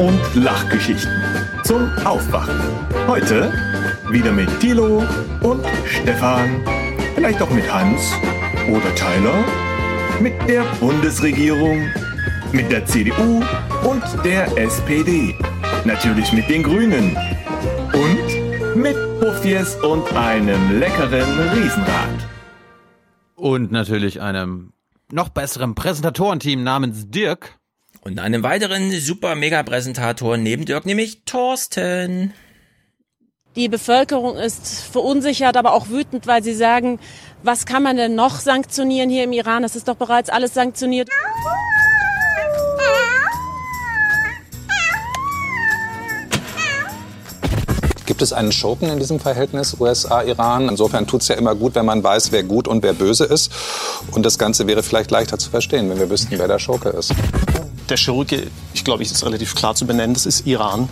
und Lachgeschichten zum Aufwachen. Heute wieder mit Thilo und Stefan, vielleicht auch mit Hans oder Tyler, mit der Bundesregierung, mit der CDU und der SPD, natürlich mit den Grünen und mit Puffies und einem leckeren Riesenrad. Und natürlich einem noch besseren Präsentatorenteam namens Dirk. Und einem weiteren super mega Präsentator neben Dirk, nämlich Thorsten. Die Bevölkerung ist verunsichert, aber auch wütend, weil sie sagen, was kann man denn noch sanktionieren hier im Iran? Es ist doch bereits alles sanktioniert. Gibt es einen Schurken in diesem Verhältnis USA-Iran? Insofern tut es ja immer gut, wenn man weiß, wer gut und wer böse ist. Und das Ganze wäre vielleicht leichter zu verstehen, wenn wir wüssten, wer der Schurke ist. Der Schurke, ich glaube, ich ist relativ klar zu benennen, das ist Iran.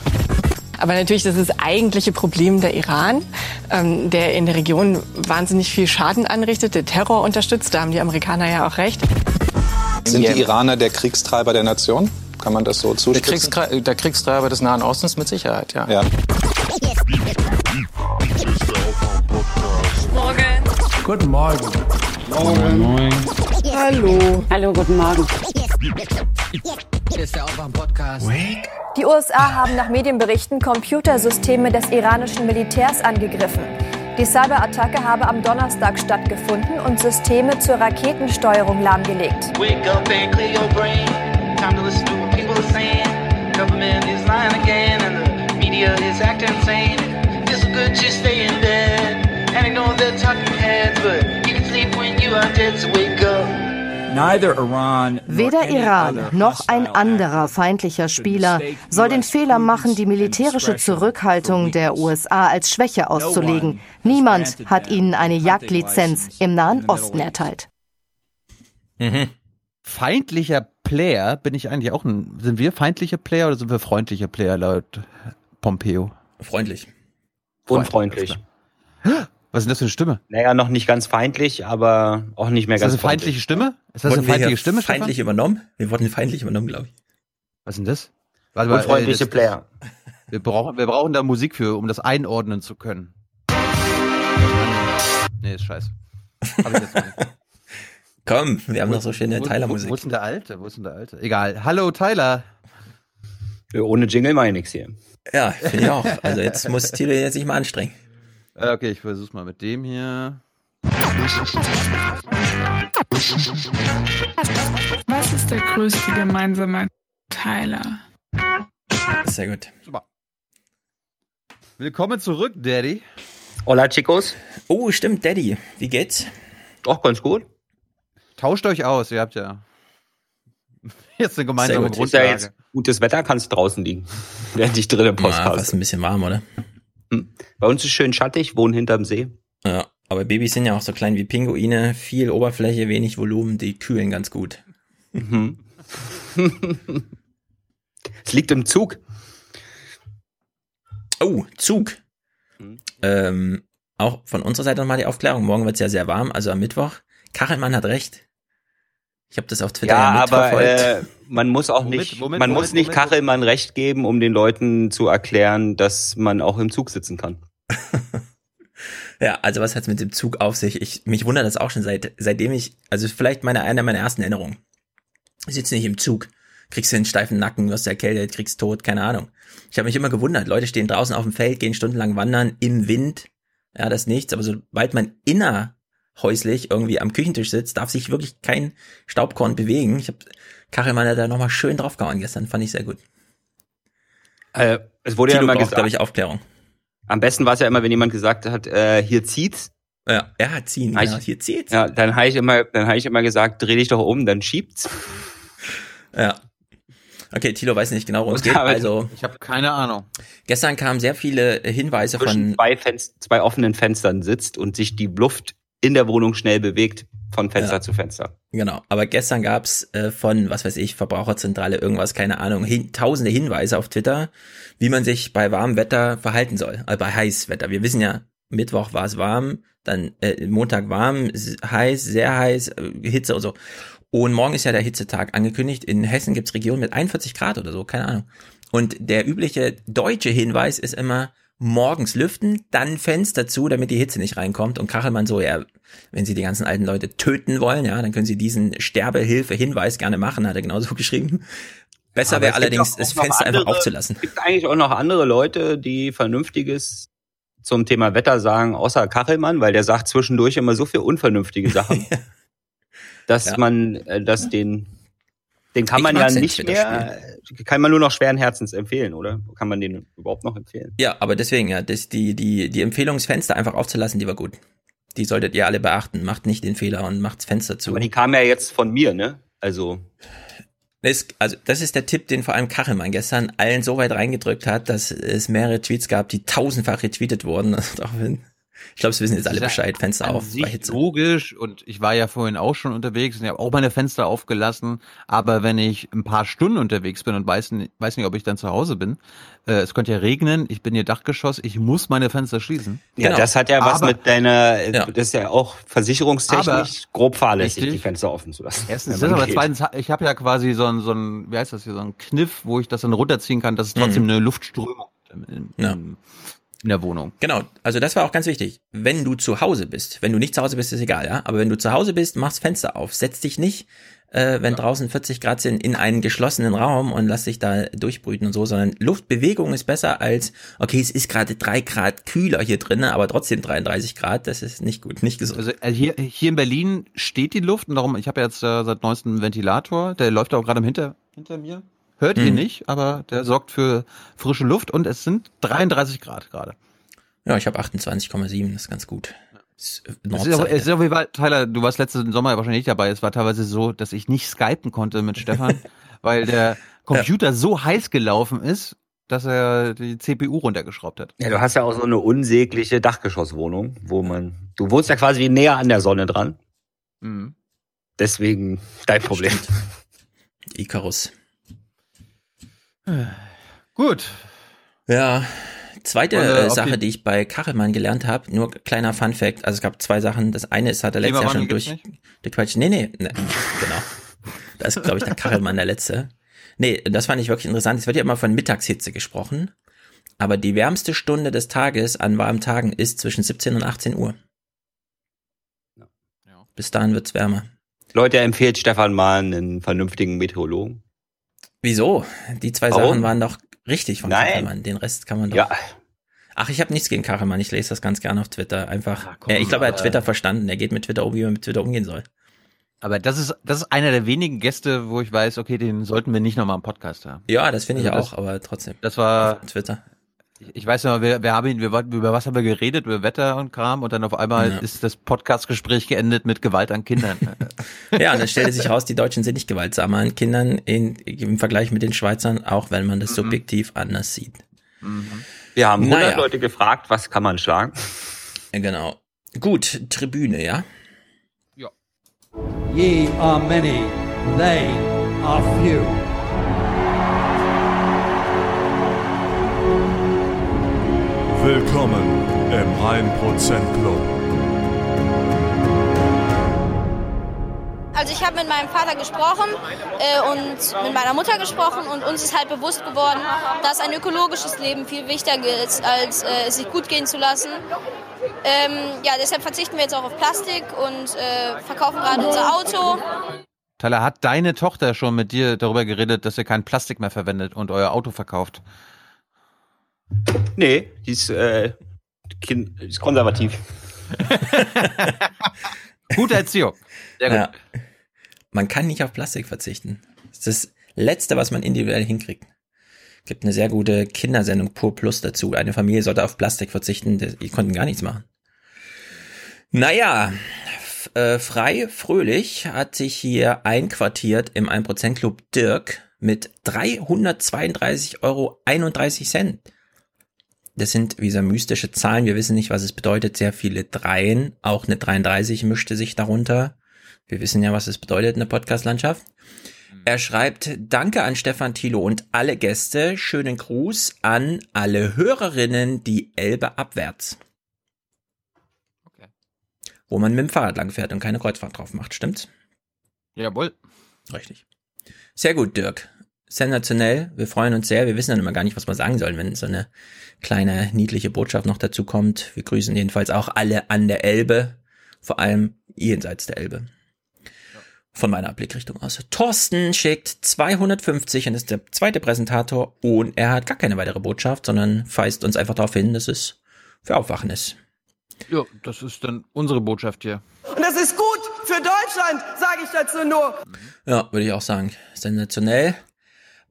Aber natürlich, das ist das eigentliche Problem der Iran, ähm, der in der Region wahnsinnig viel Schaden anrichtet, der Terror unterstützt. Da haben die Amerikaner ja auch recht. Sind die Iraner der Kriegstreiber der Nation? Kann man das so Der, zuspitzen? Kriegskre der Kriegstreiber des Nahen Ostens mit Sicherheit, ja. Ja. Guten Morgen. Hallo. Hallo, guten Morgen. Hier ist der Aufwand-Podcast. Die USA haben nach Medienberichten Computersysteme des iranischen Militärs angegriffen. Die Cyberattacke habe am Donnerstag stattgefunden und Systeme zur Raketensteuerung lahmgelegt. Wake up and clear your brain. Time to listen to what people are saying. Government is lying again, media is acting insane. It's good to stay in bed and ignore the talking heads, but you can sleep when you are dead, so wake up. Weder Iran noch ein anderer feindlicher Spieler soll den Fehler machen, die militärische Zurückhaltung der USA als Schwäche auszulegen. Niemand hat ihnen eine Jagdlizenz im Nahen Osten erteilt. Mhm. Feindlicher Player bin ich eigentlich auch ein. Sind wir feindliche Player oder sind wir freundliche Player laut Pompeo? Freundlich. Unfreundlich. Was ist denn das für eine Stimme? Naja, noch nicht ganz feindlich, aber auch nicht mehr Ist das ganz eine feindliche Stimme? Ist das Wurden eine feindliche Stimme? Stefan? Feindlich übernommen? Wir wurden feindlich übernommen, glaube ich. Was ist denn das? Warte mal, Unfreundliche äh, das- Player. Wir brauchen, wir brauchen da Musik für, um das einordnen zu können. Nee, ist scheiße. Hab ich jetzt noch nicht. Komm, wir haben noch so schöne Wo- wo- Wo Tyler-Musik. ist denn der Alte? Wo ist denn der Alte? Egal. Hallo Tyler. Ohne Jingle meine ich nichts hier. Ja, finde ich auch. Also jetzt muss Thilo jetzt sich mal anstrengen. Äh, Okay, ich versuch's mal mit dem hier. Was ist der größte gemeinsame Teiler? Sehr gut. Super. Willkommen zurück, Daddy. Hola, Chicos. Oh, stimmt, Daddy. Wie geht's? Doch, ganz gut. Tauscht euch aus, ihr habt ja jetzt eine gemeinsame gut. Ist ja Grundlage. jetzt gutes Wetter, kannst draußen liegen. Während ich drin im Post Ja, habe. fast ein bisschen warm, oder? Bei uns ist schön schattig, wohnen hinterm See. Ja, aber Babys sind ja auch so klein wie Pinguine. Viel Oberfläche, wenig Volumen, die kühlen ganz gut. Mhm. es liegt im Zug. Oh, Zug. Ähm, auch von unserer Seite nochmal die Aufklärung. Morgen wird es ja sehr warm, also am Mittwoch. Kachelmann hat recht. Ich habe das auf Twitter Ja, ja, aber äh, man muss auch Moment, nicht, Moment, man Moment, muss nicht Moment. Kachelmann recht geben, um den Leuten zu erklären, dass man auch im Zug sitzen kann. Ja, also was hat's mit dem Zug auf sich? Ich, mich wundert das auch schon seit, seitdem ich, also vielleicht meine, eine meiner ersten Erinnerungen. Ich sitze nicht im Zug, kriegst du einen steifen Nacken, wirst erkältet, kriegst tot, keine Ahnung. Ich habe mich immer gewundert, Leute stehen draußen auf dem Feld, gehen stundenlang wandern, im Wind, ja, das nichts, aber sobald man innerhäuslich irgendwie am Küchentisch sitzt, darf sich wirklich kein Staubkorn bewegen. Ich habe Kachelmann hat da nochmal schön draufgehauen gestern, fand ich sehr gut. Äh, es wurde ja Tilo immer braucht, gesagt, glaube ich, Aufklärung. am besten war es ja immer, wenn jemand gesagt hat, äh, hier zieht's. Ja, er hat ziehen, Ah, genau, hier zieht's. Ja, dann habe ich immer, dann habe ich immer gesagt, dreh dich doch um, dann schiebt's. Ja. Okay, Tilo weiß nicht genau, worum es geht. Also, Ich habe keine Ahnung. gestern kamen sehr viele Hinweise von, zwei, Fenst zwei offenen Fenstern sitzt und sich die Luft in der Wohnung schnell bewegt von Fenster Ja. zu Fenster. genau, aber gestern gab's äh, von, was weiß ich, Verbraucherzentrale, irgendwas, keine Ahnung, hin, tausende Hinweise auf Twitter, wie man sich bei warmem Wetter verhalten soll, also bei Heißwetter. Wir wissen ja, Mittwoch war es warm, dann äh, Montag warm, heiß, sehr heiß, äh, Hitze und so. Und morgen ist ja der Hitzetag angekündigt. In Hessen gibt's Regionen mit 41 Grad oder so, keine Ahnung. Und der übliche deutsche Hinweis ist immer, morgens lüften, dann Fenster zu, damit die Hitze nicht reinkommt. Und Kachelmann so, ja, wenn Sie die ganzen alten Leute töten wollen, ja, dann können Sie diesen Sterbehilfe-Hinweis gerne machen, hat er genauso geschrieben. Besser wäre allerdings, das Fenster einfach andere- aufzulassen. Es gibt eigentlich auch noch andere Leute, die Vernünftiges zum Thema Wetter sagen, außer Kachelmann, weil der sagt zwischendurch immer so viel unvernünftige Sachen, dass Ja. man, äh, dass den, den kann Ich man ja nicht mehr, kann man nur noch schweren Herzens empfehlen, oder? Kann man den überhaupt noch empfehlen? Ja, aber deswegen, ja, das, die, die, die Empfehlungsfenster einfach aufzulassen, die war gut. Die solltet ihr alle beachten. Macht nicht den Fehler und macht's Fenster zu. Aber die kam ja jetzt von mir, ne? Also, Das, also, das ist der Tipp, den vor allem Kachelmann gestern allen so weit reingedrückt hat, dass es mehrere Tweets gab, die tausendfach retweetet wurden. Also, auch wenn- Ich glaube, es wissen jetzt alle ja Bescheid. Fenster an auf sich bei Hitze. logisch und ich war ja vorhin auch schon unterwegs und habe auch meine Fenster aufgelassen, aber wenn ich ein paar Stunden unterwegs bin und weiß, nicht- weiß nicht, ob ich dann zu Hause bin, äh, es könnte ja regnen, ich bin hier Dachgeschoss, ich muss meine Fenster schließen. ja, das hat ja was Aber- mit deiner, Ja. das ist ja auch versicherungstechnisch Aber- grob fahrlässig, Richtig. die Fenster offen zu lassen. Erstens das, aber geht. zweitens, ich habe ja quasi so ein, so ein, wie heißt das hier, so ein Kniff, wo ich das dann runterziehen kann, dass es Mhm. trotzdem eine Luftströmung in, Ja. in, in der Wohnung. Genau, also das war auch ganz wichtig. Wenn du zu Hause bist, wenn du nicht zu Hause bist, ist egal, ja. Aber wenn du zu Hause bist, machst Fenster auf. Setz dich nicht, äh, wenn draußen 40 Grad sind, in einen geschlossenen Raum und lass dich da durchbrüten und so, sondern Luftbewegung ist besser als, okay, es ist gerade drei Grad kühler hier drinnen, aber trotzdem 33 Grad. Das ist nicht gut, nicht gesund. Also äh, hier, hier in Berlin steht die Luft und darum, ich habe jetzt äh, seit neuestem einen Ventilator, der läuft auch gerade im hinter, hinter mir. Hört ihr Mhm. nicht, aber der sorgt für frische Luft und es sind 33 Grad gerade. Ja, ich habe 28,7, das ist ganz gut. Äh, Es ist, auch, es ist auch wie bei, Tyler, du warst letzten Sommer wahrscheinlich nicht dabei. Es war teilweise so, dass ich nicht skypen konnte mit Stefan, weil der Computer so heiß gelaufen ist, dass er die CPU runtergeschraubt hat. Ja, du hast ja auch so eine unsägliche Dachgeschosswohnung, wo man, du wohnst ja quasi näher an der Sonne dran. Mhm. Deswegen dein Problem. Icarus. Gut. Ja, zweite äh, Sache, die- die ich bei Kachelmann gelernt habe, nur kleiner Fun Fact, also es gab zwei Sachen. Das eine ist, hat er letztes Jahr schon durch gibt's gequatscht. Nee, nee, nee, genau. Das ist, glaube ich, der Kachelmann der letzte. Nee, das fand ich wirklich interessant. Es wird ja immer von Mittagshitze gesprochen. Aber die wärmste Stunde des Tages an warmen Tagen ist zwischen 17 und 18 Uhr. Bis dahin wird's wärmer. Leute, empfiehlt Stefan mal einen vernünftigen Meteorologen. Wieso? Die zwei Warum? Sachen waren doch richtig von Nein. Kachelmann. Den Rest kann man doch. Ja. Ach, ich habe nichts gegen Kachelmann. Ich lese das ganz gerne auf Twitter. Einfach. komm, äh, ich glaube, er hat Twitter verstanden. Er geht mit Twitter um, wie man mit Twitter umgehen soll. Aber das ist, das ist einer der wenigen Gäste, wo ich weiß, okay, den sollten wir nicht nochmal im Podcast haben. Ja, das finde ich Also das- auch, aber trotzdem. Das war, Twitter. Ich- ich weiß noch, wir, wir haben ihn, wir, wollten- über was haben wir geredet, über Wetter und Kram und dann auf einmal Ja. ist das Podcastgespräch geendet mit Gewalt an Kindern. Ja, und dann stellte sich raus, die Deutschen sind nicht gewaltsamer an Kindern in, im Vergleich mit den Schweizern, auch wenn man das subjektiv anders sieht. Wir haben 100 Naja. Leute gefragt, was kann man schlagen? Ja, Genau. Gut, Tribüne, ja? Ye are many, they are few. Willkommen im 1% Club. Also ich habe mit meinem Vater gesprochen äh, und mit meiner Mutter gesprochen und uns ist halt bewusst geworden, dass ein ökologisches Leben viel wichtiger ist, als äh, es sich gut gehen zu lassen. Ähm, ja, deshalb verzichten wir jetzt auch auf Plastik und äh, verkaufen gerade unser Auto. Tyler, hat deine Tochter schon mit dir darüber geredet, dass ihr kein Plastik mehr verwendet und euer Auto verkauft? Nee, die ist, äh, kind, die ist konservativ. Gute Erziehung. Sehr gut. ja. Man kann nicht auf Plastik verzichten. Das ist das Letzte, was man individuell hinkriegt. Gibt eine sehr gute Kindersendung Pur Plus dazu. Eine Familie sollte auf Plastik verzichten, die konnten gar nichts machen. Naja, äh, frei fröhlich hat sich hier einquartiert im 1% Club Dirk mit 332,31 Euro. Das sind wie so mystische Zahlen. Wir wissen nicht, was es bedeutet. Sehr viele Dreien. Auch eine 33 mischte sich darunter. Wir wissen ja, was es bedeutet in der Podcast-Landschaft. Er schreibt, danke an Stefan Thilo und alle Gäste. Schönen Gruß an alle Hörerinnen, die Elbe abwärts. Wo man mit dem Fahrrad langfährt und keine Kreuzfahrt drauf macht, stimmt's? Jawohl. Richtig. Sehr gut, Dirk. sensationell. Wir freuen uns sehr. Wir wissen dann immer gar nicht, was wir sagen sollen, wenn so eine kleine niedliche Botschaft noch dazu kommt. Wir grüßen jedenfalls auch alle an der Elbe, vor allem jenseits der Elbe. Von meiner Blickrichtung aus. Thorsten schickt 250 und ist der zweite Präsentator und er hat gar keine weitere Botschaft, sondern weist uns einfach darauf hin, dass es für Aufwachen ist. Ja, das ist dann unsere Botschaft hier. Und das ist gut für Deutschland, sage ich dazu nur. Ja, würde ich auch sagen. Sensationell.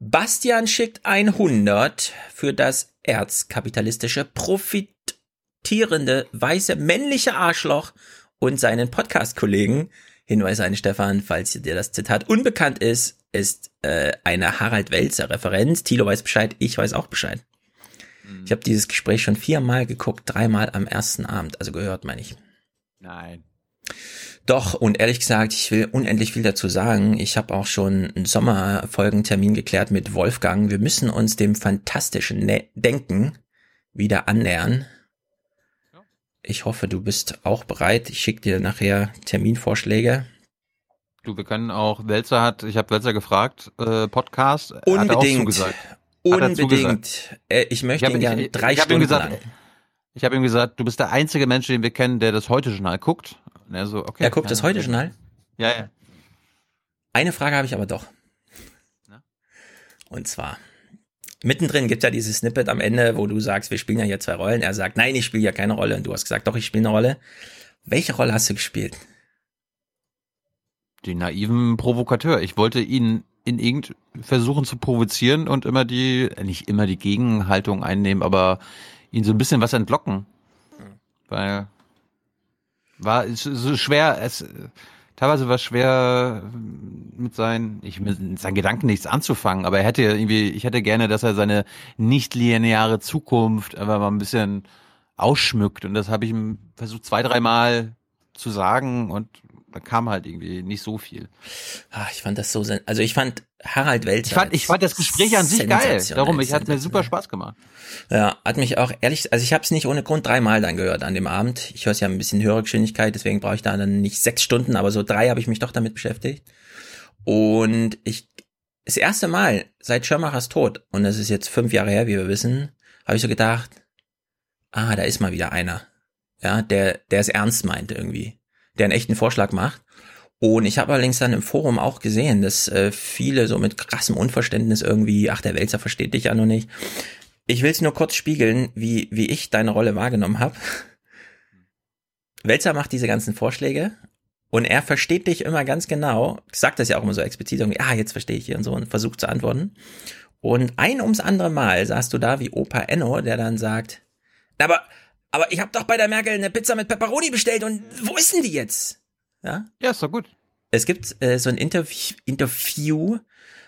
Bastian schickt 100 für das erzkapitalistische, profitierende, weiße, männliche Arschloch und seinen Podcast-Kollegen. Hinweis an Stefan, falls dir das Zitat unbekannt ist, ist äh, eine Harald Welzer Referenz. Thilo weiß Bescheid, ich weiß auch Bescheid. Ich habe dieses Gespräch schon viermal geguckt, dreimal am ersten Abend, also gehört, meine ich. Nein. Doch, und ehrlich gesagt, ich will unendlich viel dazu sagen. Ich habe auch schon einen Sommerfolgentermin geklärt mit Wolfgang. Wir müssen uns dem fantastischen ne Denken wieder annähern. Ich hoffe, du bist auch bereit. Ich schicke dir nachher Terminvorschläge. Du, wir können auch, Welzer hat, ich habe Welzer gefragt, äh, Podcast. Unbedingt. Unbedingt. Äh, ich möchte Ich ihn gerne ich- drei ich ihm Stunden gesagt, lang. Ich habe ihm gesagt, du bist der einzige Mensch, den wir kennen, der das Heute-Journal guckt. Er so, okay. Er guckt das Heute-Journal? Ja, ja. Eine Frage habe ich aber doch. Und zwar, mittendrin gibt ja dieses Snippet am Ende, wo du sagst, wir spielen ja hier zwei Rollen. Er sagt, nein, ich spiele ja keine Rolle. Und du hast gesagt, doch, ich spiele eine Rolle. Welche Rolle hast du gespielt? Den naiven Provokateur. Ich wollte ihn in irgend versuchen zu provozieren und immer die, nicht immer die Gegenhaltung einnehmen, aber ihn so ein bisschen was entlocken. Weil war so schwer, es teilweise war schwer mit seinen, ich mit seinen Gedanken nichts anzufangen, aber er hätte irgendwie, ich hätte gerne, dass er seine nicht lineare Zukunft einfach mal ein bisschen ausschmückt. Und das habe ich ihm versucht zwei, dreimal zu sagen und kam halt irgendwie nicht so viel. Ah, ich fand das so, also ich fand Harald Welzer. Ich fand, ich fand das Gespräch an sich geil. Darum, ich hat mir super Spaß gemacht. Ja, hat mich auch ehrlich, also ich habe es nicht ohne Grund dreimal dann gehört an dem Abend. Ich höre es ja ein bisschen höhere Geschwindigkeit, deswegen brauche ich da dann nicht sechs Stunden, aber so drei habe ich mich doch damit beschäftigt. Und ich, das erste Mal seit Schirmachers Tod, und das ist jetzt fünf Jahre her, wie wir wissen, habe ich so gedacht, ah, da ist mal wieder einer. Ja, der, der es ernst meint irgendwie. Der einen echten Vorschlag macht. Und ich habe allerdings dann im Forum auch gesehen, dass äh, viele so mit krassem Unverständnis irgendwie, ach, der Wälzer versteht dich ja noch nicht. Ich will es nur kurz spiegeln, wie, wie ich deine Rolle wahrgenommen habe. Wälzer macht diese ganzen Vorschläge und er versteht dich immer ganz genau, sagt das ja auch immer so explizit, irgendwie, ah, jetzt verstehe ich hier und so und versucht zu antworten. Und ein ums andere Mal saßt du da wie Opa Enno, der dann sagt, aber, aber ich habe doch bei der Merkel eine Pizza mit Pepperoni bestellt und wo ist denn die jetzt? Ja, ja ist doch gut. Es gibt äh, so ein Interview, Interview,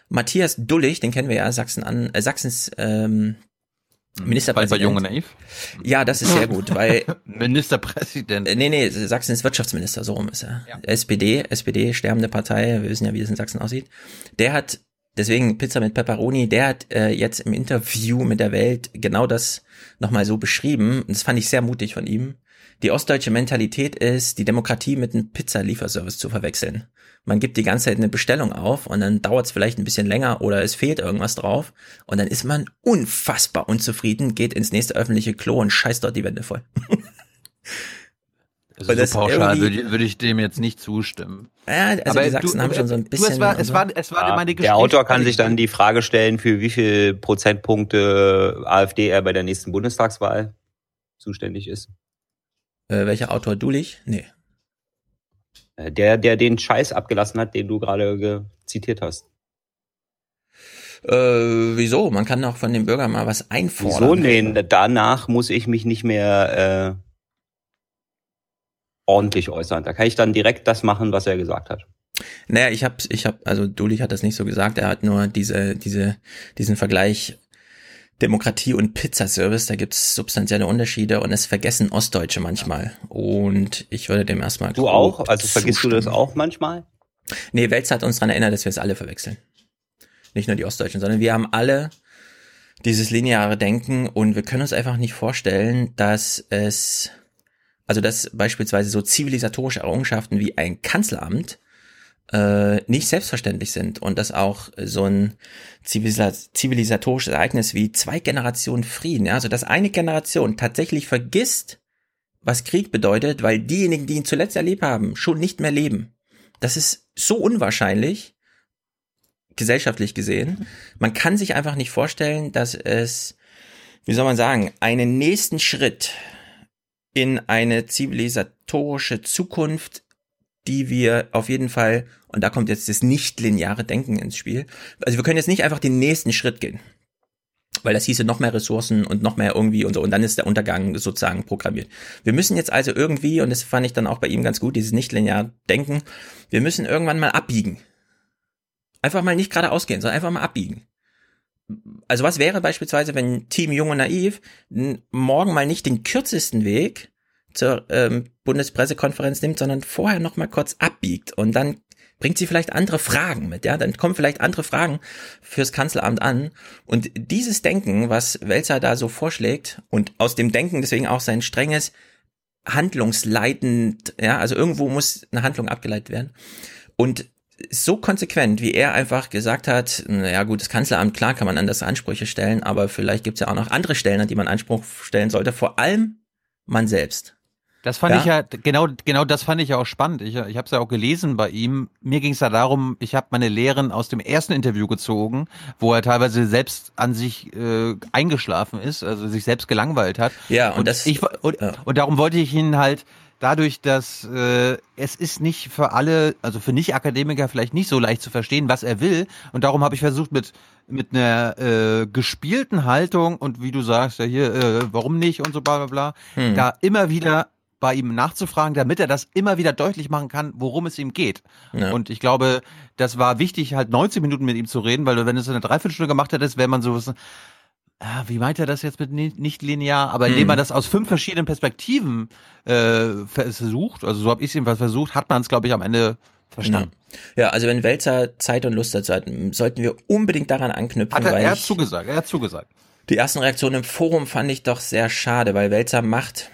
Matthias Dullig, den kennen wir ja, Sachsen an, äh, Sachsens ähm, Ministerpräsident. Bei Jung und Naiv? Ja, das ist sehr gut, weil Ministerpräsident. Äh, nee, nee, Sachsens Wirtschaftsminister, so rum ist er. SPD, SPD, sterbende Partei, wir wissen ja, wie das in Sachsen aussieht. Der hat, deswegen Pizza mit Pepperoni, der hat äh, jetzt im Interview mit der Welt genau das nochmal so beschrieben. Das fand ich sehr mutig von ihm. Die ostdeutsche Mentalität ist, die Demokratie mit einem Pizzalieferservice zu verwechseln. Man gibt die ganze Zeit eine Bestellung auf und dann dauert es vielleicht ein bisschen länger oder es fehlt irgendwas drauf und dann ist man unfassbar unzufrieden, geht ins nächste öffentliche Klo und scheißt dort die Wände voll. Also das so pauschal würde, würde ich dem jetzt nicht zustimmen. Ja, also die Sachsen haben schon so ein Du, bisschen es war, es war, es war Ja, meine der Autor kann sich dann die Frage stellen, für wie viel Prozentpunkte AfD er bei der nächsten Bundestagswahl zuständig ist. Äh, welcher Autor Dulich? Nee. Äh, Der, der den Scheiß abgelassen hat, den du gerade ge- zitiert hast. Äh, wieso? Man kann auch von dem Bürger mal was einfordern. Wieso? Nee, danach muss ich mich nicht mehr äh, ordentlich äußern. Da kann ich dann direkt das machen, was er gesagt hat. Naja, ich hab, ich hab, also Dulich hat das nicht so gesagt, er hat nur diese, diese, diesen Vergleich Demokratie und Pizzaservice, da gibt's substanzielle Unterschiede und es vergessen Ostdeutsche manchmal. Und ich würde dem erstmal. Du auch? Also vergisst du das zustimmen. auch manchmal? Nee, Welz hat uns daran erinnert, dass wir es alle verwechseln. Nicht nur die Ostdeutschen, sondern wir haben alle dieses lineare Denken und wir können uns einfach nicht vorstellen, dass es, also dass beispielsweise so zivilisatorische Errungenschaften wie ein Kanzleramt äh, nicht selbstverständlich sind und dass auch so ein zivilisatorisches Ereignis wie zwei Generationen Frieden, ja, also dass eine Generation tatsächlich vergisst, was Krieg bedeutet, weil diejenigen, die ihn zuletzt erlebt haben, schon nicht mehr leben. Das ist so unwahrscheinlich, gesellschaftlich gesehen. Man kann sich einfach nicht vorstellen, dass es, wie soll man sagen, einen nächsten Schritt in eine zivilisatorische Zukunft, die wir auf jeden Fall, und da kommt jetzt das nicht-lineare Denken ins Spiel, also wir können jetzt nicht einfach den nächsten Schritt gehen weil das hieße noch mehr Ressourcen und noch mehr irgendwie und so und dann ist der Untergang sozusagen programmiert. Wir müssen jetzt also irgendwie und das fand ich dann auch bei ihm ganz gut, dieses nicht linear Denken, wir müssen irgendwann mal abbiegen. Einfach mal nicht geradeaus gehen, sondern einfach mal abbiegen. Also was wäre beispielsweise, wenn Team Jung und Naiv morgen mal nicht den kürzesten Weg zur ähm, Bundespressekonferenz nimmt, sondern vorher noch mal kurz abbiegt und dann bringt sie vielleicht andere Fragen mit, ja, dann kommen vielleicht andere Fragen fürs Kanzleramt an. Und dieses Denken, was Welzer da so vorschlägt und aus dem Denken deswegen auch sein strenges handlungsleitend, ja, also irgendwo muss eine Handlung abgeleitet werden. Und so konsequent, wie er einfach gesagt hat, naja gut, das Kanzleramt, klar kann man anders Ansprüche stellen, aber vielleicht gibt es ja auch noch andere Stellen, an die man Anspruch stellen sollte, vor allem man selbst. Das fand ja? ich ja, genau, genau das fand ich ja auch spannend. Ich, ich habe es ja auch gelesen bei ihm. Mir ging es ja darum, ich habe meine Lehren aus dem ersten Interview gezogen, wo er teilweise selbst an sich äh, eingeschlafen ist, also sich selbst gelangweilt hat. Ja, und, und das ich und, ja. und darum wollte ich ihn halt dadurch, dass äh, es ist nicht für alle, also für Nicht-Akademiker vielleicht nicht so leicht zu verstehen, was er will. Und darum habe ich versucht, mit mit einer äh, gespielten Haltung und wie du sagst, ja hier, äh, warum nicht und so bla bla bla, hm. da immer wieder bei ihm nachzufragen, damit er das immer wieder deutlich machen kann, worum es ihm geht. Ja. Und ich glaube, das war wichtig, halt 90 Minuten mit ihm zu reden, weil wenn es eine Dreiviertelstunde gemacht hätte, wäre man so, ah, wie meint er das jetzt mit nicht linear? Aber indem hm. man das aus fünf verschiedenen Perspektiven äh, versucht, also so habe ich es jedenfalls versucht, hat man es, glaube ich, am Ende verstanden. Ja. ja, also wenn Welzer Zeit und Lust dazu hat, sollten wir unbedingt daran anknüpfen. Hat er, weil er hat zugesagt, er hat zugesagt. Die ersten Reaktionen im Forum fand ich doch sehr schade, weil Welzer macht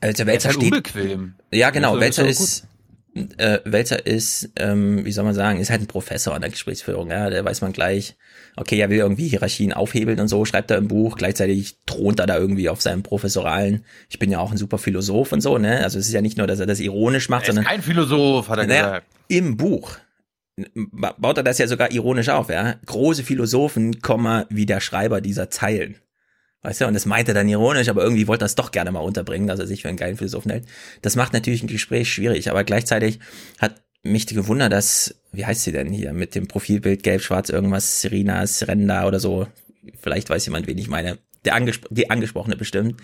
also Wälzer halt steht. Unbequem. Ja, genau. Wälzer ist, äh, Wälzer ist, ähm, wie soll man sagen, ist halt ein Professor an der Gesprächsführung. Ja, der weiß man gleich. Okay, er will irgendwie Hierarchien aufhebeln und so, schreibt er im Buch. Gleichzeitig thront er da irgendwie auf seinem professoralen. Ich bin ja auch ein super Philosoph und so, ne? Also es ist ja nicht nur, dass er das ironisch macht, er sondern. Ist kein Philosoph, hat er naja, gesagt. Im Buch baut er das ja sogar ironisch auf, ja. Große Philosophen, wie der Schreiber dieser Zeilen. Weißt du, und das meinte er dann ironisch, aber irgendwie wollte er es doch gerne mal unterbringen, dass er sich für einen geilen Philosophen hält. Das macht natürlich ein Gespräch schwierig, aber gleichzeitig hat mich gewundert, dass, wie heißt sie denn hier, mit dem Profilbild gelb-schwarz irgendwas, Serena Serenda oder so, vielleicht weiß jemand, wen ich meine, der angespro die angesprochene bestimmt,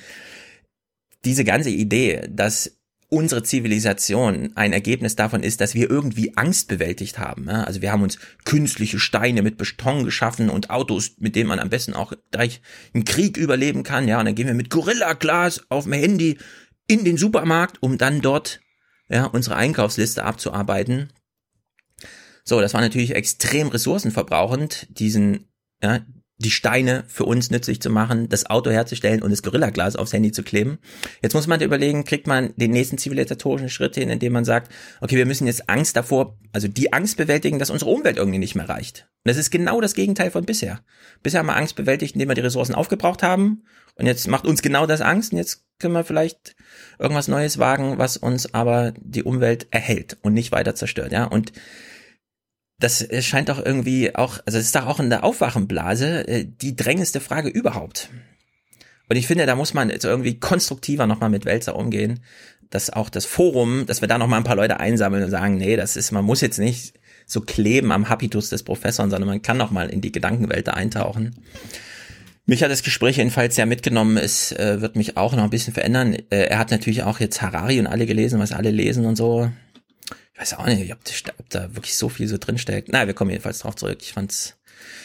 diese ganze Idee, dass unsere Zivilisation ein Ergebnis davon ist, dass wir irgendwie Angst bewältigt haben. Also wir haben uns künstliche Steine mit Beton geschaffen und Autos, mit denen man am besten auch gleich einen Krieg überleben kann. Ja, und dann gehen wir mit Gorilla-Glas auf dem Handy in den Supermarkt, um dann dort ja, unsere Einkaufsliste abzuarbeiten. So, das war natürlich extrem ressourcenverbrauchend, diesen, ja, die Steine für uns nützlich zu machen, das Auto herzustellen und das Gorillaglas aufs Handy zu kleben. Jetzt muss man überlegen, kriegt man den nächsten zivilisatorischen Schritt hin, indem man sagt, okay, wir müssen jetzt Angst davor, also die Angst bewältigen, dass unsere Umwelt irgendwie nicht mehr reicht. Und das ist genau das Gegenteil von bisher. Bisher haben wir Angst bewältigt, indem wir die Ressourcen aufgebraucht haben. Und jetzt macht uns genau das Angst. Und jetzt können wir vielleicht irgendwas Neues wagen, was uns aber die Umwelt erhält und nicht weiter zerstört, ja. Und das scheint doch irgendwie auch, also es ist doch auch in der Aufwachenblase äh, die drängendste Frage überhaupt. Und ich finde, da muss man jetzt irgendwie konstruktiver nochmal mit Wälzer umgehen, dass auch das Forum, dass wir da nochmal ein paar Leute einsammeln und sagen, nee, das ist, man muss jetzt nicht so kleben am Habitus des Professors, sondern man kann nochmal in die Gedankenwelt da eintauchen. Mich hat das Gespräch jedenfalls sehr mitgenommen. Es äh, wird mich auch noch ein bisschen verändern. Äh, er hat natürlich auch jetzt Harari und alle gelesen, was alle lesen und so weiß auch nicht, ob, ob da wirklich so viel so drinsteckt. Na, wir kommen jedenfalls drauf zurück. Ich fand's,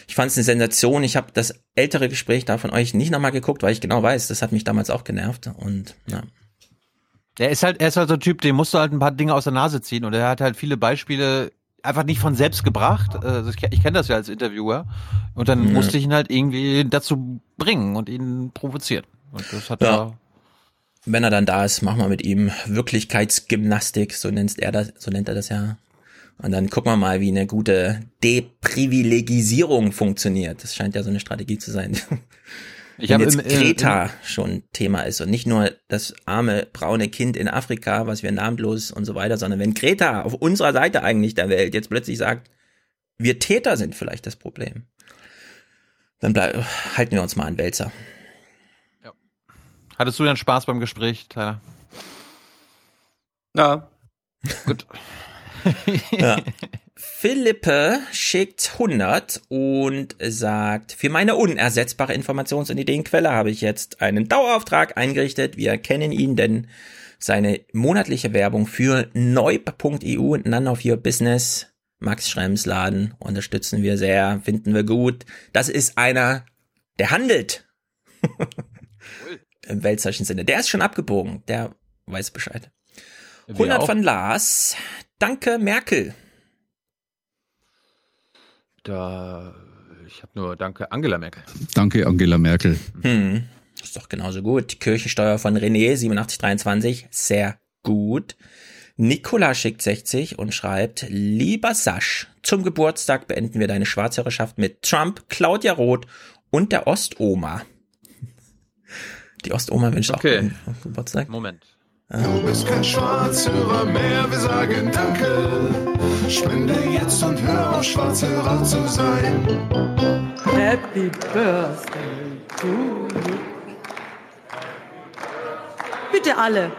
ich fand's eine Sensation. Ich habe das ältere Gespräch da von euch nicht nochmal geguckt, weil ich genau weiß, das hat mich damals auch genervt. Und ja. Er ist halt, er ist halt so ein Typ, dem musst du halt ein paar Dinge aus der Nase ziehen und er hat halt viele Beispiele einfach nicht von selbst gebracht. Also ich, ich kenne das ja als Interviewer. Und dann ja. musste ich ihn halt irgendwie dazu bringen und ihn provozieren. Und das hat ja. Wenn er dann da ist, machen wir mit ihm Wirklichkeitsgymnastik, so nennt er das, so nennt er das ja. Und dann gucken wir mal, wie eine gute Deprivilegisierung funktioniert. Das scheint ja so eine Strategie zu sein. Ich Wenn jetzt im- im- Greta schon Thema ist und nicht nur das arme braune Kind in Afrika, was wir namenlos und so weiter, sondern wenn Greta auf unserer Seite eigentlich der Welt jetzt plötzlich sagt, wir Täter sind vielleicht das Problem, dann bleib, halten wir uns mal an Wälzer. Hattest du denn Spaß beim Gespräch, Tyler? Ja. Gut. Ja. Philippe schickt 100 und sagt, für meine unersetzbare Informations- und Ideenquelle habe ich jetzt einen Dauerauftrag eingerichtet. Wir kennen ihn, denn seine monatliche Werbung für neub.eu, None of Your Business, Max Schrems Laden, unterstützen wir sehr, finden wir gut. Das ist einer, der handelt. Im weltzeischen Sinne. Der ist schon abgebogen, der weiß Bescheid. Wir 100 auch. von Lars. Danke, Merkel. Da, ich habe nur Danke Angela Merkel. Danke, Angela Merkel. Hm, ist doch genauso gut. Kirchensteuer von René 8723, sehr gut. Nikola schickt 60 und schreibt, lieber Sasch, zum Geburtstag beenden wir deine Schwarzhörerschaft mit Trump, Claudia Roth und der Ostoma. Die Ostoma wünscht Okay. auch guten Geburtstag. Moment. Du bist kein Schwarzhörer mehr, wir sagen Danke. Spende jetzt und hör auf, Schwarzhörer zu sein. Happy Birthday to you. Bitte alle.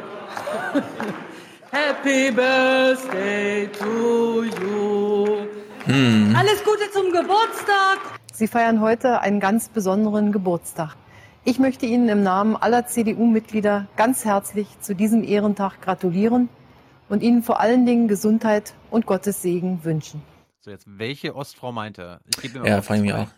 Happy Birthday to you. Hm. Alles Gute zum Geburtstag. Sie feiern heute einen ganz besonderen Geburtstag. Ich möchte Ihnen im Namen aller CDU-Mitglieder ganz herzlich zu diesem Ehrentag gratulieren und Ihnen vor allen Dingen Gesundheit und Gottes Segen wünschen. So, jetzt, welche Ostfrau meint er? Ich gebe ihm Ja, frage ich mich auch.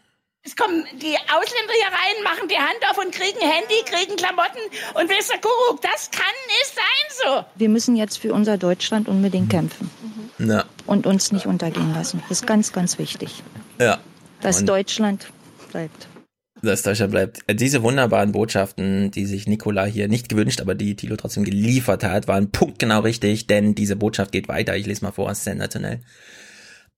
Es kommen die Ausländer hier rein, machen die Hand auf und kriegen Handy, kriegen Klamotten und ihr, Kuckuck, das kann nicht sein so. Wir müssen jetzt für unser Deutschland unbedingt kämpfen Na, und uns nicht untergehen lassen. Das ist ganz, ganz wichtig, ja. dass Und- Deutschland bleibt. Dass Deutschland bleibt. Diese wunderbaren Botschaften, die sich Nikola hier nicht gewünscht, aber die Thilo trotzdem geliefert hat, waren punktgenau richtig, denn diese Botschaft geht weiter. Ich lese mal vor, sensationell.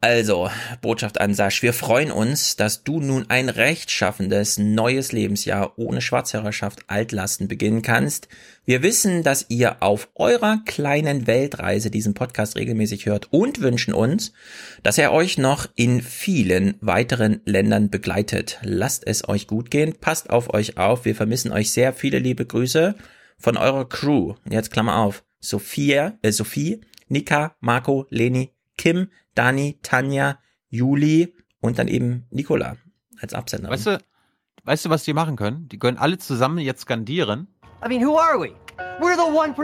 Also, Botschaft an Sasch. Wir freuen uns, dass du nun ein rechtschaffendes neues Lebensjahr ohne Schwarzhörerschaft Altlasten beginnen kannst. Wir wissen, dass ihr auf eurer kleinen Weltreise diesen Podcast regelmäßig hört und wünschen uns, dass er euch noch in vielen weiteren Ländern begleitet. Lasst es euch gut gehen, passt auf euch auf. Wir vermissen euch sehr. Viele liebe Grüße von eurer Crew. Jetzt Klammer auf. Sophia, äh, Sophie, Nika, Marco, Leni, Kim, Dani, Tanja, Juli und dann eben Nikola als Absender. Weißt du, weißt du, was die machen können? Die können alle zusammen jetzt skandieren. I mean, who are we? We're the 1%.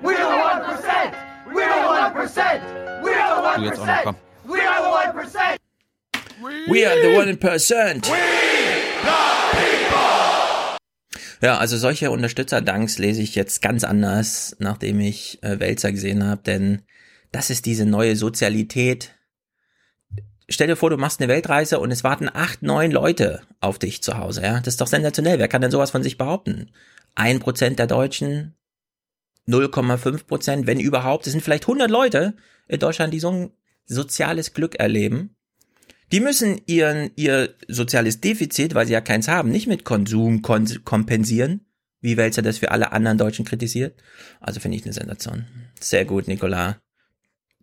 We're the 1%. We're the 1%. We're Du the jetzt auch noch, komm. 1%. We're the 1%. We are the one percent. Ja, also solche Unterstützerdanks lese ich jetzt ganz anders, nachdem ich äh, Wälzer gesehen habe, denn das ist diese neue Sozialität. Stell dir vor, du machst eine Weltreise und es warten acht, neun Leute auf dich zu Hause, ja? Das ist doch sensationell. Wer kann denn sowas von sich behaupten? Ein Prozent der Deutschen, 0,5 Prozent, wenn überhaupt. Es sind vielleicht 100 Leute in Deutschland, die so ein soziales Glück erleben. Die müssen ihren, ihr soziales Defizit, weil sie ja keins haben, nicht mit Konsum kon kompensieren, wie Welzer das für alle anderen Deutschen kritisiert. Also finde ich eine Sensation. Sehr gut, Nicola.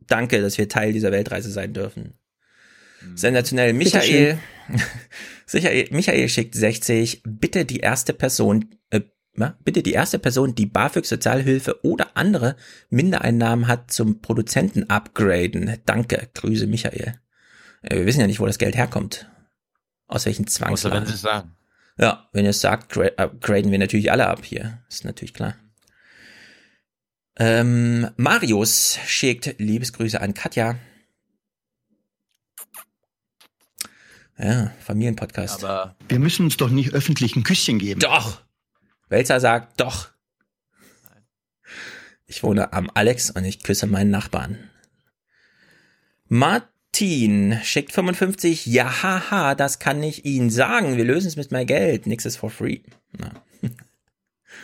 Danke, dass wir Teil dieser Weltreise sein dürfen. Sensationell. Michael, Michael, Michael schickt 60. Bitte die erste Person, äh, bitte die erste Person, die BAföG, Sozialhilfe oder andere Mindereinnahmen hat, zum Produzenten upgraden. Danke. Grüße, Michael. Äh, Wir wissen ja nicht, wo das Geld herkommt. Aus welchen Außer Zwangslagen. wenn sie es sagen. Ja, wenn ihr es sagt, gra äh, graden wir natürlich alle ab hier. Ist natürlich klar. Ähm, Marius schickt Liebesgrüße an Katja. Ja, Familienpodcast. Aber Wir müssen uns doch nicht öffentlich ein Küsschen geben. Doch! Welzer sagt doch. Ich wohne am Alex und ich küsse meinen Nachbarn. Martin schickt 55. Ja, haha, das kann ich Ihnen sagen. Wir lösen es mit mehr Geld. Nix ist for free. Na.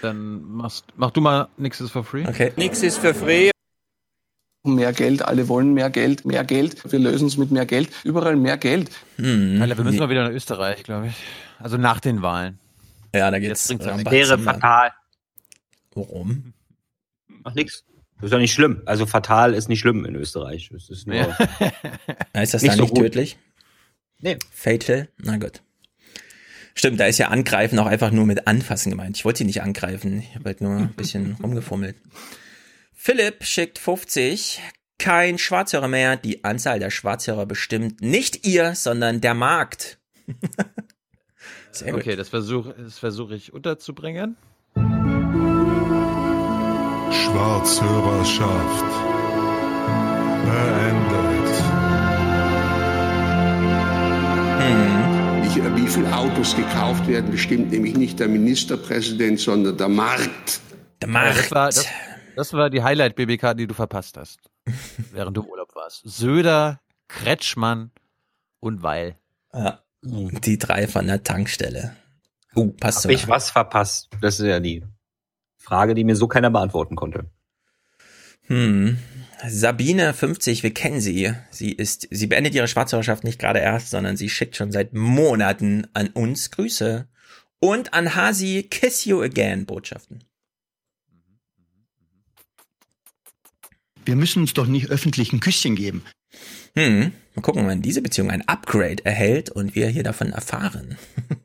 Dann machst, mach du mal Nix is for free. Okay. Nix ist für free. Mehr Geld, alle wollen mehr Geld, mehr Geld. Wir lösen es mit mehr Geld. Überall mehr Geld. Hm. Alter, wir müssen mal wieder nach Österreich, glaube ich. Also nach den Wahlen. Ja, da geht's. Jetzt um Wäre fatal. Warum? Ach, nix. Das ist doch nicht schlimm. Also fatal ist nicht schlimm in Österreich. Das ist nur. Ja. ist das Nicht da so nicht gut. tödlich? Nee. Fatal? Na gut. Stimmt, da ist ja angreifen auch einfach nur mit anfassen gemeint. Ich wollte sie nicht angreifen. Ich habe halt nur ein bisschen rumgefummelt. Philipp schickt 50. Kein Schwarzhörer mehr. Die Anzahl der Schwarzhörer bestimmt nicht ihr, sondern der Markt. Sehr gut. Okay, das versuche das versuch ich unterzubringen. Schwarzhörerschaft beendet. Äh, wie viele Autos gekauft werden, bestimmt nämlich nicht der Ministerpräsident, sondern der Markt. Der Das war, das, das war die Highlight-BBK, die du verpasst hast, während du im Urlaub warst. Söder, Kretschmann und Weil. Ja. Die drei von der Tankstelle. Uh, passt Hab sogar. ich was verpasst? Das ist ja die Frage, die mir so keiner beantworten konnte. Hm. Sabine 50, wir kennen sie. Sie ist, sie beendet ihre Schwarzhörerschaft nicht gerade erst, sondern sie schickt schon seit Monaten an uns Grüße und an Hasi Kiss You Again Botschaften. Wir müssen uns doch nicht öffentlich ein Küsschen geben. Hm. Mal gucken, wann diese Beziehung ein Upgrade erhält und wir hier davon erfahren.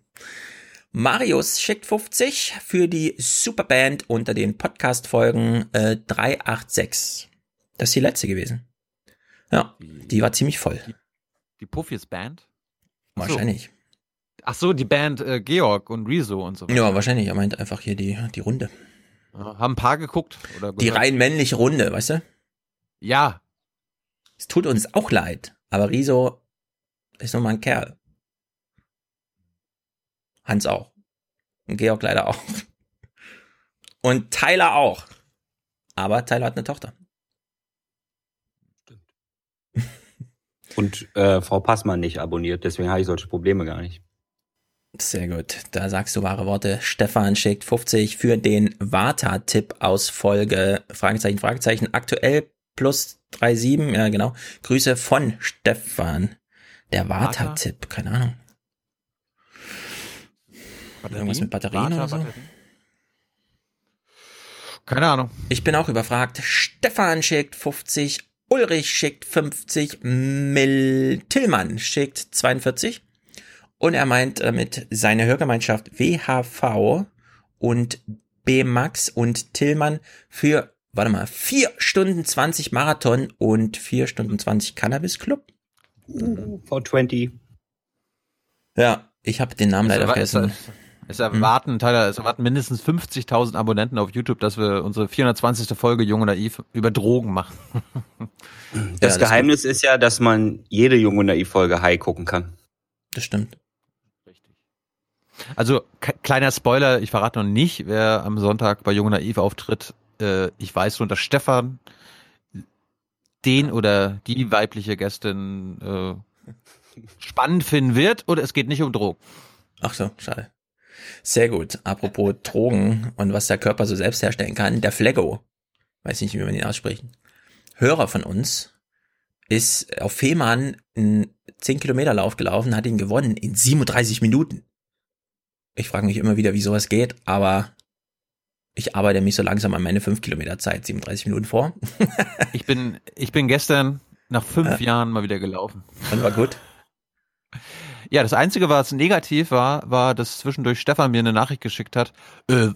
Marius schickt 50 für die Superband unter den Podcast-Folgen äh, 386. Das ist die letzte gewesen. Ja, die war ziemlich voll. Die Puffis Band? Wahrscheinlich. Ach so, die Band äh, Georg und Rezo und so weiter. Ja, wahrscheinlich. Er meint einfach hier die, die Runde. Haben ein paar geguckt? Oder Die rein männliche Runde, weißt du? Ja. Es tut uns auch leid, aber Riso ist nun mal ein Kerl. Hans auch. Und Georg leider auch. Und Tyler auch. Aber Tyler hat eine Tochter. Und äh, Frau Passmann nicht abonniert, deswegen habe ich solche Probleme gar nicht. Sehr gut. Da sagst du wahre Worte. Stefan schickt 50 für den Vata-Tipp aus Folge Fragezeichen, Fragezeichen. Aktuell plus 37. Ja, genau. Grüße von Stefan. Der Vata-Tipp. Keine Ahnung. Irgendwas mit Batterien Vata, oder so? Batterien? Keine Ahnung. Ich bin auch überfragt. Stefan schickt 50. Ulrich schickt 50. Mil Tillmann schickt 42. Und er meint damit seine Hörgemeinschaft WHV und B-Max und Tillmann für, warte mal, 4 Stunden 20 Marathon und 4 Stunden 20 Cannabis Club. V20. Ja, ich habe den Namen Es, leider es, vergessen. Es erwarten, Tyler, es erwarten mindestens 50.000 Abonnenten auf YouTube, dass wir unsere 420. Folge Jung und Naiv über Drogen machen. Das Geheimnis ist ja, dass man jede Jung und Naiv-Folge High gucken kann. Das stimmt. Also, k- kleiner Spoiler, ich verrate noch nicht, wer am Sonntag bei Jung und Naiv auftritt. Äh, ich weiß nur, dass Stefan den oder die weibliche Gästin äh, spannend finden wird oder es geht nicht um Drogen. Ach so, schade. Sehr gut. Apropos Drogen und was der Körper so selbst herstellen kann. Der Flego, weiß nicht, wie man ihn ausspricht, Hörer von uns, ist auf Fehmarn einen 10 Kilometer Lauf gelaufen, hat ihn gewonnen in 37 Minuten. Ich frage mich immer wieder, wie sowas geht, aber ich arbeite mich so langsam an meine 5 Kilometer Zeit, 37 Minuten vor. Ich bin, ich bin gestern nach fünf Ja. Jahren mal wieder gelaufen. Und war gut. Ja, das Einzige, was negativ war, war, dass zwischendurch Stefan mir eine Nachricht geschickt hat. Äh,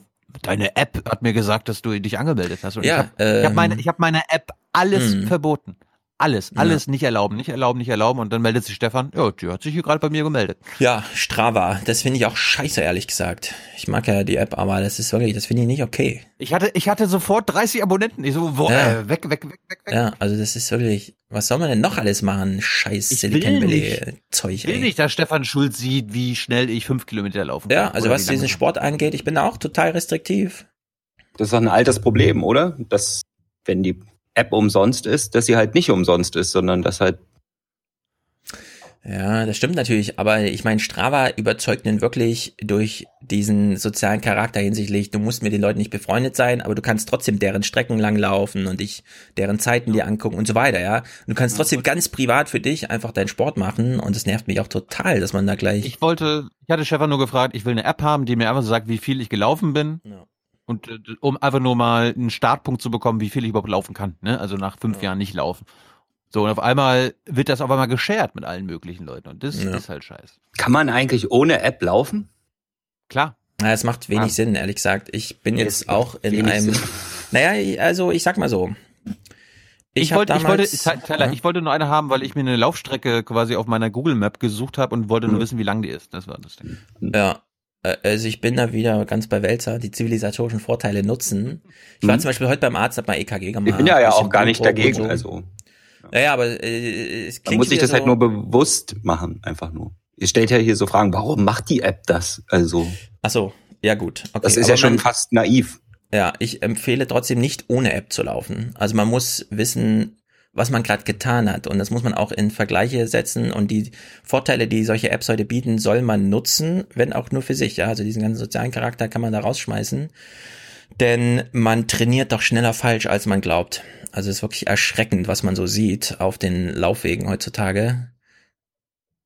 deine App hat mir gesagt, dass du dich angemeldet hast. Und Ja, ich habe ich hab ähm, meine, ich hab meiner App alles Mhm. verboten. Alles, alles nicht erlauben, nicht erlauben, nicht erlauben. Und dann meldet sich Stefan, ja, die hat sich hier gerade bei mir gemeldet. Ja, Strava, das finde ich auch scheiße, ehrlich gesagt. Ich mag ja die App, aber das ist wirklich, das finde ich nicht okay. Ich hatte, ich hatte sofort 30 Abonnenten. Ich so, wo, Ja. äh, weg, weg, weg, weg, weg. Ja, also das ist wirklich, was soll man denn noch alles machen? Scheiß Ich will Silicon Valley nicht. Zeug, Ich will ey. nicht, dass Stefan Schulz sieht, wie schnell ich fünf Kilometer laufen kann. Ja, also was diesen Sport angeht, ich bin da auch total restriktiv. Das ist doch ein altes Problem, oder? Dass, wenn die App umsonst ist, dass sie halt nicht umsonst ist, sondern dass halt Ja, das stimmt natürlich, aber ich meine, Strava überzeugt ihn wirklich durch diesen sozialen Charakter hinsichtlich, du musst mit den Leuten nicht befreundet sein, aber du kannst trotzdem deren Strecken lang laufen und dich deren Zeiten dir angucken und so weiter, ja. Und du kannst trotzdem ganz privat für dich einfach deinen Sport machen und es nervt mich auch total, dass man da gleich. Ich wollte, ich hatte Stefan nur gefragt, ich will eine App haben, die mir einfach so sagt, wie viel ich gelaufen bin. Ja. Und äh, um einfach nur mal einen Startpunkt zu bekommen, wie viel ich überhaupt laufen kann, ne? Also nach fünf Jahren nicht laufen. So, und auf einmal wird das auf einmal geshared mit allen möglichen Leuten. Und das Ja. ist halt scheiße. Kann man eigentlich ohne App laufen? Klar. Na, es macht wenig Ah. Sinn, ehrlich gesagt. Ich bin Nee, jetzt auch in einem. Sinn. Naja, also ich sag mal so. Ich, hab wollte, ich wollte, damals- Tyler, Ja. ich wollte nur eine haben, weil ich mir eine Laufstrecke quasi auf meiner Google Map gesucht habe und wollte nur wissen, wie lang die ist. Das war das Ding. Ja. Äh, Also ich bin da wieder ganz bei Wälzer, die zivilisatorischen Vorteile nutzen. Ich war Mhm. zum Beispiel heute beim Arzt, hab mal EKG gemacht. Ich bin ja, ja auch gar nicht dagegen. so. Also Naja, aber äh, es man klingt muss sich das halt so, nur bewusst machen, einfach nur. Ihr stellt ja hier so Fragen, warum macht die App das? Also Ach so, ja gut. Okay, das ist aber ja schon man- fast naiv. Ja, ich empfehle trotzdem nicht ohne App zu laufen. Also man muss wissen, was man gerade getan hat und das muss man auch in Vergleiche setzen und die Vorteile, die solche Apps heute bieten, soll man nutzen, wenn auch nur für sich. Ja, also diesen ganzen sozialen Charakter kann man da rausschmeißen, denn man trainiert doch schneller falsch, als man glaubt. Also es ist wirklich erschreckend, was man so sieht auf den Laufwegen heutzutage.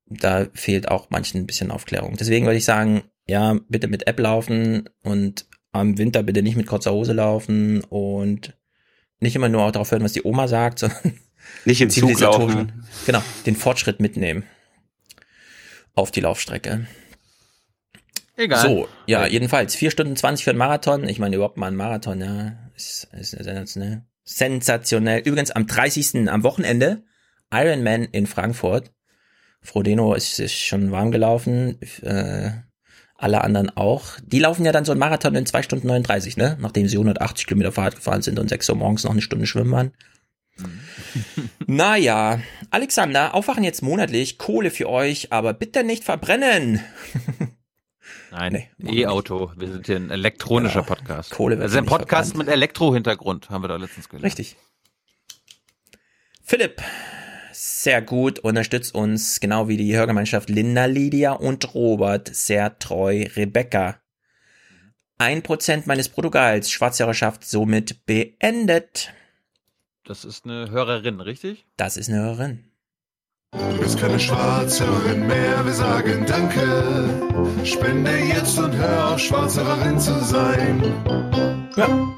Da fehlt auch manchen ein bisschen Aufklärung. Deswegen würde ich sagen, ja, bitte mit App laufen und am Winter bitte nicht mit kurzer Hose laufen und nicht immer nur auch darauf hören, was die Oma sagt, sondern Nicht im Zug laufen. Genau, den Fortschritt mitnehmen auf die Laufstrecke. Egal. So, ja, jedenfalls vier Stunden 20 für einen Marathon. Ich meine, überhaupt mal ein Marathon, ja, ist, ist sensationell. Sensationell. Übrigens am 30. am Wochenende Ironman in Frankfurt. Frodeno ist, ist schon warm gelaufen. Äh, alle anderen auch. Die laufen ja dann so einen Marathon in 2 Stunden 39, ne? Nachdem sie 180 Kilometer Fahrrad gefahren sind und 6 Uhr morgens noch eine Stunde schwimmen waren. naja, Alexander, aufwachen jetzt monatlich, Kohle für euch, aber bitte nicht verbrennen. Nein, E-Auto. Wir sind hier ein elektronischer Genau. Podcast. Kohle wird also ein Podcast verbrannt. mit Elektro-Hintergrund, haben wir da letztens gelernt. Richtig. Philipp, sehr gut, unterstützt uns, genau wie die Hörgemeinschaft Linda, Lydia und Robert, sehr treu, Rebecca. Ein Prozent meines Bruttogehalts, Schwarzhörerschaft somit beendet. Das ist eine Hörerin, richtig? Das ist eine Hörerin. Du bist keine Schwarzhörerin mehr, wir sagen Danke. Spende jetzt und hör auf, Schwarzhörerin zu sein. Ja.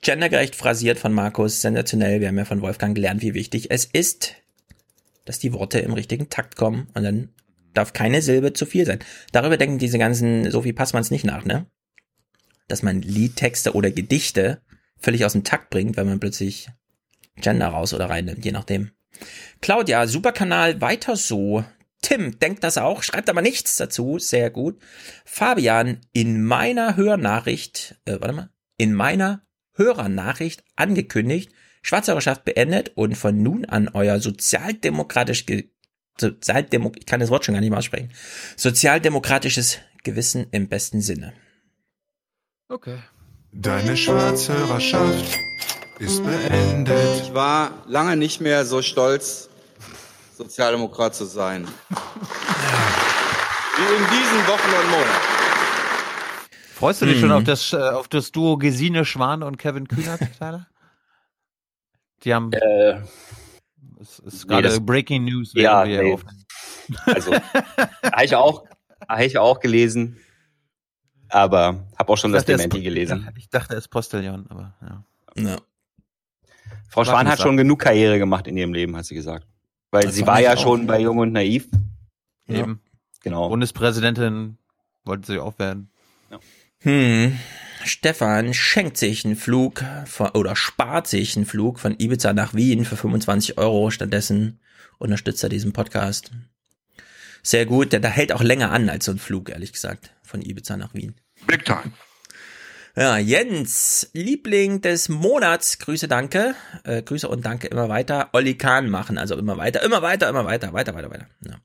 Gendergerecht phrasiert von Markus, sensationell. Wir haben ja von Wolfgang gelernt, wie wichtig es ist, dass die Worte im richtigen Takt kommen und dann darf keine Silbe zu viel sein. Darüber denken diese ganzen Sophie Passmanns nicht nach, ne? Dass man Liedtexte oder Gedichte völlig aus dem Takt bringt, wenn man plötzlich Gender raus oder reinnimmt, je nachdem. Claudia, super Kanal, weiter so. Tim, denkt das auch, schreibt aber nichts dazu, sehr gut. Fabian, in meiner Hörnachricht, äh, warte mal, in meiner Hörernachricht angekündigt, Schwarzhörerschaft beendet und von nun an euer sozialdemokratisch, Sozialdemo ich kann das Wort schon gar nicht mehr aussprechen, sozialdemokratisches Gewissen im besten Sinne. Okay. Deine Schwarzhörerschaft ist beendet. Ich war lange nicht mehr so stolz, Sozialdemokrat zu sein. Wie in diesen Wochen und Monaten. Freust du dich Mhm. schon auf das, äh, auf das Duo Gesine Schwan und Kevin Kühnert, Tyler? Die haben. Äh, es ist nee, gerade das- Breaking News, Ja, nee. Also, habe ich auch, habe ich auch gelesen. Aber habe auch schon das Ich dachte, ist- Dementi gelesen. Ich dachte, er ist Postillon, aber ja. Ja. Frau Warte, Schwan hat schon genug Karriere gemacht in ihrem Leben, hat sie gesagt. Weil Das sie fand war ja schon bei Jung und Naiv. Eben. Genau. Bundespräsidentin wollte sie auch werden. Hm. Stefan schenkt sich einen Flug von, oder spart sich einen Flug von Ibiza nach Wien für 25 Euro. Stattdessen unterstützt er diesen Podcast. Sehr gut. Der, der hält auch länger an als so ein Flug, ehrlich gesagt, von Ibiza nach Wien. Big time. Ja, Jens, Liebling des Monats, Grüße, danke. Äh, Grüße und danke immer weiter. Olli Kahn machen, also immer weiter, immer weiter, immer weiter, weiter, weiter, weiter. Ja.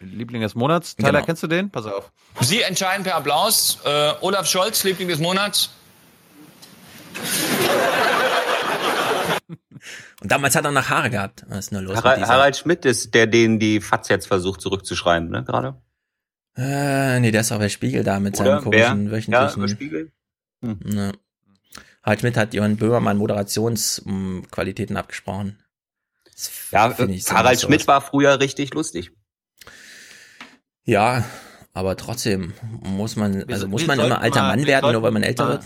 Liebling des Monats. Tyler, Genau. kennst du den? Pass auf. Sie entscheiden per Applaus. Äh, Olaf Scholz, Liebling des Monats. Und damals hat er noch Haare gehabt. Was ist nur los Harald, mit dieser- Harald Schmidt ist der, den die FAZ jetzt versucht zurückzuschreiben, ne, gerade? Äh, nee, der ist auch bei Spiegel da mit Oder? seinem komischen Wer? wöchentlichen. Ja, Spiegel? Hm. Ja. Harald Schmidt hat Johann Böhmermann Moderationsqualitäten abgesprochen. Das Ja, finde ich so Harald sowas. Schmidt war früher richtig lustig. Ja, aber trotzdem muss man, also Wir- muss wir man immer alter mal- Mann werden, nur weil man älter mal- wird?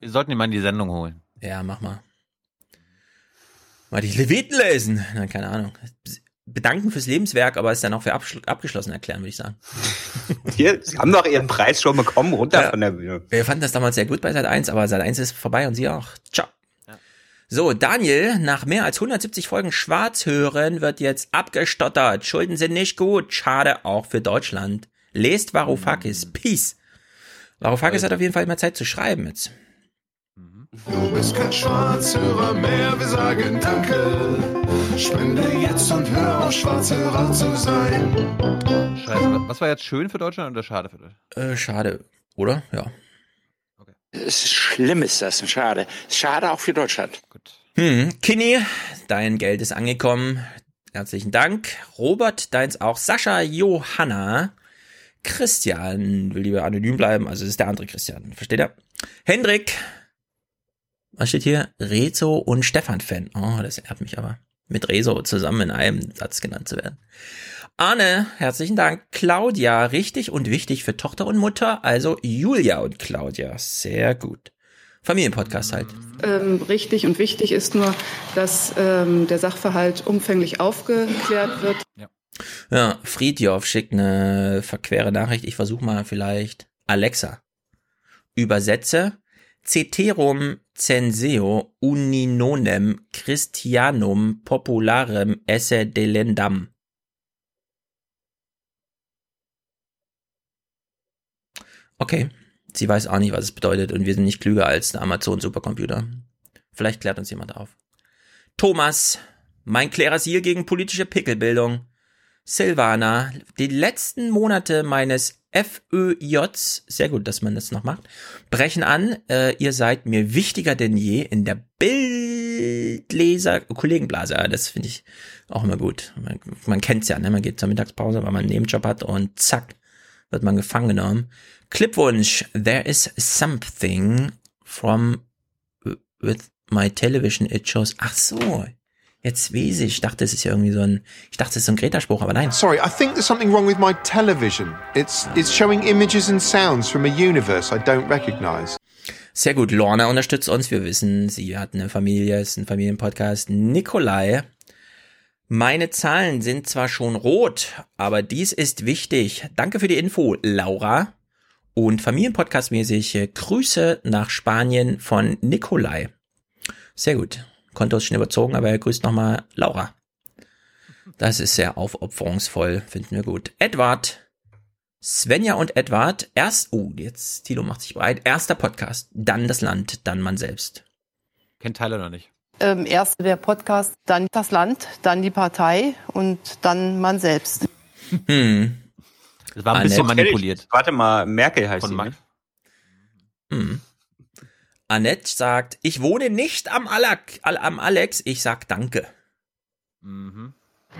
Wir sollten ihn mal in die Sendung holen. Ja, mach mal. Mal die Leviten lesen. Na, keine Ahnung. Bedanken fürs Lebenswerk, aber ist dann auch für abgeschlossen erklären, würde ich sagen. Hier, Sie haben doch Ihren Preis schon bekommen, runter Ja. von der Bühne. Wir fanden das damals sehr gut bei Sat 1, aber Sat 1 ist vorbei und Sie auch. Ciao. So, Daniel, nach mehr als 170 Folgen Schwarz hören, wird jetzt abgestottert. Schulden sind nicht gut. Schade auch für Deutschland. Lest Varoufakis. Peace. Varoufakis hat auf jeden Fall mal Zeit zu schreiben jetzt. Du bist kein Schwarzhörer mehr, wir sagen Danke. Spende jetzt und hör auf, Schwarzhörer zu sein. Scheiße, was war jetzt schön für Deutschland oder schade für Deutschland? Äh, schade, oder? Ja. Es ist schlimm ist das, schade. Schade auch für Deutschland. Hm, Kini, dein Geld ist angekommen. Herzlichen Dank. Robert, deins auch. Sascha, Johanna. Christian will lieber anonym bleiben, also das ist der andere Christian. Versteht ihr? Hendrik. Was steht hier? Rezo und Stefan-Fan. Oh, das ehrt mich aber. Mit Rezo zusammen in einem Satz genannt zu werden. Arne, herzlichen Dank. Claudia, richtig und wichtig für Tochter und Mutter, also Julia und Claudia. Sehr gut. Familienpodcast halt. Ähm, richtig und wichtig ist nur, dass ähm, der Sachverhalt umfänglich aufgeklärt wird. Ja, Friedjof schickt eine verquere Nachricht. Ich versuche mal vielleicht. Alexa. Übersetze. Ceterum censeo uninonem Christianum popularem esse delendam. Okay. Sie weiß auch nicht, was es bedeutet und wir sind nicht klüger als der Amazon Supercomputer. Vielleicht klärt uns jemand auf. Thomas, mein Klerasil gegen politische Pickelbildung. Silvana, die letzten Monate meines FÖJs, sehr gut, dass man das noch macht, brechen an. Äh, ihr seid mir wichtiger denn je in der Bildleser Kollegenblase. Ah, Das finde ich auch immer gut. Man, man kennt's ja, ne? Man geht zur Mittagspause, weil man einen Nebenjob hat und zack, wird man gefangen genommen. Clipwunsch, there is something from with my television it shows. Ach so, jetzt weiß ich. Ich dachte, es ist ja irgendwie so ein, ich dachte, es ist so ein Greta-Spruch, aber nein. Sorry, I think there's something wrong with my television. It's it's showing images and sounds from a universe I don't recognize. Sehr gut, Lorna unterstützt uns. Wir wissen, sie hat eine Familie, ist ein Familienpodcast. Nikolai, meine Zahlen sind zwar schon rot, aber dies ist wichtig. Danke für die Info, Laura. Und Familienpodcast-mäßig äh, Grüße nach Spanien von Nikolai. Sehr gut. Konto ist schon überzogen, aber er grüßt nochmal Laura. Das ist sehr aufopferungsvoll, finden wir gut. Edward, Svenja und Edward, erst, oh, jetzt, Tilo macht sich breit, erster Podcast, dann das Land, dann man selbst. Kennt Tyler noch nicht. Ähm, erst der Podcast, dann das Land, dann die Partei und dann man selbst. Hm. Das war ein bisschen Annette. manipuliert. Warte mal, Merkel heißt Von sie, ne? Hm. Annette sagt, ich wohne nicht am, Alak, al- am Alex, ich sag danke. Mhm.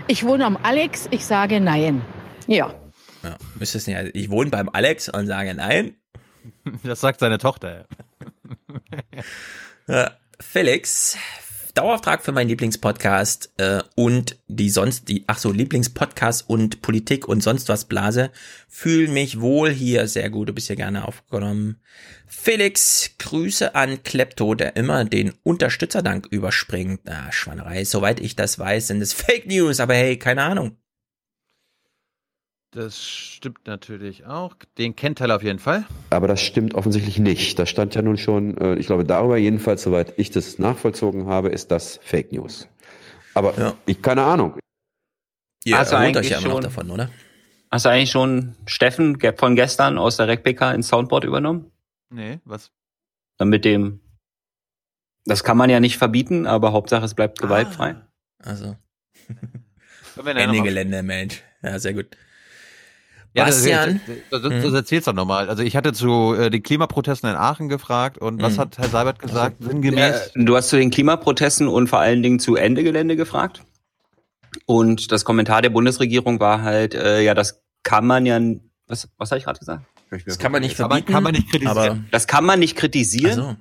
Ich wohne am Alex, ich sage nein. Ja. Ja, müsste es nicht, also ich wohne beim Alex und sage nein. Das sagt seine Tochter. Äh, Felix, Dauerauftrag für meinen Lieblingspodcast äh, und die sonst die ach so Lieblingspodcast und Politik und sonst was Blase. Fühl mich wohl hier sehr gut. Du bist hier gerne aufgenommen. Felix, Grüße an Klepto, der immer den Unterstützerdank überspringt. Ah, Schwanerei. Soweit ich das weiß, sind es Fake News. Aber hey, keine Ahnung. Das stimmt natürlich auch. Den kennt Tyler auf jeden Fall. Aber das stimmt offensichtlich nicht. Das stand ja nun schon, äh, ich glaube, darüber jedenfalls, soweit ich das nachvollzogen habe, ist das Fake News. Aber ich keine Ahnung. Ihr Hast du erholt euch eigentlich ja immer noch schon- davon, oder? Hast du eigentlich schon Steffen von gestern aus der RecBK ins Soundboard übernommen? Nee, was? Dann mit dem, das kann man ja nicht verbieten, aber Hauptsache es bleibt gewaltfrei. Also. Wir nachher Ende Gelände, Mensch. Ja, sehr gut. Ja, das, Bastian? das, das, das erzähl's doch nochmal. Also ich hatte zu äh, den Klimaprotesten in Aachen gefragt und was Mhm. hat Herr Seibert gesagt? Sinngemäß. Äh, Du hast zu den Klimaprotesten und vor allen Dingen zu Ende Gelände gefragt. Und das Kommentar der Bundesregierung war halt, äh, ja, das kann man ja, was, was habe ich gerade gesagt? Das kann man nicht Kann man- verbieten. kann man nicht kritisieren. Aber Das kann man nicht kritisieren. Ach so.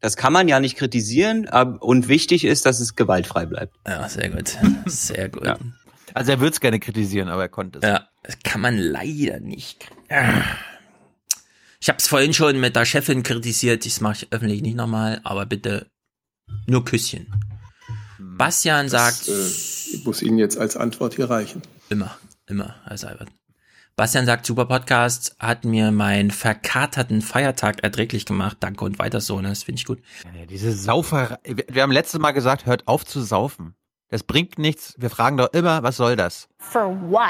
Das kann man ja nicht kritisieren. Und wichtig ist, dass es gewaltfrei bleibt. ja, sehr gut. Sehr gut. Ja. Also er würde es gerne kritisieren, aber er konnte es. Ja, das kann man leider nicht. Ich habe es vorhin schon mit der Chefin kritisiert. Das mache ich öffentlich nicht nochmal, aber bitte nur Küsschen. Bastian sagt Das äh, muss Ihnen jetzt als Antwort hier reichen. immer, immer, Herr Seibert. Bastian sagt, super Podcast, hat mir meinen verkaterten Feiertag erträglich gemacht. Danke und weiter so, ne? Das finde ich gut. Ja, diese Saufer. Wir, wir haben letztes Mal gesagt, hört auf zu saufen. Das bringt nichts. Wir fragen doch immer, was soll das? For what?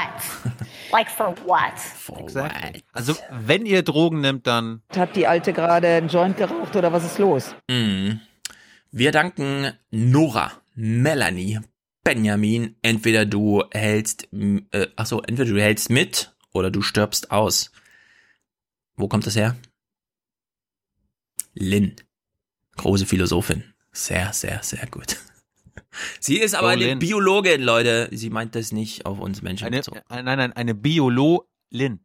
like for what? Exakt. Also wenn ihr Drogen nimmt, dann Hat die Alte gerade einen Joint geraucht oder was ist los? Mhm. Wir danken Nora, Melanie, Benjamin. Entweder du hältst, äh, ach so, entweder du hältst mit oder du stirbst aus. Wo kommt das her? Lynn, große Philosophin. Sehr, sehr, sehr gut. Sie ist aber Oh, eine. Biologin, Leute. Sie meint das nicht auf uns Menschen eine, bezogen. äh, nein, nein, eine Biologin.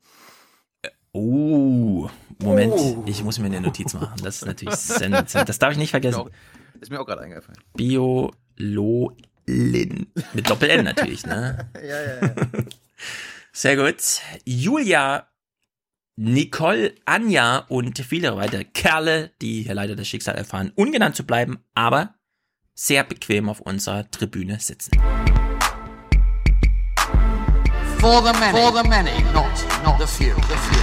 Oh, Moment, Oh. ich muss mir eine Notiz machen. Das ist natürlich sensationell. Das darf ich nicht vergessen. Ist mir auch gerade eingefallen. Biololin. Mit Doppel-N natürlich, ne? Ja, ja, ja. Sehr gut. Julia, Nicole, Anja und viele weitere Kerle, die hier leider das Schicksal erfahren, ungenannt zu bleiben, aber sehr bequem auf unserer Tribüne sitzen. For the many. For the many, not, not the few. The few.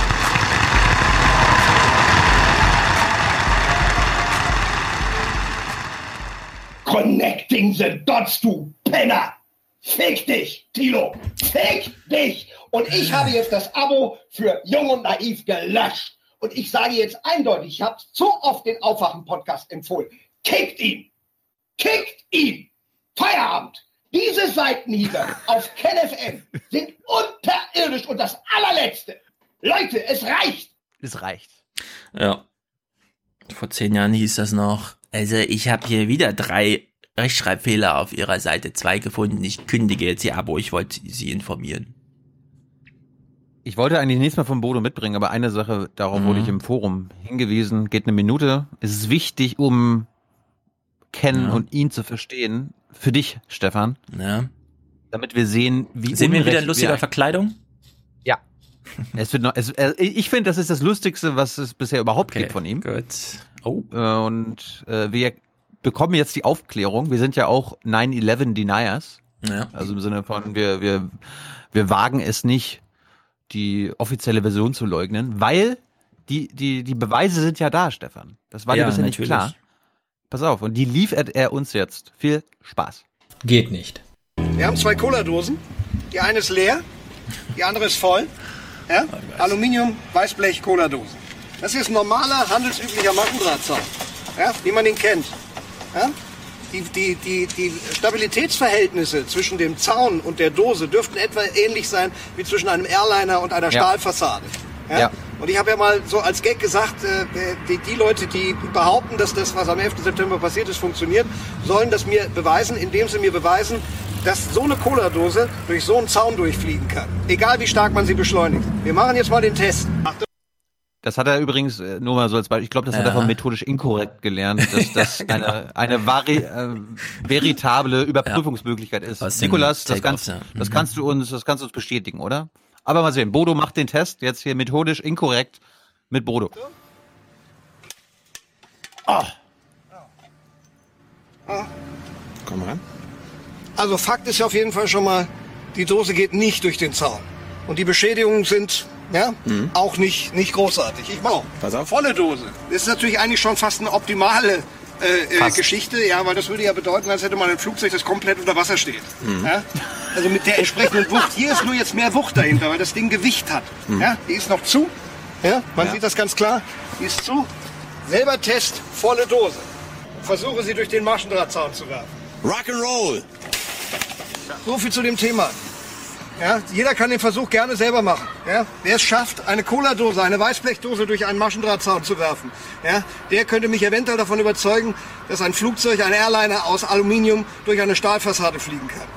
Connecting the dots, du Penner! Fick dich, Tilo! Fick dich! Und ich habe jetzt das Abo für Jung und Naiv gelöscht. Und ich sage jetzt eindeutig, ich habe so oft den Aufwachen-Podcast empfohlen. Kickt ihn! Kickt ihn! Feierabend! Diese Seitenhiebe auf KenFM sind unterirdisch und das allerletzte. Leute, es reicht! Es reicht. Ja. Vor zehn Jahren hieß das noch, also ich habe hier wieder drei Rechtschreibfehler auf ihrer Seite 2 gefunden. Ich kündige jetzt ihr Abo, ich wollte sie informieren. Ich wollte eigentlich nächstes Mal von Bodo mitbringen, aber eine Sache, darauf Mhm. wurde ich im Forum hingewiesen, geht eine Minute. Es ist wichtig, um Ken Ja. und ihn zu verstehen. Für dich, Stefan. Ja. Damit wir sehen, wie Sehen wir wieder in lustiger Verkleidung? Ja. Es wird noch, es, äh, ich finde, das ist das Lustigste, was es bisher überhaupt gibt von ihm. Gut. Oh. Äh, Und äh, wir bekommen jetzt die Aufklärung. Wir sind ja auch 9-11 Deniers. Ja. Also im Sinne von, wir, wir, wir wagen es nicht, die offizielle Version zu leugnen, weil die, die, die Beweise sind ja da, Stefan. Das war dir Ja, bisher nicht natürlich. klar. Pass auf, und die liefert er uns jetzt. Viel Spaß. Geht nicht. Wir haben zwei Cola-Dosen. Die eine ist leer, die andere ist voll. Ja? Aluminium, Weißblech, Cola-Dose. Das ist ein normaler, handelsüblicher Maschendrahtzaun, ja? wie man ihn kennt. Ja? Die, die, die, die Stabilitätsverhältnisse zwischen dem Zaun und der Dose dürften etwa ähnlich sein wie zwischen einem Airliner und einer Ja. Stahlfassade. Ja? Ja. Und ich habe ja mal so als Gag gesagt, äh, die, die Leute, die behaupten, dass das, was am 11. September passiert ist, funktioniert, sollen das mir beweisen, indem sie mir beweisen, dass so eine Cola-Dose durch so einen Zaun durchfliegen kann. Egal wie stark man sie beschleunigt. Wir machen jetzt mal den Test. Achtung. Das hat er übrigens, äh, nur mal so als Beispiel, ich glaube, das hat Ja. er von methodisch inkorrekt gelernt, dass das Genau. eine, eine vari, äh, veritable Überprüfungsmöglichkeit ist. Nikolas, das, kannst, ja. das Mhm. kannst du uns, das kannst du uns bestätigen, oder? Aber mal sehen, Bodo macht den Test jetzt hier methodisch inkorrekt mit Bodo. Ah. Komm ran. Also Fakt ist ja auf jeden Fall schon mal, die Dose geht nicht durch den Zaun. Und die Beschädigungen sind ja, auch nicht, nicht großartig. Ich mach. Pass auf. Volle Dose. Das ist natürlich eigentlich schon fast eine optimale äh, äh. Geschichte, ja, weil das würde ja bedeuten, als hätte man ein Flugzeug, das komplett unter Wasser steht. Ja? Also mit der entsprechenden Wucht. Hier ist nur jetzt mehr Wucht dahinter, weil das Ding Gewicht hat. Ja? Die ist noch zu. Ja? Man Ja. sieht das ganz klar. Die ist zu. Selber Test, volle Dose. Versuche sie durch den Maschendrahtzaun zu werfen. Rock'n'Roll. So viel zu dem Thema. Ja, jeder kann den Versuch gerne selber machen. Ja, wer es schafft, eine Cola-Dose, eine Weißblechdose durch einen Maschendrahtzaun zu werfen, ja, der könnte mich eventuell davon überzeugen, dass ein Flugzeug, ein Airliner aus Aluminium durch eine Stahlfassade fliegen kann.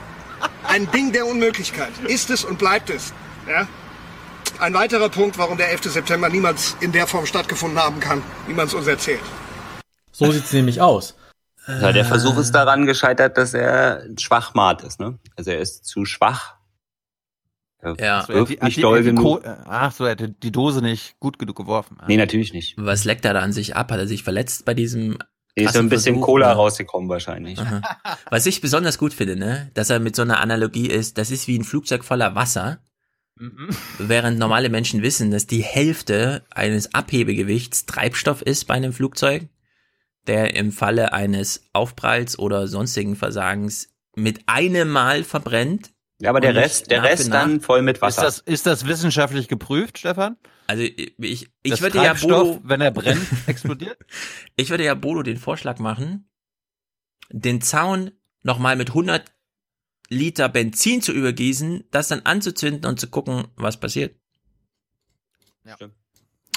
Ein Ding der Unmöglichkeit. Ist es und bleibt es. Ja? Ein weiterer Punkt, warum der 11. September niemals in der Form stattgefunden haben kann, wie man es uns erzählt. So sieht's nämlich aus. Ja, der Versuch ist daran gescheitert, dass er schwachmat ist. Ne? Also er ist zu schwach. Ja. wirft Die- nicht die- doll die genug. Ach so, er hätte die Dose nicht gut genug geworfen. Nee, natürlich nicht. Was leckt er da an sich ab? Hat er sich verletzt bei diesem Ist so ein bisschen Versuch, Cola oder? rausgekommen wahrscheinlich. Aha. Was ich besonders gut finde, ne, dass er mit so einer Analogie ist, das ist wie ein Flugzeug voller Wasser, während normale Menschen wissen, dass die Hälfte eines Abhebegewichts Treibstoff ist bei einem Flugzeug, der im Falle eines Aufpralls oder sonstigen Versagens mit einem Mal verbrennt. Ja, aber der Rest, der Rest dann voll mit Ist Wasser. das, ist das wissenschaftlich geprüft, Stefan? Also ich, ich, ich Das würde ja Bodo, wenn er brennt, explodiert? ich würde ja Bodo den Vorschlag machen, den Zaun nochmal mit 100 Liter Benzin zu übergießen, das dann anzuzünden und zu gucken, was passiert. Ja.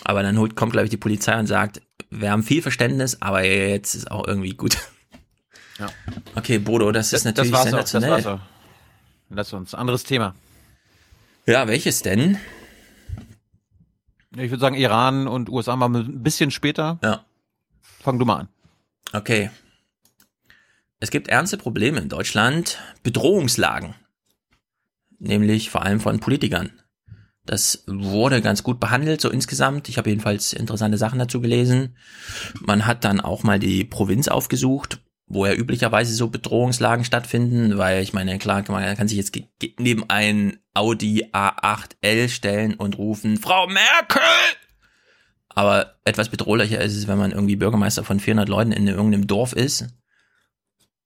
Aber dann holt, kommt, glaube ich, die Polizei und sagt, wir haben viel Verständnis, aber jetzt ist auch irgendwie gut. Ja. Okay, Bodo, das ist natürlich das war's auch, das sensationell. Lass uns. Anderes Thema. Ja, welches denn? Ich würde sagen, Iran und USA mal ein bisschen später. Ja. Fang du mal an. Okay. Es gibt ernste Probleme in Deutschland, Bedrohungslagen. Nämlich vor allem von Politikern. Das wurde ganz gut behandelt, so insgesamt. Ich habe jedenfalls interessante Sachen dazu gelesen. Man hat dann auch mal die Provinz aufgesucht, wo ja üblicherweise so Bedrohungslagen stattfinden, weil ich meine, klar, man kann sich jetzt neben ein Audi A8L stellen und rufen, Frau Merkel! Aber etwas bedrohlicher ist es, wenn man irgendwie Bürgermeister von 400 Leuten in irgendeinem Dorf ist,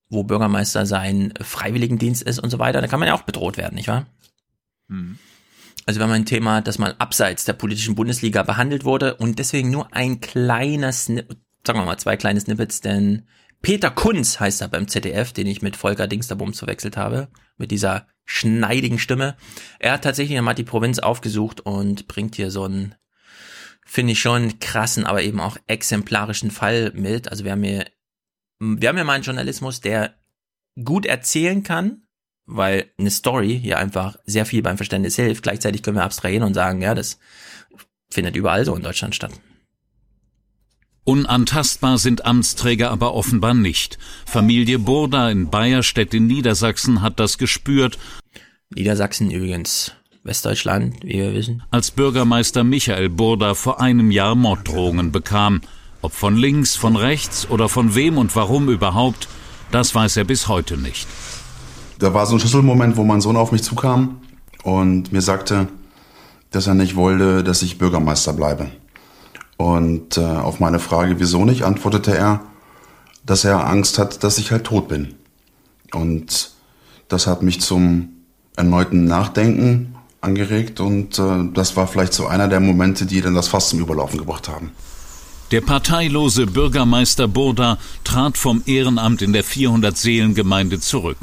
wo Bürgermeister sein Freiwilligendienst ist und so weiter. Da kann man ja auch bedroht werden, nicht wahr? Also wenn man ein Thema das mal abseits der politischen Bundesliga behandelt wurde und deswegen nur ein kleiner Snippet, sagen wir mal zwei kleine Snippets, denn Peter Kunz heißt er beim ZDF, den ich mit Volker Dingsterbums verwechselt habe, mit dieser schneidigen Stimme. Er hat tatsächlich einmal die Provinz aufgesucht und bringt hier so einen, finde ich schon krassen, aber eben auch exemplarischen Fall mit. Also wir haben hier, wir haben hier mal einen Journalismus, der gut erzählen kann, weil eine Story hier einfach sehr viel beim Verständnis hilft. Gleichzeitig können wir abstrahieren und sagen, ja, das findet überall so in Deutschland statt. Unantastbar sind Amtsträger aber offenbar nicht. Familie Burda in Bayerstedt in Niedersachsen hat das gespürt. Niedersachsen übrigens Westdeutschland, wie wir wissen. Als Bürgermeister Michael Burda vor einem Jahr Morddrohungen bekam. Ob von links, von rechts oder von wem und warum überhaupt, das weiß er bis heute nicht. Da war so ein Schlüsselmoment, wo mein Sohn auf mich zukam und mir sagte, dass er nicht wollte, dass ich Bürgermeister bleibe. Und äh, auf meine Frage, wieso nicht, antwortete er, dass er Angst hat, dass ich halt tot bin. Und das hat mich zum erneuten Nachdenken angeregt und äh, das war vielleicht so einer der Momente, die dann das Fass zum Überlaufen gebracht haben. Der parteilose Bürgermeister Burda trat vom Ehrenamt in der 400-Seelen-Gemeinde zurück.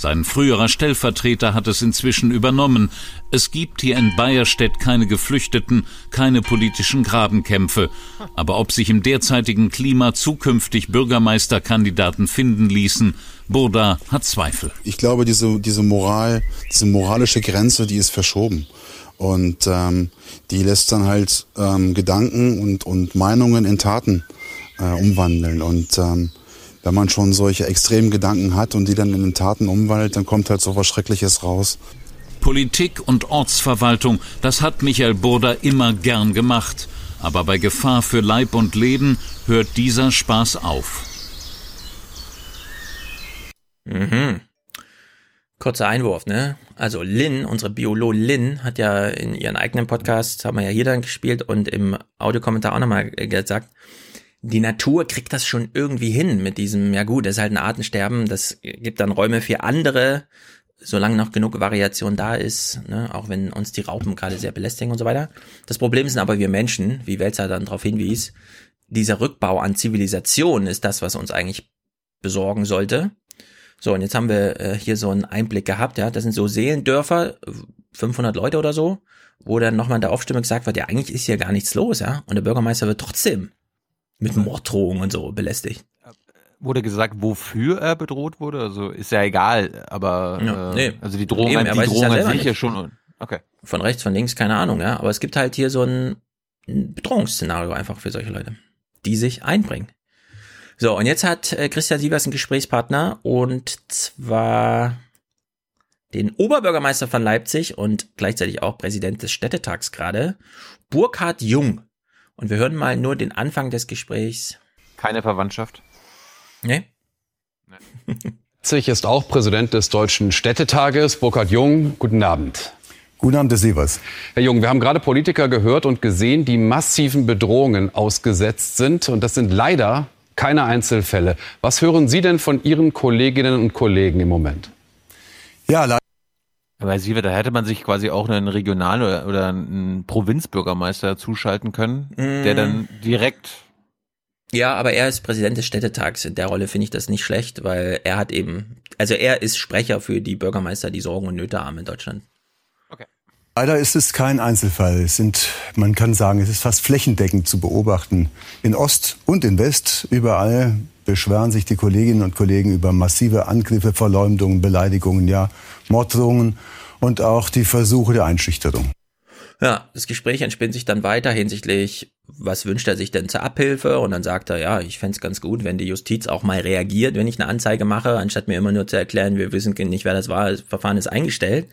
Sein früherer Stellvertreter hat es inzwischen übernommen. Es gibt hier in Bayerstedt keine Geflüchteten, keine politischen Grabenkämpfe. Aber ob sich im derzeitigen Klima zukünftig Bürgermeisterkandidaten finden ließen, Burda hat Zweifel. Ich glaube, diese, diese Moral, diese moralische Grenze, die ist verschoben. Und ähm, die lässt dann halt ähm, Gedanken und, und Meinungen in Taten äh, umwandeln. Und ähm, wenn man schon solche extremen Gedanken hat und die dann in den Taten umwandelt, dann kommt halt so was Schreckliches raus. Politik und Ortsverwaltung, das hat Michael Burda immer gern gemacht. Aber bei Gefahr für Leib und Leben hört dieser Spaß auf. Mhm. Kurzer Einwurf, ne? Also Lynn, unsere Biolo Lynn, hat ja in ihren eigenen Podcast, haben wir ja hier dann gespielt und im Audiokommentar auch nochmal gesagt, die Natur kriegt das schon irgendwie hin mit diesem, ja gut, das ist halt ein Artensterben, das gibt dann Räume für andere, solange noch genug Variation da ist, ne? auch wenn uns die Raupen gerade sehr belästigen und so weiter. Das Problem sind aber wir Menschen, wie Welzer dann darauf hinwies, dieser Rückbau an Zivilisation ist das, was uns eigentlich besorgen sollte. So, und jetzt haben wir äh, hier so einen Einblick gehabt, ja, das sind so Seelendörfer, 500 Leute oder so, wo dann nochmal in der Aufstimmung gesagt wird, ja, eigentlich ist hier gar nichts los, ja, und der Bürgermeister wird trotzdem mit Morddrohungen und so belästigt. Wurde gesagt, wofür er bedroht wurde? Also ist ja egal, aber Ja, äh, nee. also die Drohung, Eben, die Drohung ja an selber sich nicht. ja schon. Okay. Von rechts, von links, keine Ahnung, ja, aber es gibt halt hier so ein, ein Bedrohungsszenario einfach für solche Leute, die sich einbringen. So, und jetzt hat äh, Christian Sievers einen Gesprächspartner und zwar den Oberbürgermeister von Leipzig und gleichzeitig auch Präsident des Städtetags gerade, Burkhard Jung. Und wir hören mal nur den Anfang des Gesprächs. Keine Verwandtschaft. Nee? Leipzig ist auch Präsident des Deutschen Städtetages. Burkhard Jung, guten Abend. Guten Abend, Herr Sievers. Herr Jung, wir haben gerade Politiker gehört und gesehen, die massiven Bedrohungen ausgesetzt sind. Und das sind leider keine Einzelfälle. Was hören Sie denn von Ihren Kolleginnen und Kollegen im Moment? Ja, leider. Aber Herr Siever, da hätte man sich quasi auch einen Regional- oder, oder einen Provinzbürgermeister zuschalten können, der Mm. dann direkt Ja, aber er ist Präsident des Städtetags. In der Rolle finde ich das nicht schlecht, weil er hat eben, also er ist Sprecher für die Bürgermeister, die Sorgen und Nöte haben in Deutschland. Leider ist es kein Einzelfall. Es sind, man kann sagen, es ist fast flächendeckend zu beobachten. In Ost und in West, überall beschweren sich die Kolleginnen und Kollegen über massive Angriffe, Verleumdungen, Beleidigungen, ja, Morddrohungen und auch die Versuche der Einschüchterung. Ja, das Gespräch entspinnt sich dann weiter hinsichtlich, was wünscht er sich denn zur Abhilfe? Und dann sagt er, ja, ich fänd's es ganz gut, wenn die Justiz auch mal reagiert, wenn ich eine Anzeige mache, anstatt mir immer nur zu erklären, wir wissen nicht, wer das war, das Verfahren ist eingestellt.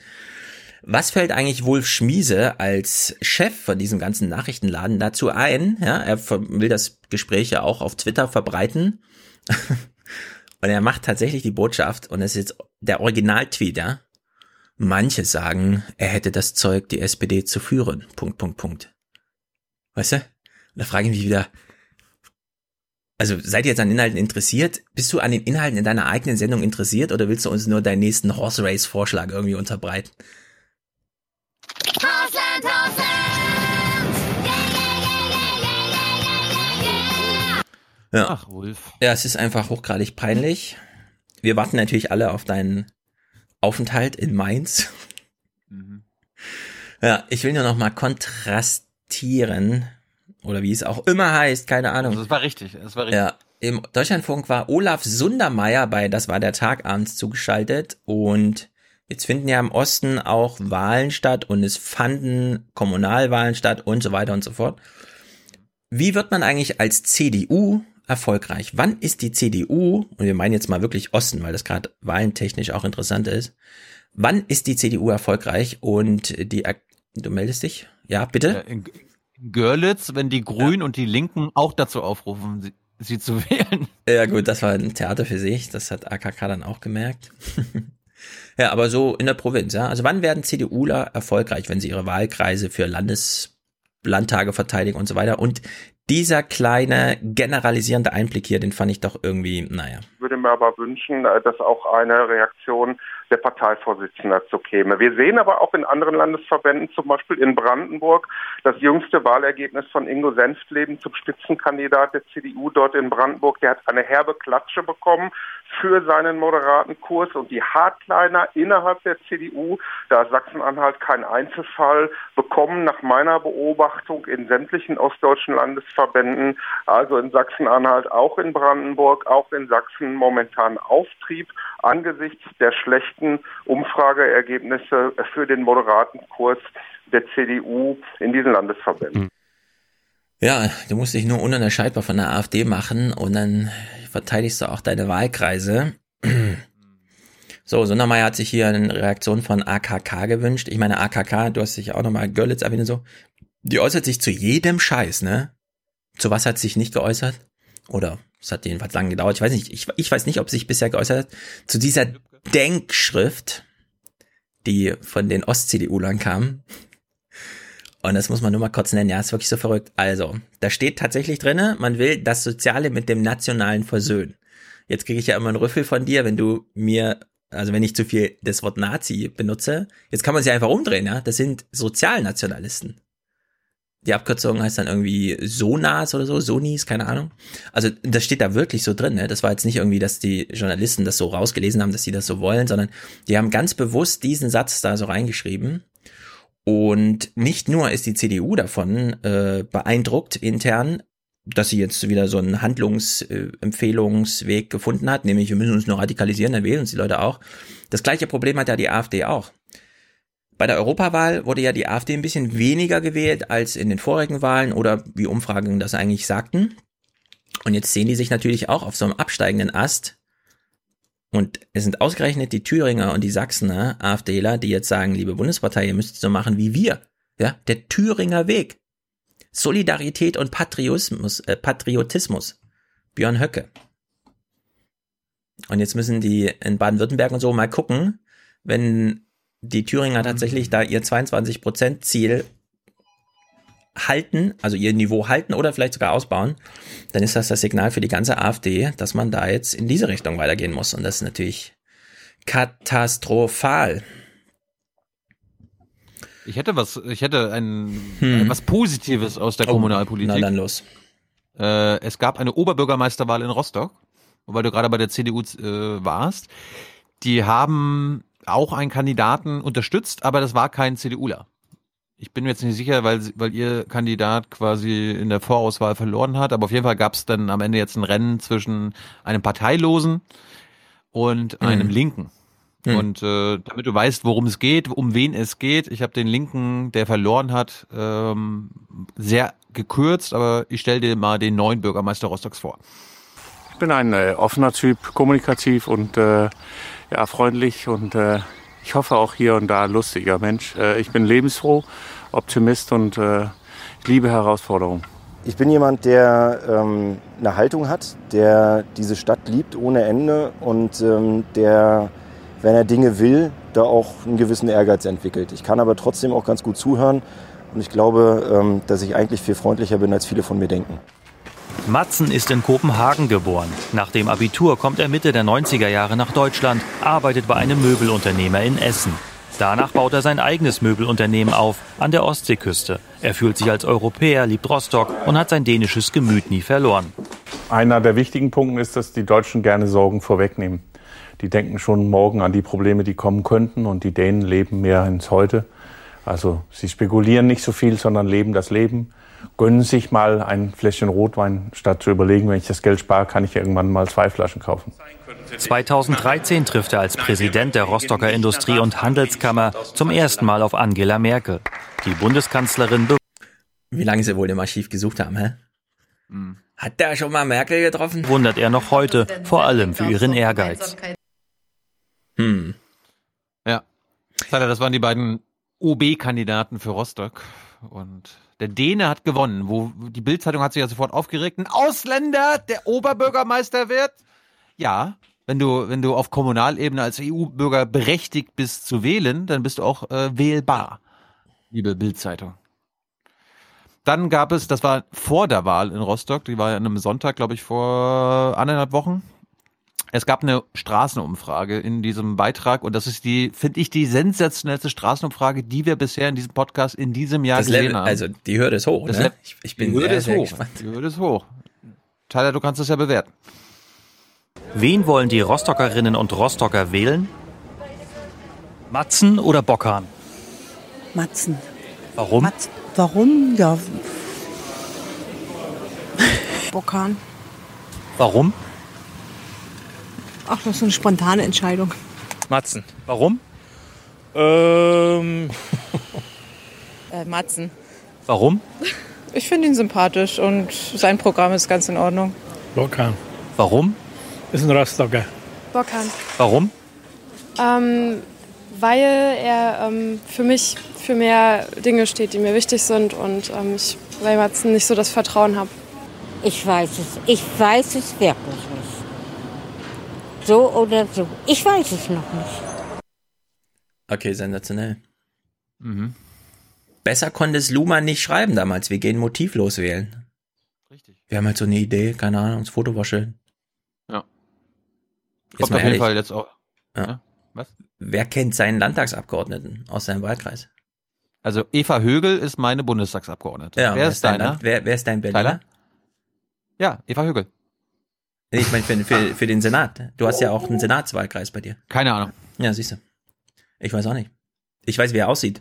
Was fällt eigentlich Wolf Schmiese als Chef von diesem ganzen Nachrichtenladen dazu ein? Ja, er will das Gespräch ja auch auf Twitter verbreiten. und er macht tatsächlich die Botschaft, und das ist jetzt der Original-Tweet, ja. Manche sagen, er hätte das Zeug, die SPD zu führen. Punkt, Punkt, Punkt. Weißt du? Und da frage ich mich wieder, also seid ihr jetzt an Inhalten interessiert? Bist du an den Inhalten in deiner eigenen Sendung interessiert oder willst du uns nur deinen nächsten Horse Race Vorschlag irgendwie unterbreiten? Ja. Ach, Wolf. Ja, es ist einfach hochgradig peinlich. Wir warten natürlich alle auf deinen Aufenthalt in Mainz. Ja, ich will nur noch mal kontrastieren oder wie es auch immer heißt, keine Ahnung. Also das war richtig, das war richtig. Ja, im Deutschlandfunk war Olaf Sundermeier bei Das war der Tag abends zugeschaltet und jetzt finden ja im Osten auch Wahlen statt und es fanden Kommunalwahlen statt und so weiter und so fort. Wie wird man eigentlich als CDU erfolgreich? Wann ist die CDU, und wir meinen jetzt mal wirklich Osten, weil das gerade wahlentechnisch auch interessant ist, wann ist die CDU erfolgreich und die, du meldest dich? Ja, bitte? In Görlitz, wenn die Grünen und die Linken auch dazu aufrufen, sie, sie zu wählen. Ja gut, das war ein Theater für sich, das hat AKK dann auch gemerkt. ja, aber so in der Provinz, ja. Also wann werden CDUler erfolgreich, wenn sie ihre Wahlkreise für Landes Landtage verteidigen und so weiter? Und dieser kleine generalisierende Einblick hier, den fand ich doch irgendwie, naja. Ich würde mir aber wünschen, äh, dass auch eine Reaktion der Parteivorsitzenden dazu käme. Wir sehen aber auch in anderen Landesverbänden, zum Beispiel in Brandenburg, das jüngste Wahlergebnis von Ingo Senftleben zum Spitzenkandidat der CDU dort in Brandenburg. Der hat eine herbe Klatsche bekommen für seinen moderaten Kurs und die Hardliner innerhalb der CDU, da Sachsen-Anhalt kein Einzelfall, bekommen nach meiner Beobachtung in sämtlichen ostdeutschen Landesverbänden, also in Sachsen-Anhalt, auch in Brandenburg, auch in Sachsen momentan Auftrieb angesichts der schlechten Umfrageergebnisse für den moderaten Kurs der CDU in diesen Landesverbänden. Ja, du musst dich nur ununterscheidbar von der AfD machen und dann verteidigst du auch deine Wahlkreise. So, Sundermeier hat sich hier eine Reaktion von AKK gewünscht. Ich meine, AKK, du hast dich auch nochmal Görlitz erwähnt und so. Die äußert sich zu jedem Scheiß, ne? Zu was hat sie sich nicht geäußert? Oder es hat jedenfalls lange gedauert. Ich weiß nicht, ich, ich weiß nicht, ob sie sich bisher geäußert hat. Zu dieser Denkschrift, die von den Ost-CDU-Lern kam. Und das muss man nur mal kurz nennen. Ja, ist wirklich so verrückt. Also, da steht tatsächlich drinne, man will das Soziale mit dem Nationalen versöhnen. Jetzt kriege ich ja immer einen Rüffel von dir, wenn du mir, also wenn ich zu viel das Wort Nazi benutze. Jetzt kann man es einfach umdrehen, ja. Das sind Sozialnationalisten. Die Abkürzung heißt dann irgendwie Sonas oder so, Sonis, keine Ahnung. Also das steht da wirklich so drin. Ne? Das war jetzt nicht irgendwie, dass die Journalisten das so rausgelesen haben, dass sie das so wollen, sondern die haben ganz bewusst diesen Satz da so reingeschrieben. Und nicht nur ist die CDU davon äh, beeindruckt intern, dass sie jetzt wieder so einen Handlungsempfehlungsweg gefunden hat, nämlich wir müssen uns nur radikalisieren, dann wählen uns die Leute auch. Das gleiche Problem hat ja die AfD auch. Bei der Europawahl wurde ja die AfD ein bisschen weniger gewählt als in den vorigen Wahlen oder wie Umfragen das eigentlich sagten. Und jetzt sehen die sich natürlich auch auf so einem absteigenden Ast. Und es sind ausgerechnet die Thüringer und die Sachsener AfDler, die jetzt sagen, liebe Bundespartei, ihr müsst so machen wie wir. Ja, der Thüringer Weg. Solidarität und Patriotismus, äh, Patriotismus. Björn Höcke. Und jetzt müssen die in Baden-Württemberg und so mal gucken, wenn die Thüringer tatsächlich da ihr 22% Ziel halten, also ihr Niveau halten oder vielleicht sogar ausbauen, dann ist das das Signal für die ganze AfD, dass man da jetzt in diese Richtung weitergehen muss. Und das ist natürlich katastrophal. Ich hätte was, ich hätte ein, hm. was Positives aus der oh, Kommunalpolitik. Na dann los. Äh, es gab eine Oberbürgermeisterwahl in Rostock, weil du gerade bei der CDU äh, warst. Die haben auch einen Kandidaten unterstützt, aber das war kein CDUler. Ich bin mir jetzt nicht sicher, weil, weil ihr Kandidat quasi in der Vorauswahl verloren hat, aber auf jeden Fall gab es dann am Ende jetzt ein Rennen zwischen einem Parteilosen und einem mhm. Linken. Mhm. Und äh, damit du weißt, worum es geht, um wen es geht, ich habe den Linken, der verloren hat, ähm, sehr gekürzt, aber ich stelle dir mal den neuen Bürgermeister Rostocks vor. Ich bin ein äh, offener Typ, kommunikativ und äh, ja, freundlich und äh, ich hoffe auch hier und da lustiger Mensch. Äh, ich bin lebensfroh, Optimist und äh, ich liebe Herausforderungen. Ich bin jemand, der ähm, eine Haltung hat, der diese Stadt liebt ohne Ende und ähm, der, wenn er Dinge will, da auch einen gewissen Ehrgeiz entwickelt. Ich kann aber trotzdem auch ganz gut zuhören und ich glaube, ähm, dass ich eigentlich viel freundlicher bin, als viele von mir denken. Matzen ist in Kopenhagen geboren. Nach dem Abitur kommt er Mitte der 90er Jahre nach Deutschland, arbeitet bei einem Möbelunternehmer in Essen. Danach baut er sein eigenes Möbelunternehmen auf an der Ostseeküste. Er fühlt sich als Europäer, liebt Rostock und hat sein dänisches Gemüt nie verloren. Einer der wichtigen Punkte ist, dass die Deutschen gerne Sorgen vorwegnehmen. Die denken schon morgen an die Probleme, die kommen könnten und die Dänen leben mehr ins Heute. Also sie spekulieren nicht so viel, sondern leben das Leben gönnen sich mal ein Fläschchen Rotwein, statt zu überlegen, wenn ich das Geld spare, kann ich irgendwann mal zwei Flaschen kaufen. 2013 trifft er als Präsident der Rostocker Industrie- und Handelskammer zum ersten Mal auf Angela Merkel. Die Bundeskanzlerin. Wie lange sie wohl im Archiv gesucht haben, hä? Hm. Hat der schon mal Merkel getroffen? Wundert er noch heute, vor allem für ihren Ehrgeiz. Hm. Ja. Das waren die beiden OB-Kandidaten für Rostock. Und der Däne hat gewonnen. Wo die Bildzeitung hat sich ja sofort aufgeregt. Ein Ausländer, der Oberbürgermeister wird. Ja, wenn du wenn du auf Kommunalebene als EU-Bürger berechtigt bist zu wählen, dann bist du auch äh, wählbar. Liebe Bildzeitung. Dann gab es, das war vor der Wahl in Rostock, die war ja an einem Sonntag, glaube ich, vor anderthalb Wochen. Es gab eine Straßenumfrage in diesem Beitrag und das ist die, finde ich, die sensationellste Straßenumfrage, die wir bisher in diesem Podcast in diesem Jahr das gesehen Level, haben. Also die Hürde ist hoch, ne? Ich, ich bin die Hürde sehr, ist sehr hoch. Die Hürde ist hoch. Tyler, du kannst es ja bewerten. Wen wollen die Rostockerinnen und Rostocker wählen? Matzen oder Bockhahn? Matzen. Warum? Matzen. Warum? Ja. Bockhahn. Warum? Ach, das ist eine spontane Entscheidung. Matzen. Warum? Ähm. äh, Matzen. Warum? Ich finde ihn sympathisch und sein Programm ist ganz in Ordnung. Bockhahn. Warum? Ist ein Rostocker. Bockhahn. Warum? Ähm, weil er ähm, für mich für mehr Dinge steht, die mir wichtig sind und ähm, ich bei Matzen nicht so das Vertrauen habe. Ich weiß es. Ich weiß es wirklich nicht. So oder so. Ich weiß es noch nicht. Okay, sensationell. Mhm. Besser konnte es Luma nicht schreiben damals. Wir gehen motivlos wählen. Richtig. Wir haben halt so eine Idee, keine Ahnung, das Foto war schön. Ja. Jetzt Kommt mal auf jeden. Fall jetzt auch. Ja. Ja. Was? Wer kennt seinen Landtagsabgeordneten aus seinem Wahlkreis? Also Eva Högel ist meine Bundestagsabgeordnete. Ja, wer ist dein deiner? Wer, wer ist dein Berliner? Tyler? Ja, Eva Högel. Nee, Ich meine für, für, für den Senat. Du hast ja auch einen Senatswahlkreis bei dir. Keine Ahnung. Ja, siehst du. Ich weiß auch nicht. Ich weiß, wie er aussieht.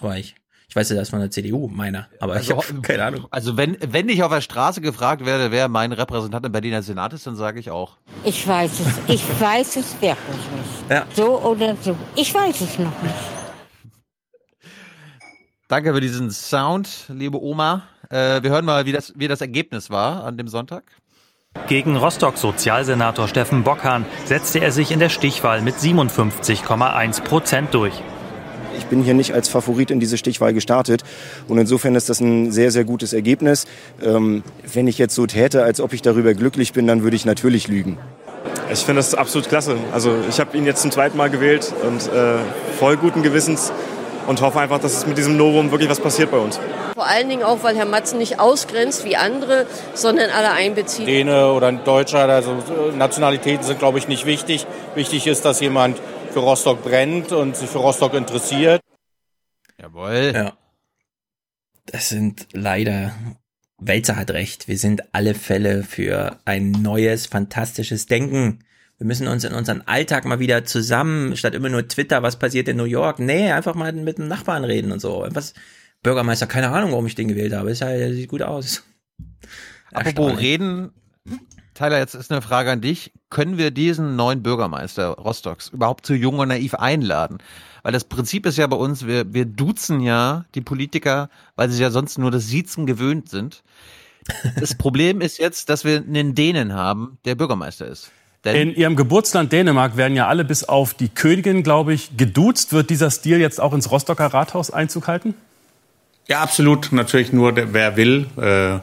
Aber ich, ich weiß ja, das ist von der CDU, meiner. Aber ich Also, habe keine Ahnung. Also wenn, wenn ich auf der Straße gefragt werde, wer mein Repräsentant im Berliner Senat ist, dann sage ich auch. Ich weiß es, ich weiß es wirklich nicht. Ja. So oder so. Ich weiß es noch nicht. Danke für diesen Sound, liebe Oma. Äh, wir hören mal, wie das, wie das Ergebnis war an dem Sonntag. Gegen Rostock Sozialsenator Steffen Bockhahn setzte er sich in der Stichwahl mit 57,1 Prozent durch. Ich bin hier nicht als Favorit in diese Stichwahl gestartet und insofern ist das ein sehr, sehr gutes Ergebnis. Ähm, wenn ich jetzt so täte, als ob ich darüber glücklich bin, dann würde ich natürlich lügen. Ich finde das absolut klasse. Also ich habe ihn jetzt zum zweiten Mal gewählt und äh, voll guten Gewissens und hoffe einfach, dass es mit diesem Novum wirklich was passiert bei uns. Vor allen Dingen auch, weil Herr Matzen nicht ausgrenzt wie andere, sondern alle einbezieht. Däne oder ein Deutscher, also Nationalitäten sind, glaube ich, nicht wichtig. Wichtig ist, dass jemand für Rostock brennt und sich für Rostock interessiert. Jawohl. Ja. Das sind leider, Welzer hat recht, wir sind alle Fälle für ein neues, fantastisches Denken. Wir müssen uns in unseren Alltag mal wieder zusammen, statt immer nur Twitter, was passiert in New York, nee, einfach mal mit dem Nachbarn reden und so. Was, Bürgermeister, keine Ahnung, warum ich den gewählt habe, ist ja, der sieht gut aus. Apropos reden, Tyler, jetzt ist eine Frage an dich. Können wir diesen neuen Bürgermeister Rostocks überhaupt zu jung und naiv einladen? Weil das Prinzip ist ja bei uns, wir, wir duzen ja die Politiker, weil sie ja sonst nur das Siezen gewöhnt sind. Das Problem ist jetzt, dass wir einen Dänen haben, der Bürgermeister ist. Denn In ihrem Geburtsland Dänemark werden ja alle bis auf die Königin, glaube ich, geduzt. Wird dieser Stil jetzt auch ins Rostocker Rathaus Einzug halten? Ja, absolut. Natürlich nur, wer will. Äh,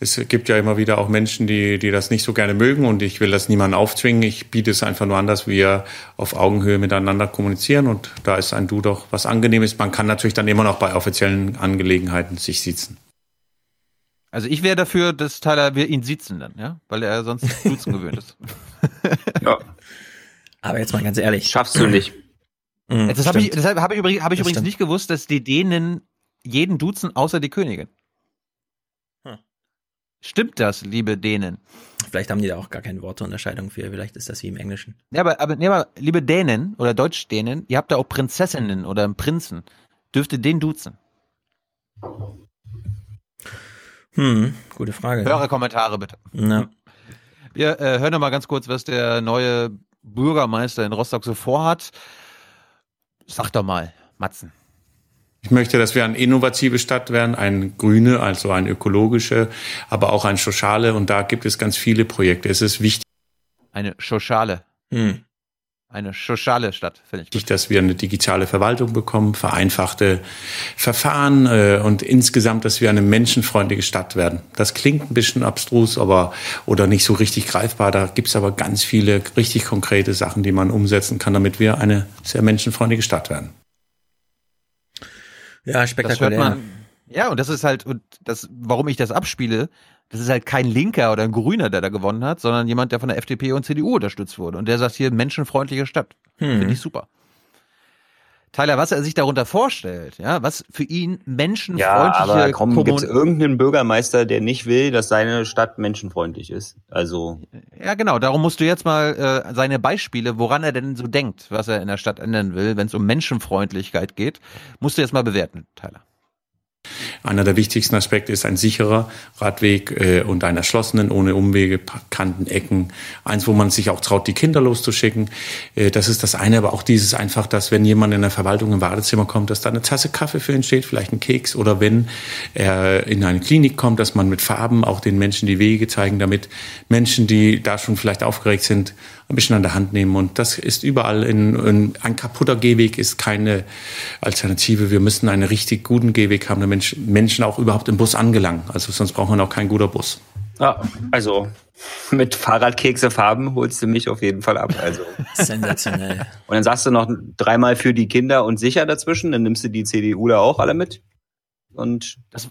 es gibt ja immer wieder auch Menschen, die, die das nicht so gerne mögen und ich will das niemandem aufzwingen. Ich biete es einfach nur an, dass wir auf Augenhöhe miteinander kommunizieren und da ist ein Du doch was Angenehmes. Man kann natürlich dann immer noch bei offiziellen Angelegenheiten sich sitzen. Also ich wäre dafür, dass Tyler wir ihn sitzen dann, ja, weil er sonst duzen gewöhnt ist. Aber jetzt mal ganz ehrlich. Schaffst du nicht. Mhm, das habe ich, deshalb habe ich, übrigens, hab ich Das übrigens stimmt. nicht gewusst, dass die Dänen jeden duzen, außer die Königin. Hm. Stimmt das, liebe Dänen? Vielleicht haben die da auch gar keine Worteunterscheidung für, vielleicht ist das wie im Englischen. Ja, aber, aber, nee, aber liebe Dänen oder Deutschdänen, ihr habt da auch Prinzessinnen oder einen Prinzen. Dürft ihr den duzen? Hm, gute Frage. Höre Kommentare bitte. Ja. Wir äh, hören noch mal ganz kurz, was der neue Bürgermeister in Rostock so vorhat. Sag doch mal, Matzen. Ich möchte, dass wir eine innovative Stadt werden, eine grüne, also eine ökologische, aber auch eine soziale und da gibt es ganz viele Projekte. Es ist wichtig, Eine Schoschale. Hm. Eine Schoschale Stadt, finde ich gut. dass wir eine digitale Verwaltung bekommen, vereinfachte Verfahren äh, und insgesamt, dass wir eine menschenfreundliche Stadt werden. Das klingt ein bisschen abstrus, aber oder nicht so richtig greifbar. Da gibt es aber ganz viele richtig konkrete Sachen, die man umsetzen kann, damit wir eine sehr menschenfreundliche Stadt werden. Ja, Das spektakulär. hört man. Ja, und das ist halt, und das, warum ich das abspiele, das ist halt kein Linker oder ein Grüner, der da gewonnen hat, sondern jemand, der von der FDP und CDU unterstützt wurde. Und der sagt hier, menschenfreundliche Stadt. Hm. Finde ich super. Tyler, was er sich darunter vorstellt, ja, was für ihn menschenfreundliche Ja, aber komm, Kommun- gibt's irgendeinen Bürgermeister, der nicht will, dass seine Stadt menschenfreundlich ist? Also, Ja, genau. Darum musst du jetzt mal äh, seine Beispiele, woran er denn so denkt, was er in der Stadt ändern will, wenn es um Menschenfreundlichkeit geht, musst du jetzt mal bewerten, Tyler. Einer der wichtigsten Aspekte ist ein sicherer Radweg äh, und einen erschlossenen, ohne Umwege, Kanten, Ecken. Eins, wo man sich auch traut, die Kinder loszuschicken. Äh, das ist das eine, aber auch dieses einfach, dass wenn jemand in der Verwaltung im Badezimmer kommt, dass da eine Tasse Kaffee für ihn steht, vielleicht ein Keks oder wenn er in eine Klinik kommt, dass man mit Farben auch den Menschen die Wege zeigen, damit Menschen, die da schon vielleicht aufgeregt sind, ein bisschen an der Hand nehmen. Und das ist überall in, in ein kaputter Gehweg ist keine Alternative. Wir müssen einen richtig guten Gehweg haben, damit Mensch, Menschen auch überhaupt im Bus angelangen. Also sonst braucht man auch kein guter Bus. ja, also mit Fahrradkekse Farben holst du mich auf jeden Fall ab. Also. Sensationell. Und dann sagst du noch dreimal für die Kinder und sicher dazwischen, dann nimmst du die CDU da auch alle mit. Und Das,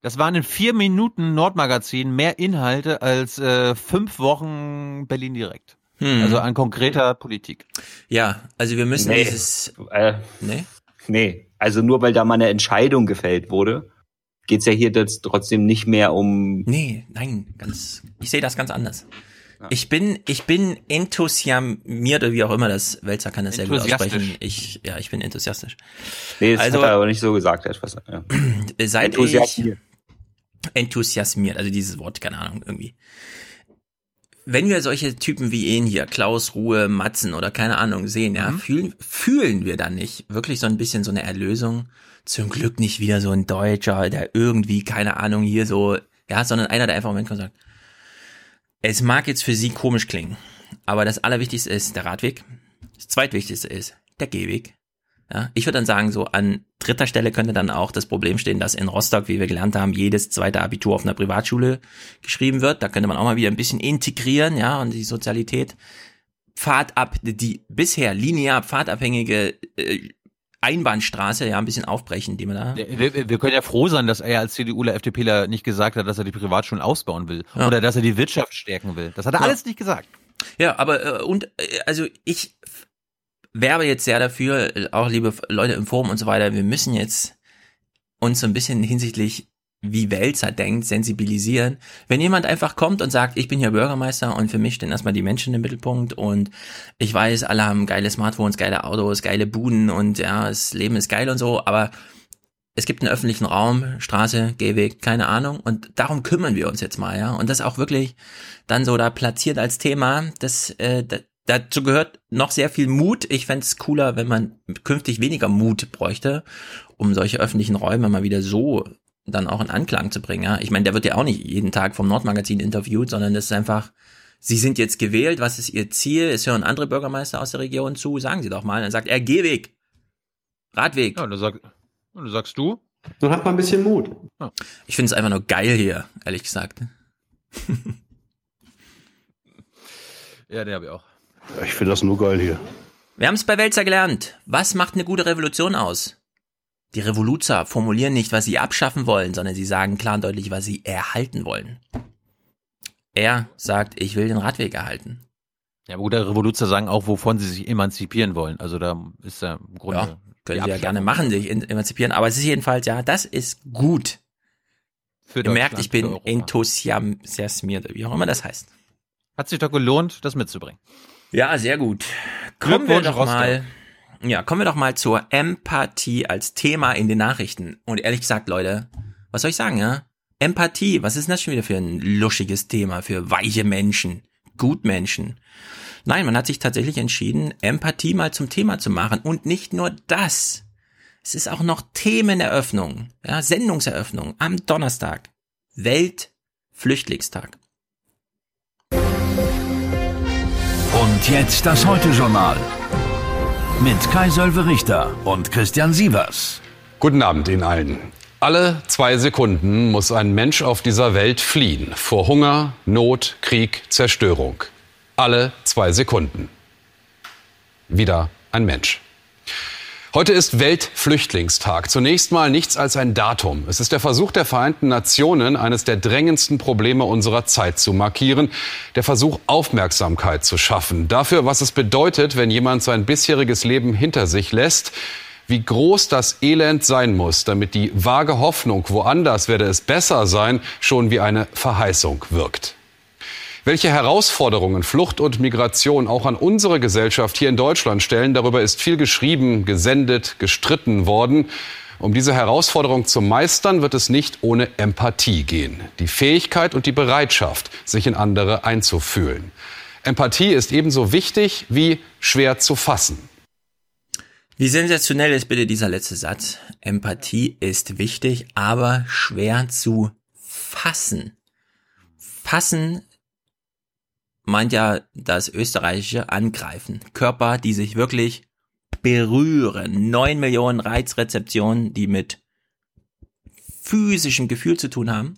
das waren in vier Minuten Nordmagazin mehr Inhalte als äh, fünf Wochen Berlin direkt. Hm. Also an konkreter Politik. Ja, also wir müssen Nee. dieses. Äh, Nee? nee, Also nur weil da mal eine Entscheidung gefällt wurde, geht's ja hier jetzt trotzdem nicht mehr um. Nee, nein, ganz. Ich sehe das ganz anders. Ich bin, ich bin enthusiasmiert oder wie auch immer das Wälzer kann das sehr gut aussprechen. Ich, ja, ich bin enthusiastisch. Nee, das Also- hat er aber nicht so gesagt, etwas. Ja. Seit Enthusiasmiert. enthusiasmiert, also dieses Wort, keine Ahnung, irgendwie. Wenn wir solche Typen wie ihn hier, Klaus, Ruhe, Matzen oder keine Ahnung sehen, ja, fühlen, fühlen wir dann nicht wirklich so ein bisschen so eine Erlösung? Zum Glück nicht wieder so ein Deutscher, der irgendwie, keine Ahnung, hier so, ja, sondern einer, der einfach im Moment kommt und sagt, es mag jetzt für Sie komisch klingen, aber das Allerwichtigste ist der Radweg. Das Zweitwichtigste ist der Gehweg. Ja, ich würde dann sagen, so an dritter Stelle könnte dann auch das Problem stehen, dass in Rostock, wie wir gelernt haben, jedes zweite Abitur auf einer Privatschule geschrieben wird. Da könnte man auch mal wieder ein bisschen integrieren, ja, und die Sozialität. Pfadab, die bisher linear pfadabhängige äh, Einbahnstraße, ja, ein bisschen aufbrechen, die man da. Wir, wir können ja froh sein, dass er als CDUler, FDPler nicht gesagt hat, dass er die Privatschulen ausbauen will Ja. oder dass er die Wirtschaft stärken will. Das hat er Ja. alles nicht gesagt. Ja, aber äh, und äh, also ich werbe jetzt sehr dafür, auch liebe Leute im Forum und so weiter, wir müssen jetzt uns so ein bisschen hinsichtlich wie Wälzer denkt, sensibilisieren. Wenn jemand einfach kommt und sagt, ich bin hier Bürgermeister und für mich stehen erstmal die Menschen im Mittelpunkt und ich weiß, alle haben geile Smartphones, geile Autos, geile Buden und ja, das Leben ist geil und so, aber es gibt einen öffentlichen Raum, Straße, Gehweg, keine Ahnung. Und darum kümmern wir uns jetzt mal, ja. Und das auch wirklich dann so da platziert als Thema. Das, äh, da, dazu gehört noch sehr viel Mut. Ich fände es cooler, wenn man künftig weniger Mut bräuchte, um solche öffentlichen Räume mal wieder so dann auch in Anklang zu bringen. Ja. Ich meine, der wird ja auch nicht jeden Tag vom Nordmagazin interviewt, sondern das ist einfach, Sie sind jetzt gewählt, was ist Ihr Ziel? Es hören andere Bürgermeister aus der Region zu, sagen Sie doch mal. Dann sagt er, Gehweg, Radweg. Ja, und dann, sag, und dann sagst du? Dann hat man ein bisschen Mut. Ich finde es einfach nur geil hier, ehrlich gesagt. Ja, den habe ich auch. Ich finde das nur geil hier. Wir haben es bei Welzer gelernt. Was macht eine gute Revolution aus? Die Revoluzer formulieren nicht, was sie abschaffen wollen, sondern sie sagen klar und deutlich, was sie erhalten wollen. Er sagt, ich will den Radweg erhalten. Ja, aber gute Revoluzer sagen auch, wovon sie sich emanzipieren wollen. Also da ist ja im Grunde. Ja, können sie ja gerne machen, sich emanzipieren. Aber es ist jedenfalls, ja, das ist gut. Für Ihr merkt, ich bin enthusiasmiert, wie auch immer das heißt. Hat sich doch gelohnt, das mitzubringen. Ja, sehr gut. Kommen wir doch mal, ja, kommen wir doch mal zur Empathie als Thema in den Nachrichten. Und ehrlich gesagt, Leute, was soll ich sagen, ja? Empathie, was ist denn das schon wieder für ein luschiges Thema für weiche Menschen, Gutmenschen? Nein, man hat sich tatsächlich entschieden, Empathie mal zum Thema zu machen. Und nicht nur das. Es ist auch noch Themeneröffnung, ja, Sendungseröffnung am Donnerstag. Weltflüchtlingstag. Und jetzt das Heute-Journal. Mit Kai-Sölve Richter und Christian Sievers. Guten Abend Ihnen allen. Alle zwei Sekunden muss ein Mensch auf dieser Welt fliehen. Vor Hunger, Not, Krieg, Zerstörung. Alle zwei Sekunden. Wieder ein Mensch. Heute ist Weltflüchtlingstag. Zunächst mal nichts als ein Datum. Es ist der Versuch der Vereinten Nationen, eines der drängendsten Probleme unserer Zeit zu markieren. Der Versuch, Aufmerksamkeit zu schaffen. Dafür, was es bedeutet, wenn jemand sein bisheriges Leben hinter sich lässt. Wie groß das Elend sein muss, damit die vage Hoffnung, woanders werde es besser sein, schon wie eine Verheißung wirkt. Welche Herausforderungen Flucht und Migration auch an unsere Gesellschaft hier in Deutschland stellen, darüber ist viel geschrieben, gesendet, gestritten worden. Um diese Herausforderung zu meistern, wird es nicht ohne Empathie gehen. Die Fähigkeit und die Bereitschaft, sich in andere einzufühlen. Empathie ist ebenso wichtig wie schwer zu fassen. Wie sensationell ist bitte dieser letzte Satz? Empathie ist wichtig, aber schwer zu fassen. Fassen meint ja das österreichische Angreifen. Körper, die sich wirklich berühren. Neun Millionen Reizrezeptionen, die mit physischem Gefühl zu tun haben,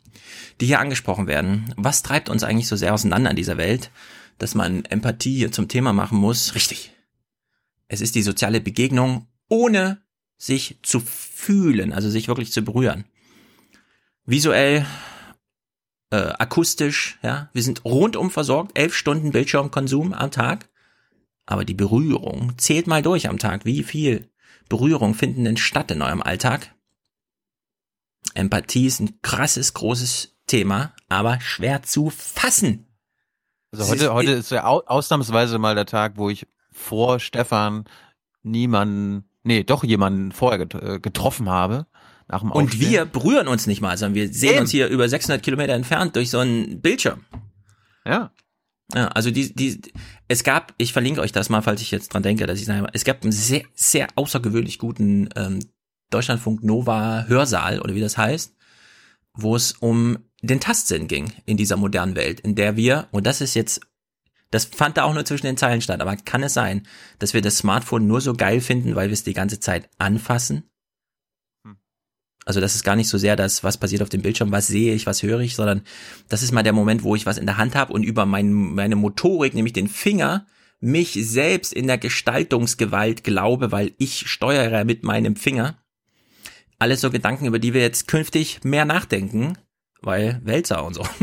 die hier angesprochen werden. Was treibt uns eigentlich so sehr auseinander in dieser Welt, dass man Empathie hier zum Thema machen muss? Richtig. Es ist die soziale Begegnung, ohne sich zu fühlen, also sich wirklich zu berühren. Visuell, äh, akustisch, ja, wir sind rundum versorgt, elf Stunden Bildschirmkonsum am Tag, aber die Berührung zählt mal durch am Tag, wie viel Berührung finden denn statt in eurem Alltag? Empathie ist ein krasses, großes Thema, aber schwer zu fassen. Also heute, heute ist ja au ausnahmsweise mal der Tag, wo ich vor Stefan niemanden, nee, doch jemanden vorher äh, getroffen habe. Nach dem Und Aufstehen. wir berühren uns nicht mal, sondern wir sehen Eben. uns hier über 600 Kilometer entfernt durch so einen Bildschirm. Ja. Ja, also die, die, es gab, ich verlinke euch das mal, falls ich jetzt dran denke, dass ich sage, es gab einen sehr, sehr außergewöhnlich guten ähm, Deutschlandfunk Nova Hörsaal oder wie das heißt, wo es um den Tastsinn ging in dieser modernen Welt, in der wir, und das ist jetzt, das fand da auch nur zwischen den Zeilen statt, aber kann es sein, dass wir das Smartphone nur so geil finden, weil wir es die ganze Zeit anfassen? Also das ist gar nicht so sehr das, was passiert auf dem Bildschirm, was sehe ich, was höre ich, sondern das ist mal der Moment, wo ich was in der Hand habe und über mein, meine Motorik, nämlich den Finger, mich selbst in der Gestaltungsgewalt glaube, weil ich steuere mit meinem Finger. Alles so Gedanken, über die wir jetzt künftig mehr nachdenken, weil Wälzer und so.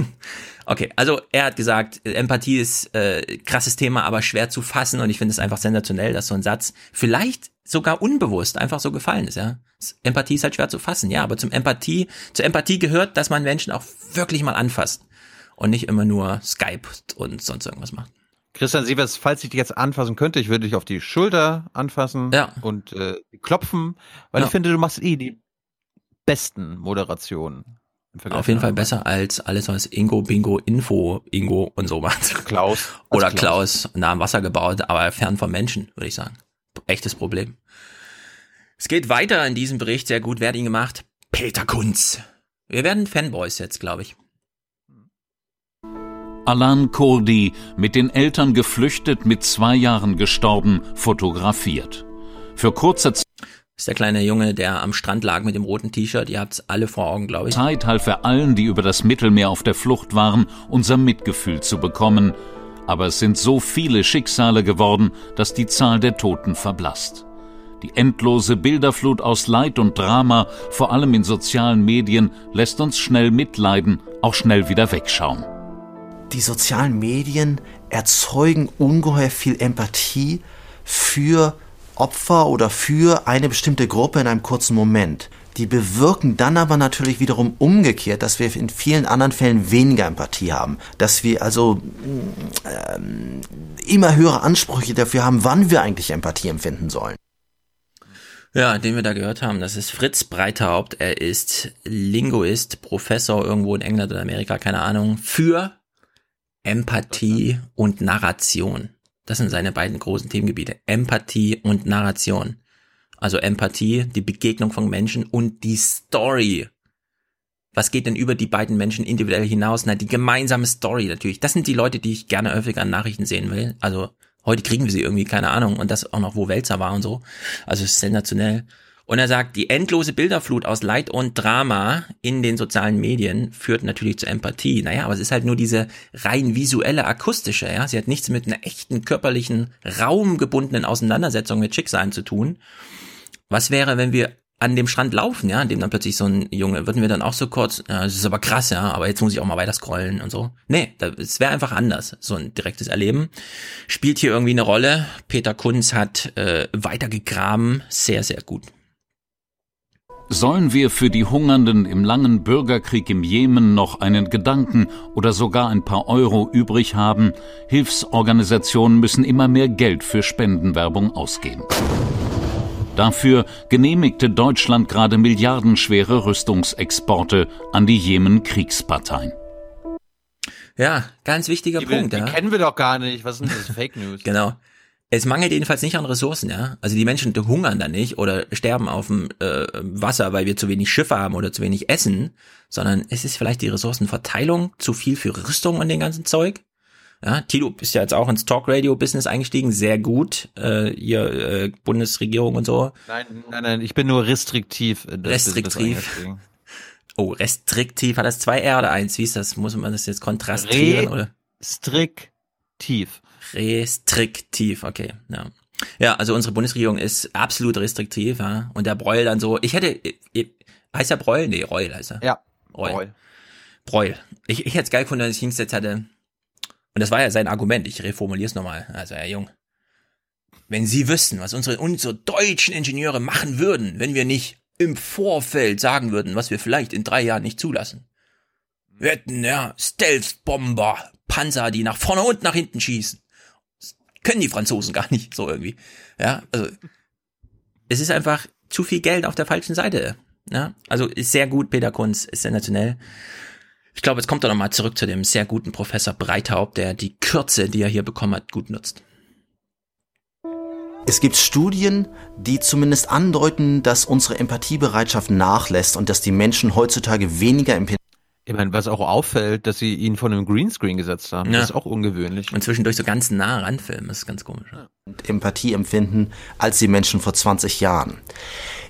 Okay, also er hat gesagt, Empathie ist äh, krasses Thema, aber schwer zu fassen und ich finde es einfach sensationell, dass so ein Satz vielleicht sogar unbewusst einfach so gefallen ist, ja. Empathie ist halt schwer zu fassen, ja, aber zum Empathie, zur Empathie gehört, dass man Menschen auch wirklich mal anfasst und nicht immer nur Skype und sonst irgendwas macht. Christian Sievers, falls ich dich jetzt anfassen könnte, ich würde dich auf die Schulter anfassen ja. und äh, klopfen, weil Ja. ich finde, du machst eh die besten Moderationen. Auf jeden Fall besser als alles, was Ingo, Bingo, Info, Ingo und so macht. Klaus. Oder Als Klaus, nah am Wasser gebaut, aber fern vom Menschen, würde ich sagen. Echtes Problem. Es geht weiter in diesem Bericht, sehr gut, wer hat ihn gemacht? Peter Kunz. Wir werden Fanboys jetzt, glaube ich. Alan Kurdi, mit den Eltern geflüchtet, mit zwei Jahren gestorben, fotografiert. Für kurze Das ist der kleine Junge, der am Strand lag mit dem roten T-Shirt. Ihr habt's alle vor Augen, glaube ich. Zeit half er allen, die über das Mittelmeer auf der Flucht waren, unser Mitgefühl zu bekommen. Aber es sind so viele Schicksale geworden, dass die Zahl der Toten verblasst. Die endlose Bilderflut aus Leid und Drama, vor allem in sozialen Medien, lässt uns schnell mitleiden, auch schnell wieder wegschauen. Die sozialen Medien erzeugen ungeheuer viel Empathie für Opfer oder für eine bestimmte Gruppe in einem kurzen Moment. Die bewirken dann aber natürlich wiederum umgekehrt, dass wir in vielen anderen Fällen weniger Empathie haben. Dass wir also ähm, immer höhere Ansprüche dafür haben, wann wir eigentlich Empathie empfinden sollen. Ja, den wir da gehört haben, das ist Fritz Breithaupt. Er ist Linguist, Professor irgendwo in England oder Amerika, keine Ahnung, für Empathie und Narration. Das sind seine beiden großen Themengebiete. Empathie und Narration. Also Empathie, die Begegnung von Menschen und die Story. Was geht denn über die beiden Menschen individuell hinaus? Na, die gemeinsame Story natürlich. Das sind die Leute, die ich gerne häufiger an Nachrichten sehen will. Also heute kriegen wir sie irgendwie, keine Ahnung. Und das auch noch, wo Wälzer war und so. Also sensationell. Und er sagt, die endlose Bilderflut aus Leid und Drama in den sozialen Medien führt natürlich zur Empathie. Naja, aber es ist halt nur diese rein visuelle, akustische, ja. Sie hat nichts mit einer echten körperlichen, raumgebundenen Auseinandersetzung mit Schicksalen zu tun. Was wäre, wenn wir an dem Strand laufen, ja, an dem dann plötzlich so ein Junge, würden wir dann auch so kurz, ja, das ist aber krass, ja, aber jetzt muss ich auch mal weiter scrollen und so. Nee, es wäre einfach anders, so ein direktes Erleben. Spielt hier irgendwie eine Rolle. Peter Kunz hat äh, weitergegraben, sehr, sehr gut. Sollen wir für die Hungernden im langen Bürgerkrieg im Jemen noch einen Gedanken oder sogar ein paar Euro übrig haben? Hilfsorganisationen müssen immer mehr Geld für Spendenwerbung ausgeben. Dafür genehmigte Deutschland gerade milliardenschwere Rüstungsexporte an die Jemen-Kriegsparteien. Ja, ganz wichtiger Die, Punkt, die ja. kennen wir doch gar nicht. Was sind das? Fake News. Genau. Es mangelt jedenfalls nicht an Ressourcen, ja. Also die Menschen hungern da nicht oder sterben auf dem äh, Wasser, weil wir zu wenig Schiffe haben oder zu wenig Essen, sondern es ist vielleicht die Ressourcenverteilung, zu viel für Rüstung und den ganzen Zeug. Ja, Tilo ist ja jetzt auch ins Talk-Radio-Business eingestiegen, sehr gut. Äh, ihr äh, Bundesregierung und so. Nein, nein, nein, ich bin nur restriktiv. Restriktiv. Oh, restriktiv. Hat das zwei R oder eins? Wie ist das? Muss man das jetzt kontrastieren oder? Restriktiv. Restriktiv, okay, ja. Ja, also unsere Bundesregierung ist absolut restriktiv, ja. Und der Breul dann so, ich hätte, ich, heißt er Breul? Nee, Reul heißt er. Ja. Reul. Breul. Breul. Ich, ich hätte es geil gefunden, wenn ich hingesetzt hätte. Und das war ja sein Argument, ich reformuliere es nochmal. Also, Herr Jung, wenn Sie wüssten, was unsere, unsere deutschen Ingenieure machen würden, wenn wir nicht im Vorfeld sagen würden, was wir vielleicht in drei Jahren nicht zulassen. Wir hätten, ja, Stealth-Bomber, Panzer, die nach vorne und nach hinten schießen. Das können die Franzosen gar nicht, so irgendwie. Ja, also, es ist einfach zu viel Geld auf der falschen Seite. Ja, also ist sehr gut, Peter Kunz, ist sensationell. Ich glaube, jetzt kommt er nochmal zurück zu dem sehr guten Professor Breithaupt, der die Kürze, die er hier bekommen hat, gut nutzt. Es gibt Studien, die zumindest andeuten, dass unsere Empathiebereitschaft nachlässt und dass die Menschen heutzutage weniger empfinden. Ich meine, was auch auffällt, dass sie ihn von einem Greenscreen gesetzt haben. Ja. Das ist auch ungewöhnlich. Und zwischendurch so ganz nah ranfilmen, das ist ganz komisch. Ja. Empathie empfinden als die Menschen vor 20 Jahren.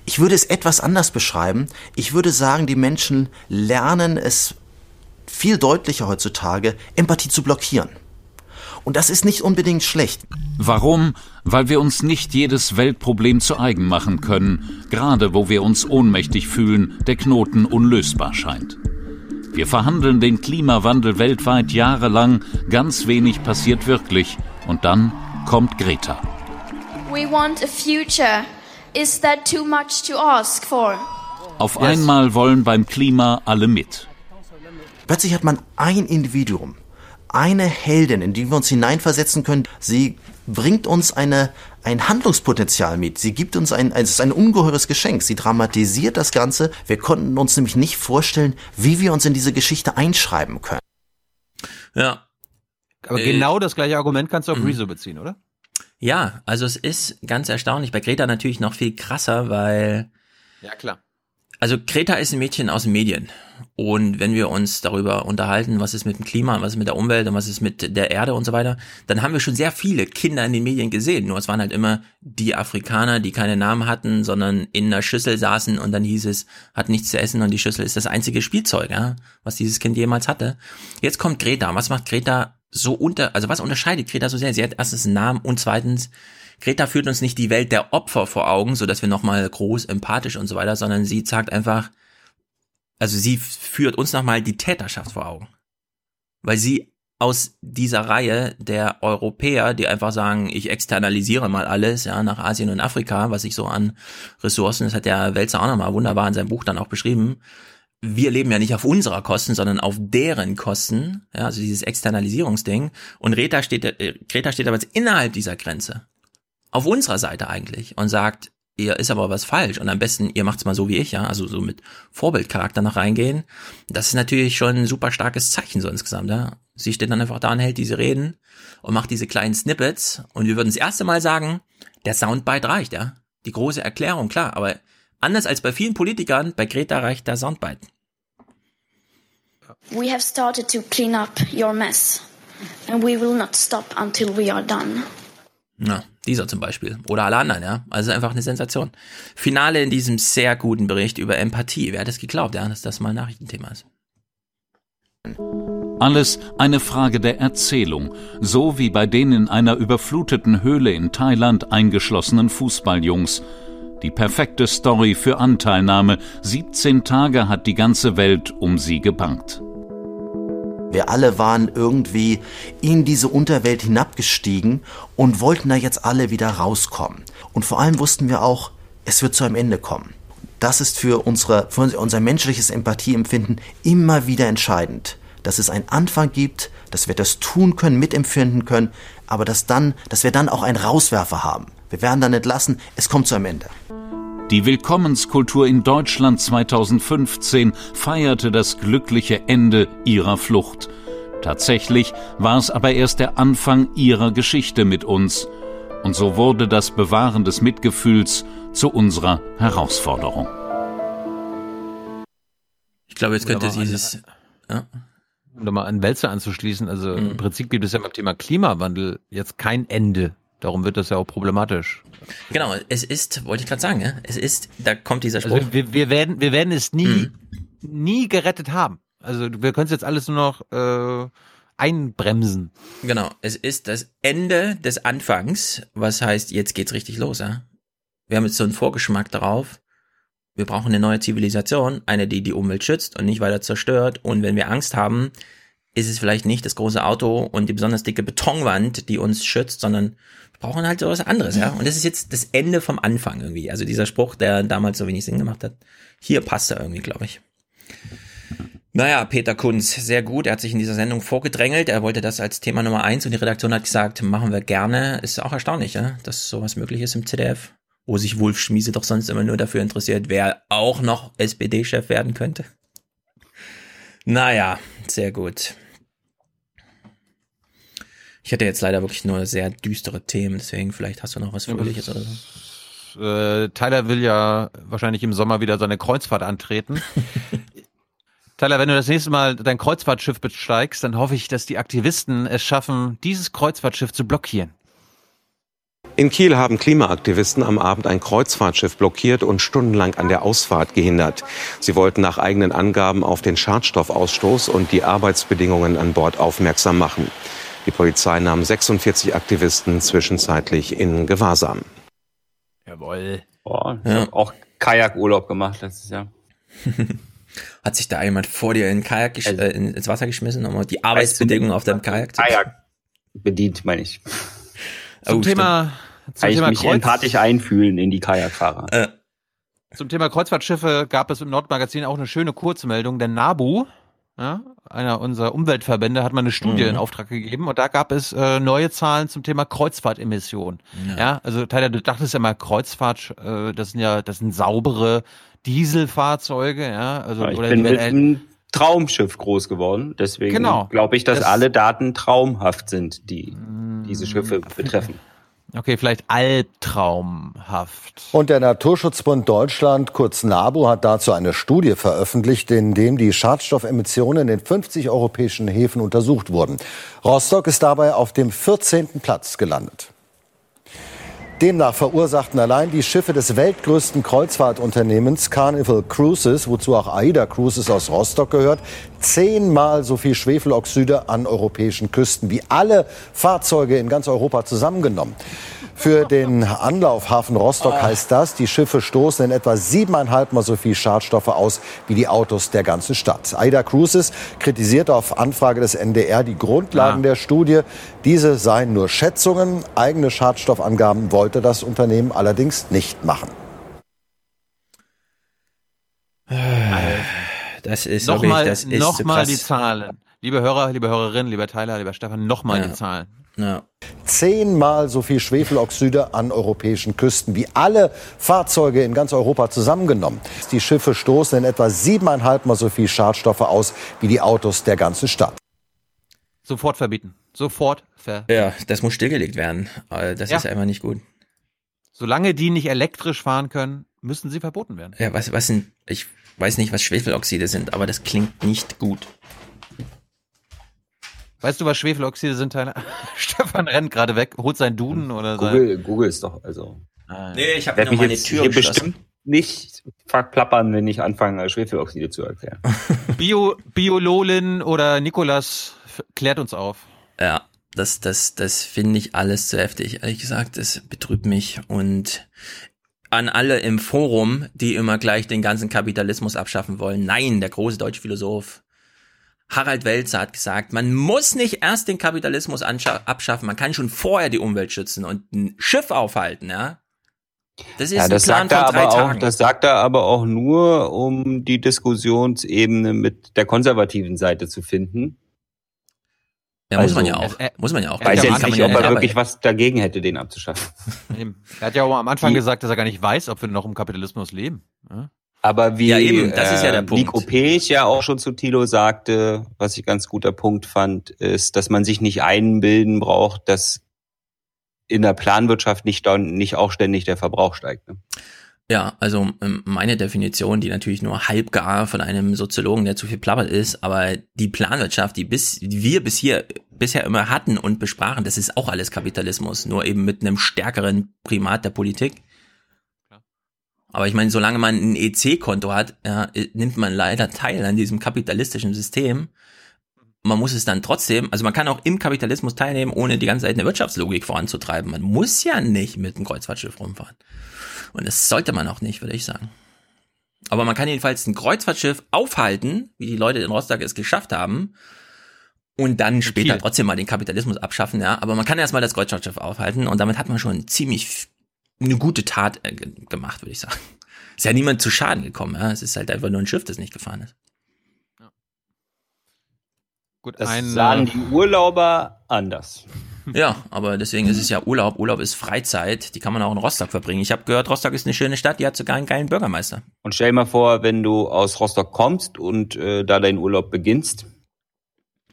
Ich würde es etwas anders beschreiben. Ich würde sagen, die Menschen lernen es viel deutlicher heutzutage, Empathie zu blockieren. Und das ist nicht unbedingt schlecht. Warum? Weil wir uns nicht jedes Weltproblem zu eigen machen können, gerade wo wir uns ohnmächtig fühlen, der Knoten unlösbar scheint. Wir verhandeln den Klimawandel weltweit jahrelang, ganz wenig passiert wirklich und dann kommt Greta. We want a future. Is that too much to ask for? Auf einmal wollen beim Klima alle mit. Plötzlich hat man ein Individuum, eine Heldin, in die wir uns hineinversetzen können. Sie bringt uns eine, ein Handlungspotenzial mit. Sie gibt uns ein, es ist ein ungeheures Geschenk. Sie dramatisiert das Ganze. Wir konnten uns nämlich nicht vorstellen, wie wir uns in diese Geschichte einschreiben können. Ja. Aber Äh, genau das gleiche Argument kannst du auf mhm. Rezo beziehen, oder? Ja, also es ist ganz erstaunlich. Bei Greta natürlich noch viel krasser, weil Ja, klar. Also Greta ist ein Mädchen aus den Medien. Und wenn wir uns darüber unterhalten, was ist mit dem Klima, was ist mit der Umwelt und was ist mit der Erde und so weiter, dann haben wir schon sehr viele Kinder in den Medien gesehen. Nur es waren halt immer die Afrikaner, die keine Namen hatten, sondern in einer Schüssel saßen und dann hieß es, hat nichts zu essen und die Schüssel ist das einzige Spielzeug, ja, was dieses Kind jemals hatte. Jetzt kommt Greta. Was macht Greta so unter, also was unterscheidet Greta so sehr? Sie hat erstens einen Namen und zweitens, Greta führt uns nicht die Welt der Opfer vor Augen, so dass wir nochmal groß, empathisch und so weiter, sondern sie sagt einfach, also sie führt uns nochmal die Täterschaft vor Augen. Weil sie aus dieser Reihe der Europäer, die einfach sagen, ich externalisiere mal alles, ja, nach Asien und Afrika, was ich so an Ressourcen, das hat der Welzer auch nochmal wunderbar in seinem Buch dann auch beschrieben. Wir leben ja nicht auf unserer Kosten, sondern auf deren Kosten, ja, also dieses Externalisierungsding. Und Greta steht, äh, Greta steht aber jetzt innerhalb dieser Grenze auf unserer Seite eigentlich und sagt, ihr ist aber was falsch und am besten ihr macht's mal so wie ich, ja, also so mit Vorbildcharakter noch reingehen. Das ist natürlich schon ein super starkes Zeichen so insgesamt, ja. Sie steht dann einfach da und hält diese Reden und macht diese kleinen Snippets und wir würden das erste Mal sagen, der Soundbite reicht, ja. Die große Erklärung, klar, aber anders als bei vielen Politikern, bei Greta reicht der Soundbite. We have started to clean up your mess. And we will not stop until we are done. Ja, dieser zum Beispiel. Oder alle anderen, ja. Also einfach eine Sensation. Finale in diesem sehr guten Bericht über Empathie. Wer hat es geglaubt, ja, dass das mal Nachrichtenthema ist? Alles eine Frage der Erzählung, so wie bei den in einer überfluteten Höhle in Thailand eingeschlossenen Fußballjungs. Die perfekte Story für Anteilnahme. 17 Tage hat die ganze Welt um sie gebangt. Wir alle waren irgendwie in diese Unterwelt hinabgestiegen und wollten da jetzt alle wieder rauskommen. Und vor allem wussten wir auch, es wird zu einem Ende kommen. Das ist für, unsere, für unser menschliches Empathieempfinden immer wieder entscheidend. Dass es einen Anfang gibt, dass wir das tun können, mitempfinden können, aber dass, dann, dass wir dann auch einen Rauswerfer haben. Wir werden dann entlassen, es kommt zu einem Ende. Die Willkommenskultur in Deutschland 2015 feierte das glückliche Ende ihrer Flucht. Tatsächlich war es aber erst der Anfang ihrer Geschichte mit uns. Und so wurde das Bewahren des Mitgefühls zu unserer Herausforderung. Ich glaube, jetzt könnte dieses, ja. Um da mal an Wälzer anzuschließen, also im Prinzip gibt es ja beim Thema Klimawandel jetzt kein Ende. Darum wird das ja auch problematisch. Genau, es ist, wollte ich gerade sagen, es ist, da kommt dieser Spruch. Also wir, wir werden, wir werden es nie, nie gerettet haben. Also wir können es jetzt alles nur noch äh, einbremsen. Genau, es ist das Ende des Anfangs, was heißt, jetzt geht's richtig los, ja. Wir haben jetzt so einen Vorgeschmack darauf. Wir brauchen eine neue Zivilisation, eine, die die Umwelt schützt und nicht weiter zerstört. Und wenn wir Angst haben, ist es vielleicht nicht das große Auto und die besonders dicke Betonwand, die uns schützt, sondern wir brauchen halt so anderes, ja. Und das ist jetzt das Ende vom Anfang irgendwie. Also dieser Spruch, der damals so wenig Sinn gemacht hat, hier passt er irgendwie, glaube ich. Naja, Peter Kunz, sehr gut. Er hat sich in dieser Sendung vorgedrängelt. Er wollte das als Thema Nummer eins und die Redaktion hat gesagt, machen wir gerne. Ist auch erstaunlich, ja, dass sowas möglich ist im ZDF, wo sich Wolf Schmiese doch sonst immer nur dafür interessiert, wer auch noch SPD-Chef werden könnte. Naja, sehr gut. Ich hätte jetzt leider wirklich nur sehr düstere Themen, deswegen vielleicht hast du noch was Fröhliches oder so. Äh, Tyler will ja wahrscheinlich im Sommer wieder seine Kreuzfahrt antreten. Tyler, wenn du das nächste Mal dein Kreuzfahrtschiff besteigst, dann hoffe ich, dass die Aktivisten es schaffen, dieses Kreuzfahrtschiff zu blockieren. In Kiel haben Klimaaktivisten am Abend ein Kreuzfahrtschiff blockiert und stundenlang an der Ausfahrt gehindert. Sie wollten nach eigenen Angaben auf den Schadstoffausstoß und die Arbeitsbedingungen an Bord aufmerksam machen. Die Polizei nahm 46 Aktivisten zwischenzeitlich in Gewahrsam. Jawohl. Boah, ich ja. habe auch Kajakurlaub gemacht letztes Jahr. Hat sich da jemand vor dir in Kajak also, äh, ins Wasser geschmissen, um die Arbeitsbedingungen auf deinem Kajak zu Kajak bedient, meine ich. Zum oh, Thema, zum Kann Thema ich mich Kreuz empathisch einfühlen in die Kajakfahrer. Äh. Zum Thema Kreuzfahrtschiffe gab es im Nordmagazin auch eine schöne Kurzmeldung. Der NABU, ja, einer unserer Umweltverbände, hat mal eine Studie mhm. in Auftrag gegeben und da gab es äh, neue Zahlen zum Thema Kreuzfahrtemissionen. Ja. ja, also Tyler, du dachtest ja mal Kreuzfahrt, äh, das sind ja, das sind saubere Dieselfahrzeuge, ja. Also, ja, ich oder bin mit einem Traumschiff groß geworden, deswegen genau. glaube ich, dass das, alle Daten traumhaft sind, die diese Schiffe betreffen. Okay, vielleicht albtraumhaft. Und der Naturschutzbund Deutschland, kurz NABU, hat dazu eine Studie veröffentlicht, in dem die Schadstoffemissionen in 50 europäischen Häfen untersucht wurden. Rostock ist dabei auf dem 14. Platz gelandet. Demnach verursachten allein die Schiffe des weltgrößten Kreuzfahrtunternehmens Carnival Cruises, wozu auch AIDA Cruises aus Rostock gehört, zehnmal so viel Schwefeloxide an europäischen Küsten wie alle Fahrzeuge in ganz Europa zusammengenommen. Für den Anlaufhafen Rostock heißt das, die Schiffe stoßen in etwa siebeneinhalb Mal so viel Schadstoffe aus wie die Autos der ganzen Stadt. Aida Cruises kritisiert auf Anfrage des NDR die Grundlagen ja. der Studie. Diese seien nur Schätzungen. Eigene Schadstoffangaben wollte das Unternehmen allerdings nicht machen. Das ist nochmal, das ist nochmal die Zahlen. Liebe Hörer, liebe Hörerinnen, lieber Tyler, lieber Stefan, nochmal ja. die Zahlen. Ja. Zehnmal so viel Schwefeloxide an europäischen Küsten wie alle Fahrzeuge in ganz Europa zusammengenommen. Die Schiffe stoßen in etwa siebeneinhalb Mal so viel Schadstoffe aus wie die Autos der ganzen Stadt. Sofort verbieten. Sofort verbieten. Ja, das muss stillgelegt werden. Äh, das ja. ist einfach nicht gut. Solange die nicht elektrisch fahren können, müssen sie verboten werden. Ja, was, was sind, ich weiß nicht, was Schwefeloxide sind, aber das klingt nicht gut. Weißt du, was Schwefeloxide sind, Tyler? Stefan rennt gerade weg, holt sein Duden oder so. Google, Google ist doch, also. Ah, nee, ich habe noch meine Tür hier bestimmt nicht verklappern, wenn ich anfange, Schwefeloxide zu erklären. Bio, Biololin oder Nikolas klärt uns auf. Ja, das, das, das finde ich alles zu heftig. Ehrlich gesagt, das betrübt mich und an alle im Forum, die immer gleich den ganzen Kapitalismus abschaffen wollen. Nein, der große deutsche Philosoph Harald Welzer hat gesagt, man muss nicht erst den Kapitalismus abschaffen, man kann schon vorher die Umwelt schützen und ein Schiff aufhalten, ja. Das ist ja, das ein Plan sagt von drei aber Tagen. Auch, das sagt er aber auch nur, um die Diskussionsebene mit der konservativen Seite zu finden. Ja, also, muss man ja auch. Er, muss man ja auch. Weiß jetzt nicht, ob er wirklich was dagegen hätte, den abzuschaffen. Er hat ja auch am Anfang gesagt, dass er gar nicht weiß, ob wir noch im Kapitalismus leben. Ja? Aber wie ja, eben, das ist ja der äh, Punkt. Nico Pech ja auch schon zu Tilo sagte, was ich ganz guter Punkt fand, ist, dass man sich nicht einbilden braucht, dass in der Planwirtschaft nicht, nicht auch ständig der Verbrauch steigt. Ne? Ja, also ähm, meine Definition, die natürlich nur halbgar von einem Soziologen, der zu viel plappert ist, aber die Planwirtschaft, die bis die wir bis hier bisher immer hatten und besprachen, das ist auch alles Kapitalismus, nur eben mit einem stärkeren Primat der Politik. Aber ich meine, solange man ein EC-Konto hat, ja, nimmt man leider teil an diesem kapitalistischen System. Man muss es dann trotzdem, also man kann auch im Kapitalismus teilnehmen, ohne die ganze Zeit eine Wirtschaftslogik voranzutreiben. Man muss ja nicht mit einem Kreuzfahrtschiff rumfahren. Und das sollte man auch nicht, würde ich sagen. Aber man kann jedenfalls ein Kreuzfahrtschiff aufhalten, wie die Leute in Rostock es geschafft haben, und dann später trotzdem mal den Kapitalismus abschaffen, ja. Aber man kann erstmal das Kreuzfahrtschiff aufhalten und damit hat man schon ziemlich eine gute Tat äh, gemacht, würde ich sagen. Ist ja niemand zu Schaden gekommen, ja. Es ist halt einfach nur ein Schiff, das nicht gefahren ist. Gut, das ein, sahen die Urlauber anders. Ja, aber deswegen ist es ja Urlaub. Urlaub ist Freizeit. Die kann man auch in Rostock verbringen. Ich habe gehört, Rostock ist eine schöne Stadt. Die hat sogar einen geilen Bürgermeister. Und stell dir mal vor, wenn du aus Rostock kommst und äh, da deinen Urlaub beginnst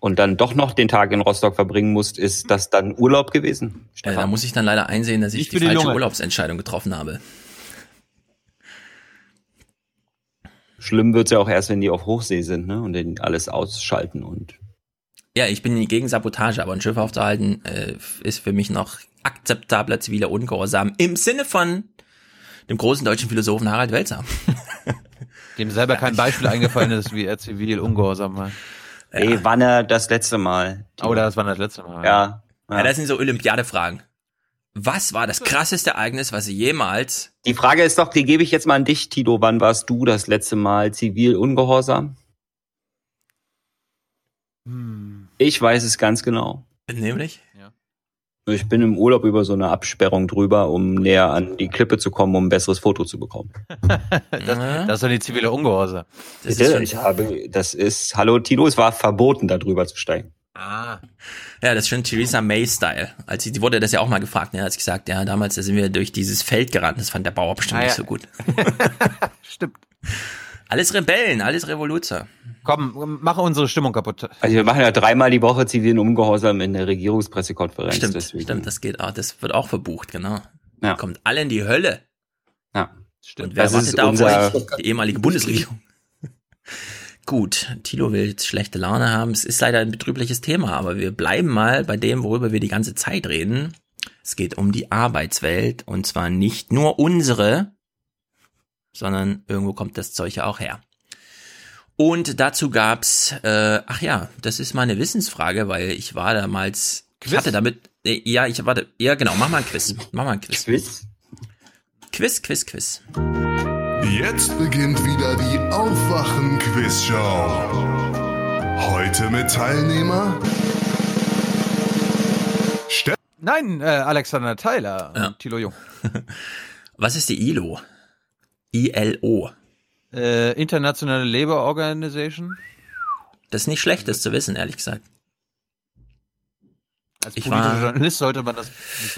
und dann doch noch den Tag in Rostock verbringen musst, ist das dann Urlaub gewesen? Äh, da muss ich dann leider einsehen, dass ich, ich die falsche Lunge. Urlaubsentscheidung getroffen habe. Schlimm wird's ja auch erst, wenn die auf Hochsee sind ne? und dann alles ausschalten und ja, ich bin gegen Sabotage, aber ein Schiff aufzuhalten äh, ist für mich noch akzeptabler ziviler Ungehorsam im Sinne von dem großen deutschen Philosophen Harald Welzer. Dem selber kein Beispiel eingefallen ist, wie er zivil ungehorsam war. Ja. Ey, wann er das letzte Mal? Oh, das war das letzte Mal. Ja. ja. ja das sind so Olympiadefragen. Was war das krasseste Ereignis, was Sie jemals... Die Frage ist doch, die gebe ich jetzt mal an dich, Tito. Wann warst du das letzte Mal zivil ungehorsam? Hm. Ich weiß es ganz genau. Nämlich? Ich bin im Urlaub über so eine Absperrung drüber, um näher an die Klippe zu kommen, um ein besseres Foto zu bekommen. das, das ist doch die zivile Ungehorsam. Das ist, ich habe, das ist, hallo Tino, es war verboten, da drüber zu steigen. Ah. Ja, das ist schon Theresa May-Style. Als sie, die wurde das ja auch mal gefragt, ne, als gesagt, ja, damals da sind wir durch dieses Feld gerannt, das fand der Bauer bestimmt ah, ja. nicht so gut. Stimmt. Alles Rebellen, alles Revoluzer. Komm, mach unsere Stimmung kaputt. Also wir machen ja dreimal die Woche zivilen Ungehorsam in der Regierungspressekonferenz. Stimmt, deswegen. stimmt, das geht auch, das wird auch verbucht, genau. Ja. Kommt alle in die Hölle. Ja. Stimmt. Und wer das wartet da auf euch? Die ehemalige Bundesregierung. Gut, Tilo will jetzt schlechte Laune haben. Es ist leider ein betrübliches Thema, aber wir bleiben mal bei dem, worüber wir die ganze Zeit reden. Es geht um die Arbeitswelt und zwar nicht nur unsere, sondern irgendwo kommt das Zeug ja auch her. Und dazu gab's, äh, ach ja, das ist meine Wissensfrage, weil ich war damals, Quiz? ich hatte damit, äh, ja, ich warte, ja genau, mach mal ein Quiz, mach mal ein Quiz. Quiz? Quiz, Quiz, Quiz. Jetzt beginnt wieder die Aufwachen-Quiz-Show. Heute mit Teilnehmer Ste Nein, äh, Alexander Tyler ja. und Thilo Jung. Was ist die ILO? ILO. Äh, Internationale Labour Organization. Das ist nicht schlecht, das zu wissen, ehrlich gesagt. Als ich politischer war, Journalist sollte man das.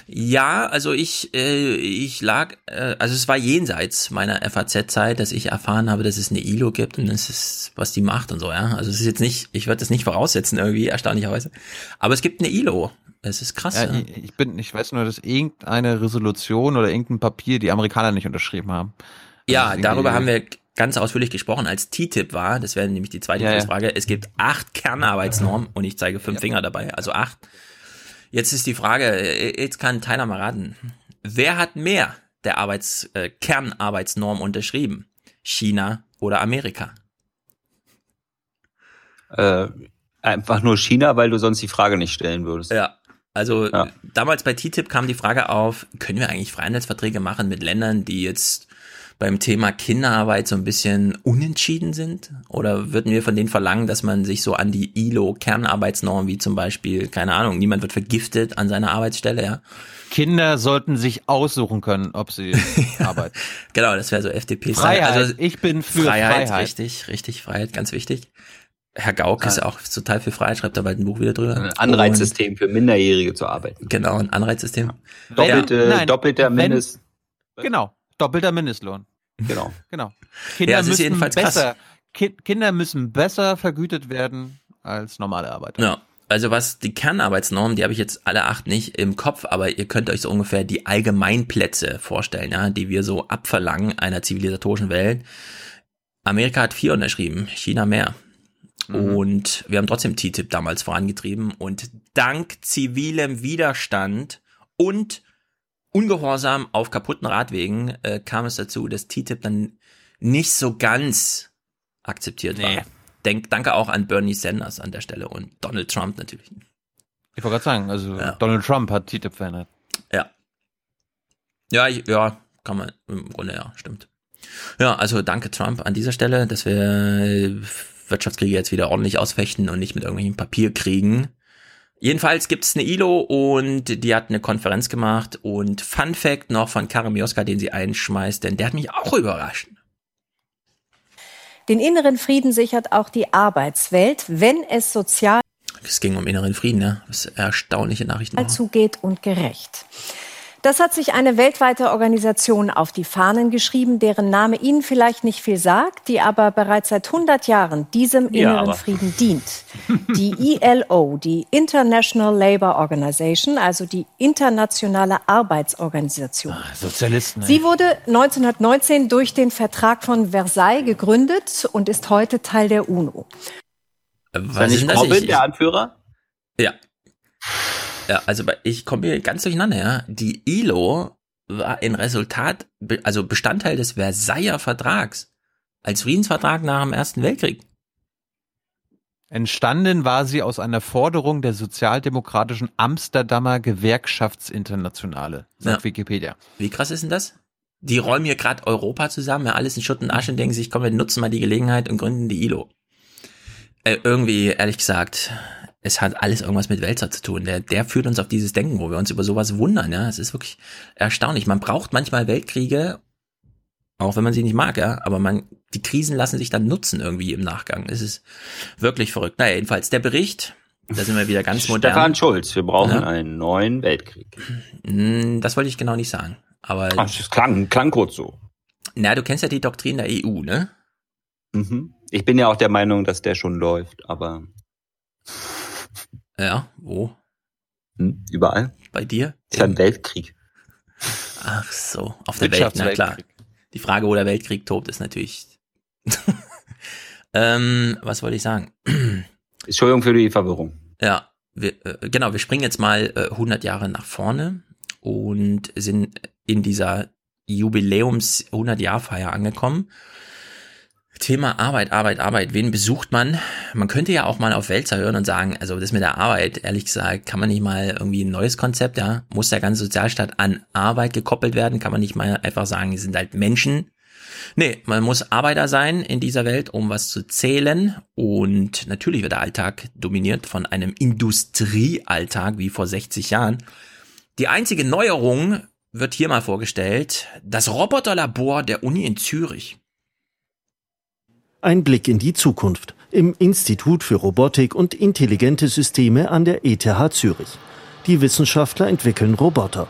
Ja, also ich, äh, ich lag, äh, also es war jenseits meiner FAZ-Zeit, dass ich erfahren habe, dass es eine ILO gibt und das ist, was die macht und so, ja. Also es ist jetzt nicht, ich würde das nicht voraussetzen irgendwie, erstaunlicherweise. Aber es gibt eine ILO. Es ist krass. Ja, ja. Ich, ich bin, ich weiß nur, dass irgendeine Resolution oder irgendein Papier die Amerikaner nicht unterschrieben haben. Ja, darüber haben wir ganz ausführlich gesprochen, als TTIP war. Das wäre nämlich die zweite ja, Frage. Ja. Es gibt acht Kernarbeitsnormen und ich zeige fünf ja. Finger dabei, also acht. Jetzt ist die Frage, jetzt kann Tyler mal raten. Wer hat mehr der Arbeits, äh, Kernarbeitsnorm unterschrieben? China oder Amerika? Äh, einfach nur China, weil du sonst die Frage nicht stellen würdest. Ja. Also ja. damals bei TTIP kam die Frage auf, können wir eigentlich Freihandelsverträge machen mit Ländern, die jetzt beim Thema Kinderarbeit so ein bisschen unentschieden sind? Oder würden wir von denen verlangen, dass man sich so an die ILO-Kernarbeitsnorm, wie zum Beispiel, keine Ahnung, niemand wird vergiftet an seiner Arbeitsstelle, ja? Kinder sollten sich aussuchen können, ob sie arbeiten. genau, das wäre so FDP. Freiheit. Also, ich bin für Freiheit, Freiheit. Richtig, richtig, Freiheit, ganz wichtig. Herr Gauck ist ja auch total für Freiheit, schreibt da bald ein Buch wieder drüber. Ein Anreizsystem für Minderjährige zu arbeiten. Genau, ein Anreizsystem. Doppelte, ja. Nein, doppelter Mindest. Genau, doppelter Mindestlohn. Genau. Genau. Kinder ja, müssen besser, Ki Kinder müssen besser vergütet werden als normale Arbeiter. Ja. Also was die Kernarbeitsnormen, die habe ich jetzt alle acht nicht im Kopf, aber ihr könnt euch so ungefähr die Allgemeinplätze vorstellen, ja, die wir so abverlangen einer zivilisatorischen Welt. Amerika hat vier unterschrieben, China mehr. Mhm. Und wir haben trotzdem TTIP damals vorangetrieben und dank zivilem Widerstand und Ungehorsam auf kaputten Radwegen äh, kam es dazu, dass TTIP dann nicht so ganz akzeptiert nee. war. Denk, danke auch an Bernie Sanders an der Stelle und Donald Trump natürlich. Ich wollte gerade sagen, also ja. Donald Trump hat TTIP verändert. Ja. Ja, ich, ja, kann man im Grunde ja, stimmt. Ja, also danke Trump an dieser Stelle, dass wir Wirtschaftskriege jetzt wieder ordentlich ausfechten und nicht mit irgendwelchen Papierkriegen. Jedenfalls gibt es eine ILO und die hat eine Konferenz gemacht und Fun Fact noch von Karim Joska, den sie einschmeißt, denn der hat mich auch überrascht. Den inneren Frieden sichert auch die Arbeitswelt, wenn es sozial es ging um inneren Frieden, ja. Das ist erstaunliche Nachrichten. zugeht und gerecht. Das hat sich eine weltweite Organisation auf die Fahnen geschrieben, deren Name Ihnen vielleicht nicht viel sagt, die aber bereits seit 100 Jahren diesem inneren ja, Frieden dient. Die ILO, die International Labour Organization, also die internationale Arbeitsorganisation. Ach, Sozialisten. Ey. Sie wurde 1919 durch den Vertrag von Versailles gegründet und ist heute Teil der UNO. Was ist nicht Robin, der Anführer? Ja. Ja, also ich komme hier ganz durcheinander, ja. Die ILO war ein Resultat, also Bestandteil des Versailler Vertrags als Friedensvertrag nach dem Ersten Weltkrieg. Entstanden war sie aus einer Forderung der sozialdemokratischen Amsterdamer Gewerkschaftsinternationale, sagt ja. Wikipedia. Wie krass ist denn das? Die räumen hier gerade Europa zusammen, ja, alles in Schutt und Asche und denken sich, komm, wir nutzen mal die Gelegenheit und gründen die ILO. Äh, irgendwie, ehrlich gesagt, es hat alles irgendwas mit Wälzer zu tun. Der, der führt uns auf dieses Denken, wo wir uns über sowas wundern. Ja, es ist wirklich erstaunlich. Man braucht manchmal Weltkriege, auch wenn man sie nicht mag, ja, aber man, die Krisen lassen sich dann nutzen irgendwie im Nachgang. Es ist wirklich verrückt. Naja, jedenfalls der Bericht, da sind wir wieder ganz modern. Stefan Schulz, wir brauchen ja. einen neuen Weltkrieg. Hm, das wollte ich genau nicht sagen. Aber. Ach, das klang, klang kurz so. Na, du kennst ja die Doktrin der EU, ne? Mhm. Ich bin ja auch der Meinung, dass der schon läuft, aber. Ja, wo? Hm, überall. Bei dir? Ist ja ein Weltkrieg. Ach so, auf der Welt, na klar. Die Frage, wo der Weltkrieg tobt, ist natürlich. ähm, was wollte ich sagen? Entschuldigung für die Verwirrung. Ja, wir, äh, genau, wir springen jetzt mal äh, 100 Jahre nach vorne und sind in dieser Jubiläums 100 Jahr Feier angekommen. Thema Arbeit, Arbeit, Arbeit. Wen besucht man? Man könnte ja auch mal auf Wälzer hören und sagen, also das mit der Arbeit, ehrlich gesagt, kann man nicht mal irgendwie ein neues Konzept, ja? Muss der ganze Sozialstaat an Arbeit gekoppelt werden? Kann man nicht mal einfach sagen, die sind halt Menschen? Nee, man muss Arbeiter sein in dieser Welt, um was zu zählen. Und natürlich wird der Alltag dominiert von einem Industriealltag wie vor 60 Jahren. Die einzige Neuerung wird hier mal vorgestellt. Das Roboterlabor der Uni in Zürich. Ein Blick in die Zukunft im Institut für Robotik und intelligente Systeme an der ETH Zürich. Die Wissenschaftler entwickeln Roboter.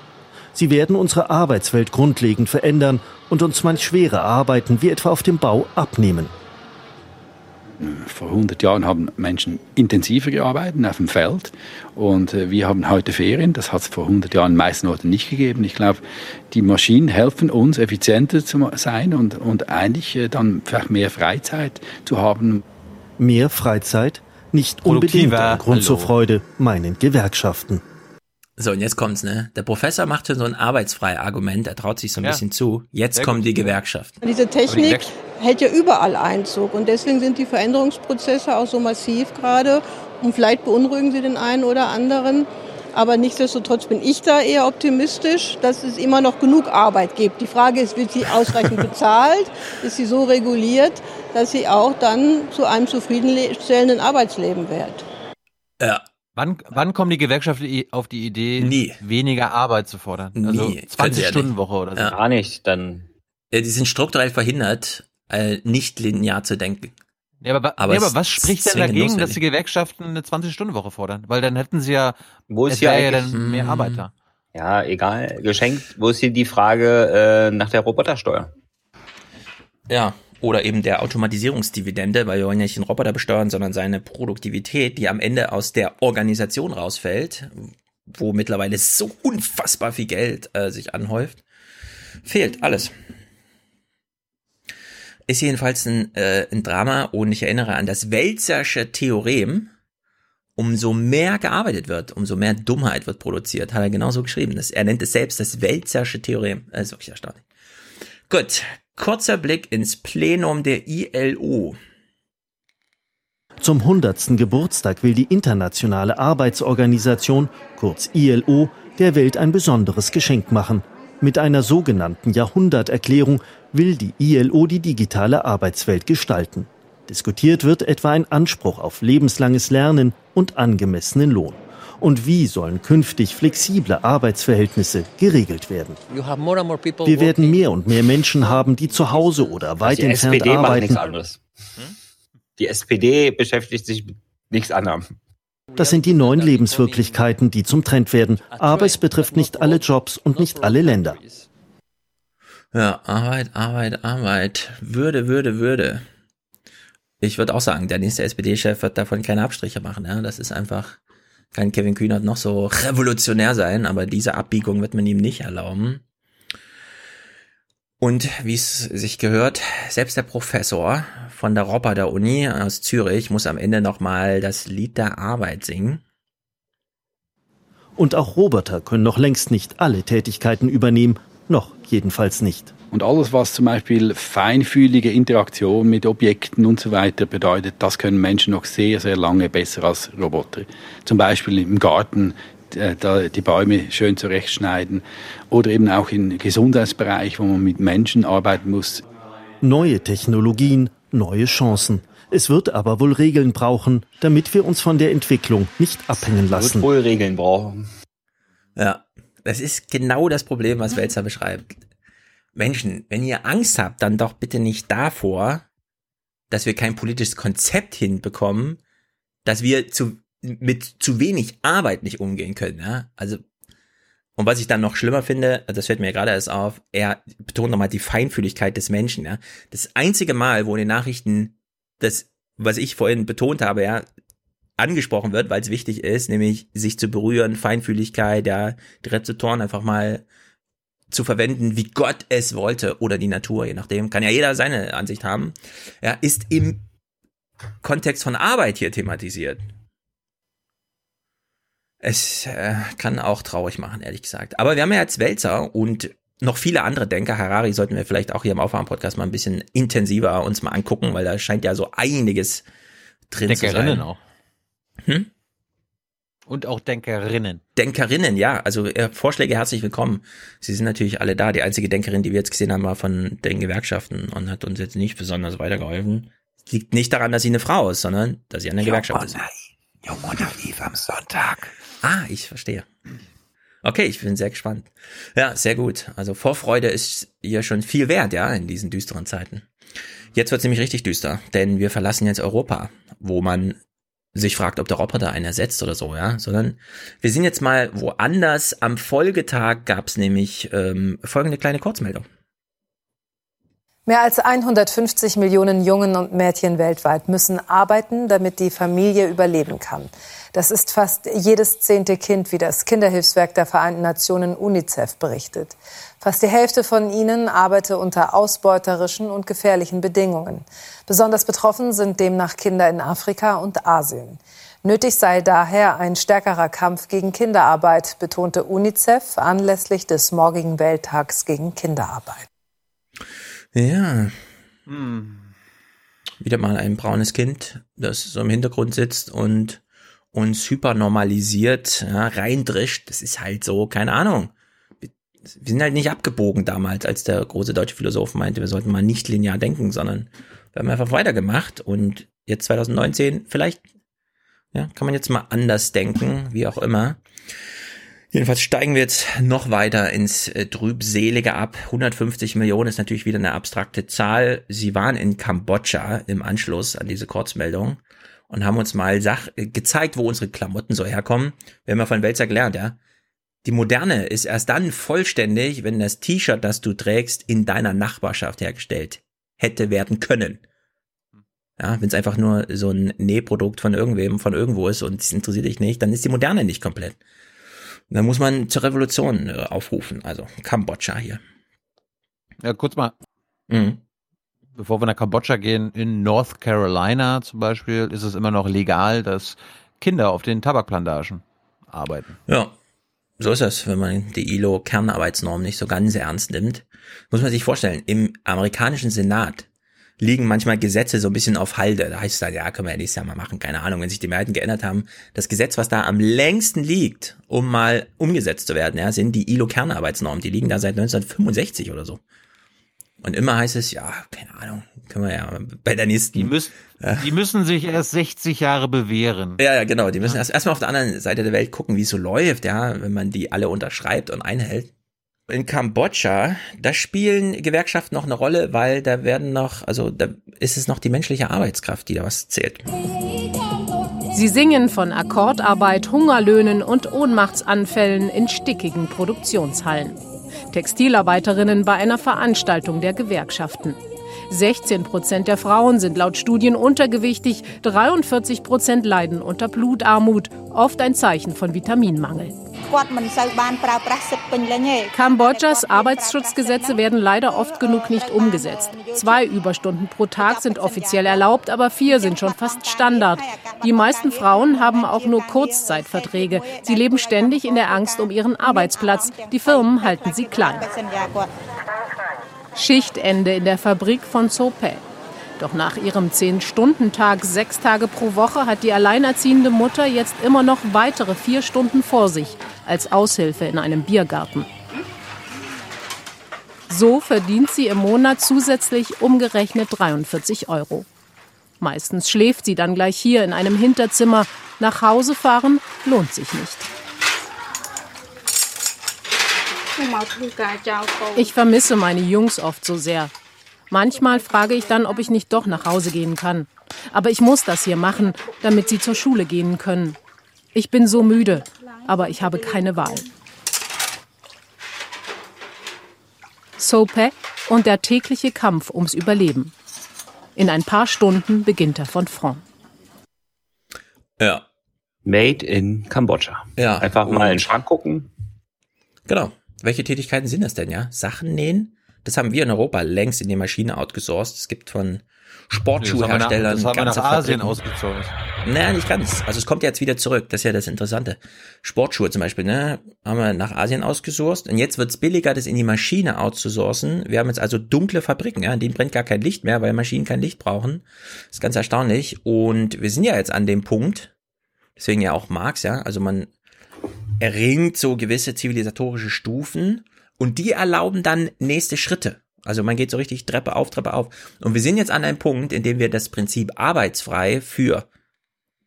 Sie werden unsere Arbeitswelt grundlegend verändern und uns manch schwere Arbeiten wie etwa auf dem Bau abnehmen. Vor 100 Jahren haben Menschen intensiver gearbeitet auf dem Feld und äh, wir haben heute Ferien. Das hat es vor 100 Jahren in den meisten Orten nicht gegeben. Ich glaube, die Maschinen helfen uns, effizienter zu sein und, und eigentlich äh, dann vielleicht mehr Freizeit zu haben. Mehr Freizeit? Nicht unbedingt ein Grund Hallo. zur Freude, meinen Gewerkschaften. So, und jetzt kommt's, ne? Der Professor macht schon so ein arbeitsfrei Argument, er traut sich so ein ja. bisschen zu. Jetzt Sehr kommen gut. die Gewerkschaften. Diese Technik die hält ja überall Einzug und deswegen sind die Veränderungsprozesse auch so massiv gerade und vielleicht beunruhigen sie den einen oder anderen. Aber nichtsdestotrotz bin ich da eher optimistisch, dass es immer noch genug Arbeit gibt. Die Frage ist, wird sie ausreichend bezahlt? Ist sie so reguliert, dass sie auch dann zu einem zufriedenstellenden Arbeitsleben wird? Ja, Wann, wann kommen die Gewerkschaften auf die Idee, Nie. weniger Arbeit zu fordern? Also Nie. 20 Stunden Woche oder so? Ja. Gar nicht, dann. Ja, die sind strukturell verhindert, äh, nicht linear zu denken. Ja, aber, aber, ja, aber was spricht denn dagegen, notwendig. dass die Gewerkschaften eine 20-Stunden-Woche fordern? Weil dann hätten sie ja, wo ist ja, ja dann mehr Arbeiter. Ja, egal, geschenkt. Wo ist hier die Frage äh, nach der Robotersteuer? Ja, oder eben der Automatisierungsdividende, weil wir wollen ja nicht den Roboter besteuern, sondern seine Produktivität, die am Ende aus der Organisation rausfällt, wo mittlerweile so unfassbar viel Geld äh, sich anhäuft, fehlt alles. Ist jedenfalls ein, äh, ein Drama und ich erinnere an das Welzersche Theorem. Umso mehr gearbeitet wird, umso mehr Dummheit wird produziert, hat er genauso geschrieben. Das, er nennt es selbst das Welzersche Theorem. Das ist wirklich erstaunlich. Gut, Kurzer Blick ins Plenum der ILO. Zum 100. Geburtstag will die Internationale Arbeitsorganisation, kurz ILO, der Welt ein besonderes Geschenk machen. Mit einer sogenannten Jahrhunderterklärung will die ILO die digitale Arbeitswelt gestalten. Diskutiert wird etwa ein Anspruch auf lebenslanges Lernen und angemessenen Lohn. Und wie sollen künftig flexible Arbeitsverhältnisse geregelt werden? Wir werden mehr und mehr Menschen haben, die zu Hause oder weit die entfernt SPD macht arbeiten. nichts anderes. Die SPD beschäftigt sich mit nichts anderem. Das sind die neuen Lebenswirklichkeiten, die zum Trend werden. Aber es betrifft nicht alle Jobs und nicht alle Länder. Ja, Arbeit, Arbeit, Arbeit. Würde, Würde, Würde. Ich würde auch sagen, der nächste SPD-Chef wird davon keine Abstriche machen. Ja? Das ist einfach, kann Kevin Kühnert noch so revolutionär sein, aber diese Abbiegung wird man ihm nicht erlauben. Und wie es sich gehört, selbst der Professor von der Robber der Uni aus Zürich muss am Ende nochmal das Lied der Arbeit singen. Und auch Roboter können noch längst nicht alle Tätigkeiten übernehmen. Noch jedenfalls nicht. Und alles, was zum Beispiel feinfühlige Interaktion mit Objekten und so weiter bedeutet, das können Menschen noch sehr, sehr lange besser als Roboter. Zum Beispiel im Garten äh, die Bäume schön zurechtschneiden oder eben auch im Gesundheitsbereich, wo man mit Menschen arbeiten muss. Neue Technologien, neue Chancen. Es wird aber wohl Regeln brauchen, damit wir uns von der Entwicklung nicht abhängen lassen. Wird wohl Regeln brauchen. Ja, das ist genau das Problem, was Welzer beschreibt. Menschen, wenn ihr Angst habt, dann doch bitte nicht davor, dass wir kein politisches Konzept hinbekommen, dass wir zu, mit zu wenig Arbeit nicht umgehen können. Ja? Also und was ich dann noch schlimmer finde, das fällt mir gerade erst auf, er betont nochmal die Feinfühligkeit des Menschen. Ja? Das einzige Mal, wo in den Nachrichten das, was ich vorhin betont habe, ja, angesprochen wird, weil es wichtig ist, nämlich sich zu berühren, Feinfühligkeit, ja, die Rezeptoren einfach mal zu verwenden, wie Gott es wollte oder die Natur, je nachdem, kann ja jeder seine Ansicht haben, ja, ist im Kontext von Arbeit hier thematisiert. Es äh, kann auch traurig machen, ehrlich gesagt. Aber wir haben ja jetzt Wälzer und noch viele andere Denker. Harari sollten wir vielleicht auch hier im Aufwärm-Podcast mal ein bisschen intensiver uns mal angucken, weil da scheint ja so einiges drin Denkerinnen zu sein. auch. Hm? Und auch Denkerinnen. Denkerinnen, ja. Also äh, Vorschläge herzlich willkommen. Sie sind natürlich alle da. Die einzige Denkerin, die wir jetzt gesehen haben, war von den Gewerkschaften und hat uns jetzt nicht besonders weitergeholfen. Liegt nicht daran, dass sie eine Frau ist, sondern dass sie an der Gewerkschaft ist. Jung und naiv am Sonntag. Ah, ich verstehe. Okay, ich bin sehr gespannt. Ja, sehr gut. Also Vorfreude ist hier schon viel wert, ja, in diesen düsteren Zeiten. Jetzt wird es nämlich richtig düster, denn wir verlassen jetzt Europa, wo man sich fragt, ob der Roboter einen ersetzt oder so, ja, sondern wir sind jetzt mal woanders. Am Folgetag gab es nämlich ähm, folgende kleine Kurzmeldung. Mehr als 150 Millionen Jungen und Mädchen weltweit müssen arbeiten, damit die Familie überleben kann. Das ist fast jedes zehnte Kind, wie das Kinderhilfswerk der Vereinten Nationen UNICEF berichtet. Fast die Hälfte von ihnen arbeite unter ausbeuterischen und gefährlichen Bedingungen. Besonders betroffen sind demnach Kinder in Afrika und Asien. Nötig sei daher ein stärkerer Kampf gegen Kinderarbeit, betonte UNICEF anlässlich des morgigen Welttags gegen Kinderarbeit. Ja. Hm. Wieder mal ein braunes Kind, das so im Hintergrund sitzt und uns hypernormalisiert, ja, reindrischt. Das ist halt so, keine Ahnung. Wir sind halt nicht abgebogen damals, als der große deutsche Philosoph meinte, wir sollten mal nicht linear denken, sondern wir haben einfach weitergemacht und jetzt 2019 vielleicht, ja, kann man jetzt mal anders denken, wie auch immer. Jedenfalls steigen wir jetzt noch weiter ins äh, Trübselige ab. 150 Millionen ist natürlich wieder eine abstrakte Zahl. Sie waren in Kambodscha im Anschluss an diese Kurzmeldung und haben uns mal Sach äh, gezeigt, wo unsere Klamotten so herkommen. Wir haben ja von Welzer gelernt, ja. Die Moderne ist erst dann vollständig, wenn das T-Shirt, das du trägst, in deiner Nachbarschaft hergestellt hätte werden können. Ja, wenn es einfach nur so ein Nähprodukt von irgendwem, von irgendwo ist und es interessiert dich nicht, dann ist die Moderne nicht komplett. Da muss man zur Revolution äh, aufrufen, also Kambodscha hier. Ja, kurz mal. Mhm. Bevor wir nach Kambodscha gehen, in North Carolina zum Beispiel ist es immer noch legal, dass Kinder auf den Tabakplantagen arbeiten. Ja, so ist es, wenn man die ILO-Kernarbeitsnorm nicht so ganz ernst nimmt. Muss man sich vorstellen, im amerikanischen Senat liegen manchmal Gesetze so ein bisschen auf Halde. Da heißt es dann, ja, können wir ja nächstes Jahr mal machen, keine Ahnung, wenn sich die Mehrheiten geändert haben. Das Gesetz, was da am längsten liegt, um mal umgesetzt zu werden, ja, sind die ILO-Kernarbeitsnormen. Die liegen da seit 1965 oder so. Und immer heißt es, ja, keine Ahnung, können wir ja bei der nächsten. Die müssen, Die müssen sich erst 60 Jahre bewähren. Ja, ja, genau. Die müssen erst erstmal auf der anderen Seite der Welt gucken, wie es so läuft, ja, wenn man die alle unterschreibt und einhält. In Kambodscha, da spielen Gewerkschaften noch eine Rolle, weil da werden noch, also da ist es noch die menschliche Arbeitskraft, die da was zählt. Sie singen von Akkordarbeit, Hungerlöhnen und Ohnmachtsanfällen in stickigen Produktionshallen. Textilarbeiterinnen bei einer Veranstaltung der Gewerkschaften. 16 Prozent der Frauen sind laut Studien untergewichtig, 43 Prozent leiden unter Blutarmut, oft ein Zeichen von Vitaminmangel. Kambodschas Arbeitsschutzgesetze werden leider oft genug nicht umgesetzt. Zwei Überstunden pro Tag sind offiziell erlaubt, aber vier sind schon fast Standard. Die meisten Frauen haben auch nur Kurzzeitverträge. Sie leben ständig in der Angst um ihren Arbeitsplatz. Die Firmen halten sie klein. Schichtende in der Fabrik von Sope. Doch nach ihrem 10-Stunden-Tag sechs Tage pro Woche hat die alleinerziehende Mutter jetzt immer noch weitere vier Stunden vor sich als Aushilfe in einem Biergarten. So verdient sie im Monat zusätzlich umgerechnet 43 Euro. Meistens schläft sie dann gleich hier in einem Hinterzimmer. Nach Hause fahren lohnt sich nicht. Ich vermisse meine Jungs oft so sehr. Manchmal frage ich dann, ob ich nicht doch nach Hause gehen kann. Aber ich muss das hier machen, damit sie zur Schule gehen können. Ich bin so müde, aber ich habe keine Wahl. Sope und der tägliche Kampf ums Überleben. In ein paar Stunden beginnt er von Front. Ja. Made in Kambodscha. Ja. Einfach mal in den Schrank gucken. Genau. Welche Tätigkeiten sind das denn, ja? Sachen nähen? Das haben wir in Europa längst in die Maschine outgesourced. Es gibt von Sportschuhherstellern. Das haben wir nach, das haben wir nach Asien ausgezogen. Naja, nicht ganz. Also es kommt jetzt wieder zurück. Das ist ja das Interessante. Sportschuhe zum Beispiel, ne, haben wir nach Asien ausgesourced. Und jetzt wird es billiger, das in die Maschine outzusourcen. Wir haben jetzt also dunkle Fabriken, ja, in denen brennt gar kein Licht mehr, weil Maschinen kein Licht brauchen. Das ist ganz erstaunlich. Und wir sind ja jetzt an dem Punkt, deswegen ja auch Marx, ja, also man erringt so gewisse zivilisatorische Stufen und die erlauben dann nächste Schritte. Also man geht so richtig Treppe auf, Treppe auf. Und wir sind jetzt an einem Punkt, in dem wir das Prinzip arbeitsfrei für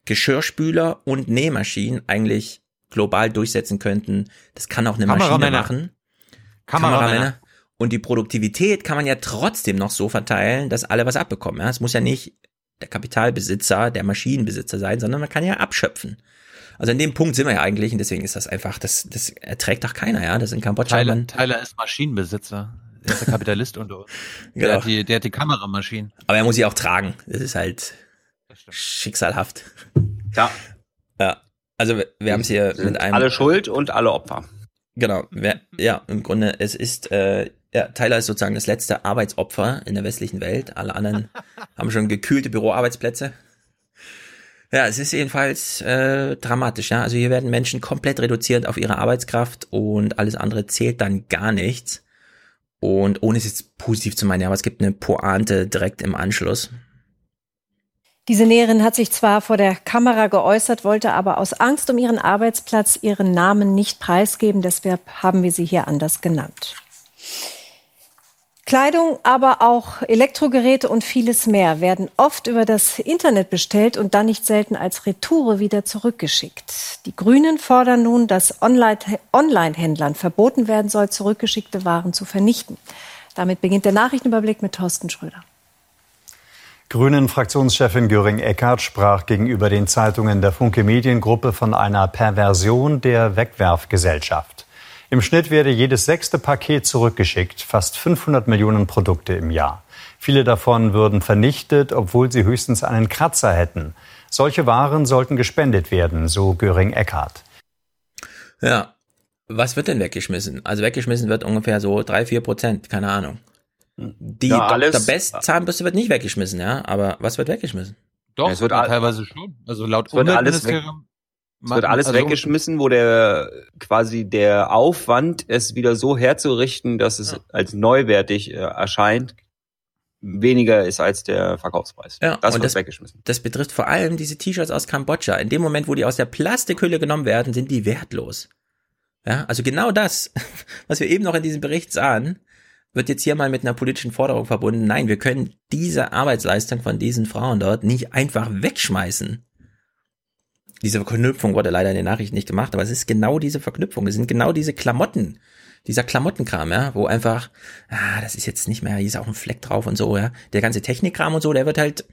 Geschirrspüler und Nähmaschinen eigentlich global durchsetzen könnten. Das kann auch eine Maschine machen. Kameramänner. Und die Produktivität kann man ja trotzdem noch so verteilen, dass alle was abbekommen. Es muss ja nicht der Kapitalbesitzer, der Maschinenbesitzer sein, sondern man kann ja abschöpfen. Also in dem Punkt sind wir ja eigentlich und deswegen ist das einfach, das, das erträgt doch keiner, ja. Das in Kambodscha. Tyler, Tyler ist Maschinenbesitzer. Er ist der Kapitalist unter uns. Genau. Der, hat die, der hat die Kameramaschinen. Aber er muss sie auch tragen. Das ist halt schicksalhaft. Ja. Ja. Also wir, wir haben es hier mit einem. Alle schuld und alle Opfer. Genau. Ja, im Grunde, es ist, äh, ja, Tyler ist sozusagen das letzte Arbeitsopfer in der westlichen Welt. Alle anderen haben schon gekühlte Büroarbeitsplätze. Ja, es ist jedenfalls äh, dramatisch. Ja? Also hier werden Menschen komplett reduziert auf ihre Arbeitskraft und alles andere zählt dann gar nichts. Und ohne es jetzt positiv zu meinen, ja, aber es gibt eine Pointe direkt im Anschluss. Diese Näherin hat sich zwar vor der Kamera geäußert, wollte aber aus Angst um ihren Arbeitsplatz ihren Namen nicht preisgeben. Deshalb haben wir sie hier anders genannt. Kleidung, aber auch Elektrogeräte und vieles mehr werden oft über das Internet bestellt und dann nicht selten als Retoure wieder zurückgeschickt. Die Grünen fordern nun, dass Online-Händlern verboten werden soll, zurückgeschickte Waren zu vernichten. Damit beginnt der Nachrichtenüberblick mit Thorsten Schröder. Grünen-Fraktionschefin Göring-Eckardt sprach gegenüber den Zeitungen der Funke Mediengruppe von einer Perversion der Wegwerfgesellschaft. Im Schnitt werde jedes sechste Paket zurückgeschickt, fast 500 Millionen Produkte im Jahr. Viele davon würden vernichtet, obwohl sie höchstens einen Kratzer hätten. Solche Waren sollten gespendet werden, so Göring Eckardt. Ja, was wird denn weggeschmissen? Also weggeschmissen wird ungefähr so drei, vier Prozent, keine Ahnung. Die ja, alles, Dr. Best Zahnbürste wird nicht weggeschmissen, ja, aber was wird weggeschmissen? Doch, es wird teilweise schon. Also laut Umweltministerium es wird alles also, weggeschmissen, wo der quasi der Aufwand, es wieder so herzurichten, dass es ja. als neuwertig äh, erscheint, weniger ist als der Verkaufspreis. Ja, das wird das, weggeschmissen. Das betrifft vor allem diese T-Shirts aus Kambodscha. In dem Moment, wo die aus der Plastikhülle genommen werden, sind die wertlos. Ja, also genau das, was wir eben noch in diesem Bericht sahen, wird jetzt hier mal mit einer politischen Forderung verbunden. Nein, wir können diese Arbeitsleistung von diesen Frauen dort nicht einfach wegschmeißen. Diese Verknüpfung wurde leider in den Nachrichten nicht gemacht, aber es ist genau diese Verknüpfung. Es sind genau diese Klamotten, dieser Klamottenkram, ja, wo einfach, ah, das ist jetzt nicht mehr, hier ist auch ein Fleck drauf und so, ja. Der ganze Technikkram und so, der wird halt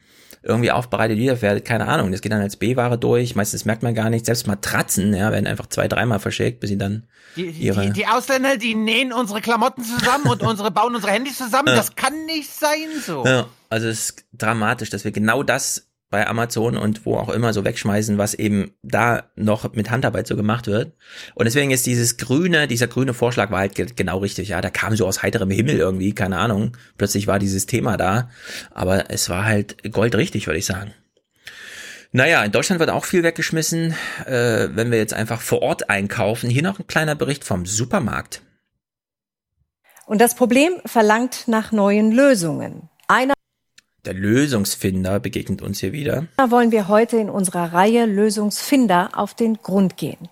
irgendwie aufbereitet, wiederverwertet, keine Ahnung. Das geht dann als B-Ware durch, meistens merkt man gar nicht. Selbst Matratzen, ja, werden einfach zwei, dreimal verschickt, bis sie dann die, ihre... Die, die Ausländer, die nähen unsere Klamotten zusammen und unsere bauen unsere Handys zusammen. Ja. Das kann nicht sein so. Ja, also es ist dramatisch, dass wir genau das bei Amazon und wo auch immer so wegschmeißen, was eben da noch mit Handarbeit so gemacht wird. Und deswegen ist dieses grüne, dieser grüne Vorschlag war halt ge genau richtig. Ja, da kam so aus heiterem Himmel irgendwie, keine Ahnung. Plötzlich war dieses Thema da. Aber es war halt goldrichtig, würde ich sagen. Naja, in Deutschland wird auch viel weggeschmissen, äh, wenn wir jetzt einfach vor Ort einkaufen. Hier noch ein kleiner Bericht vom Supermarkt. Und das Problem verlangt nach neuen Lösungen. Einer Der Lösungsfinder begegnet uns hier wieder. wollen wir heute in unserer Reihe Lösungsfinder auf den Grund gehen.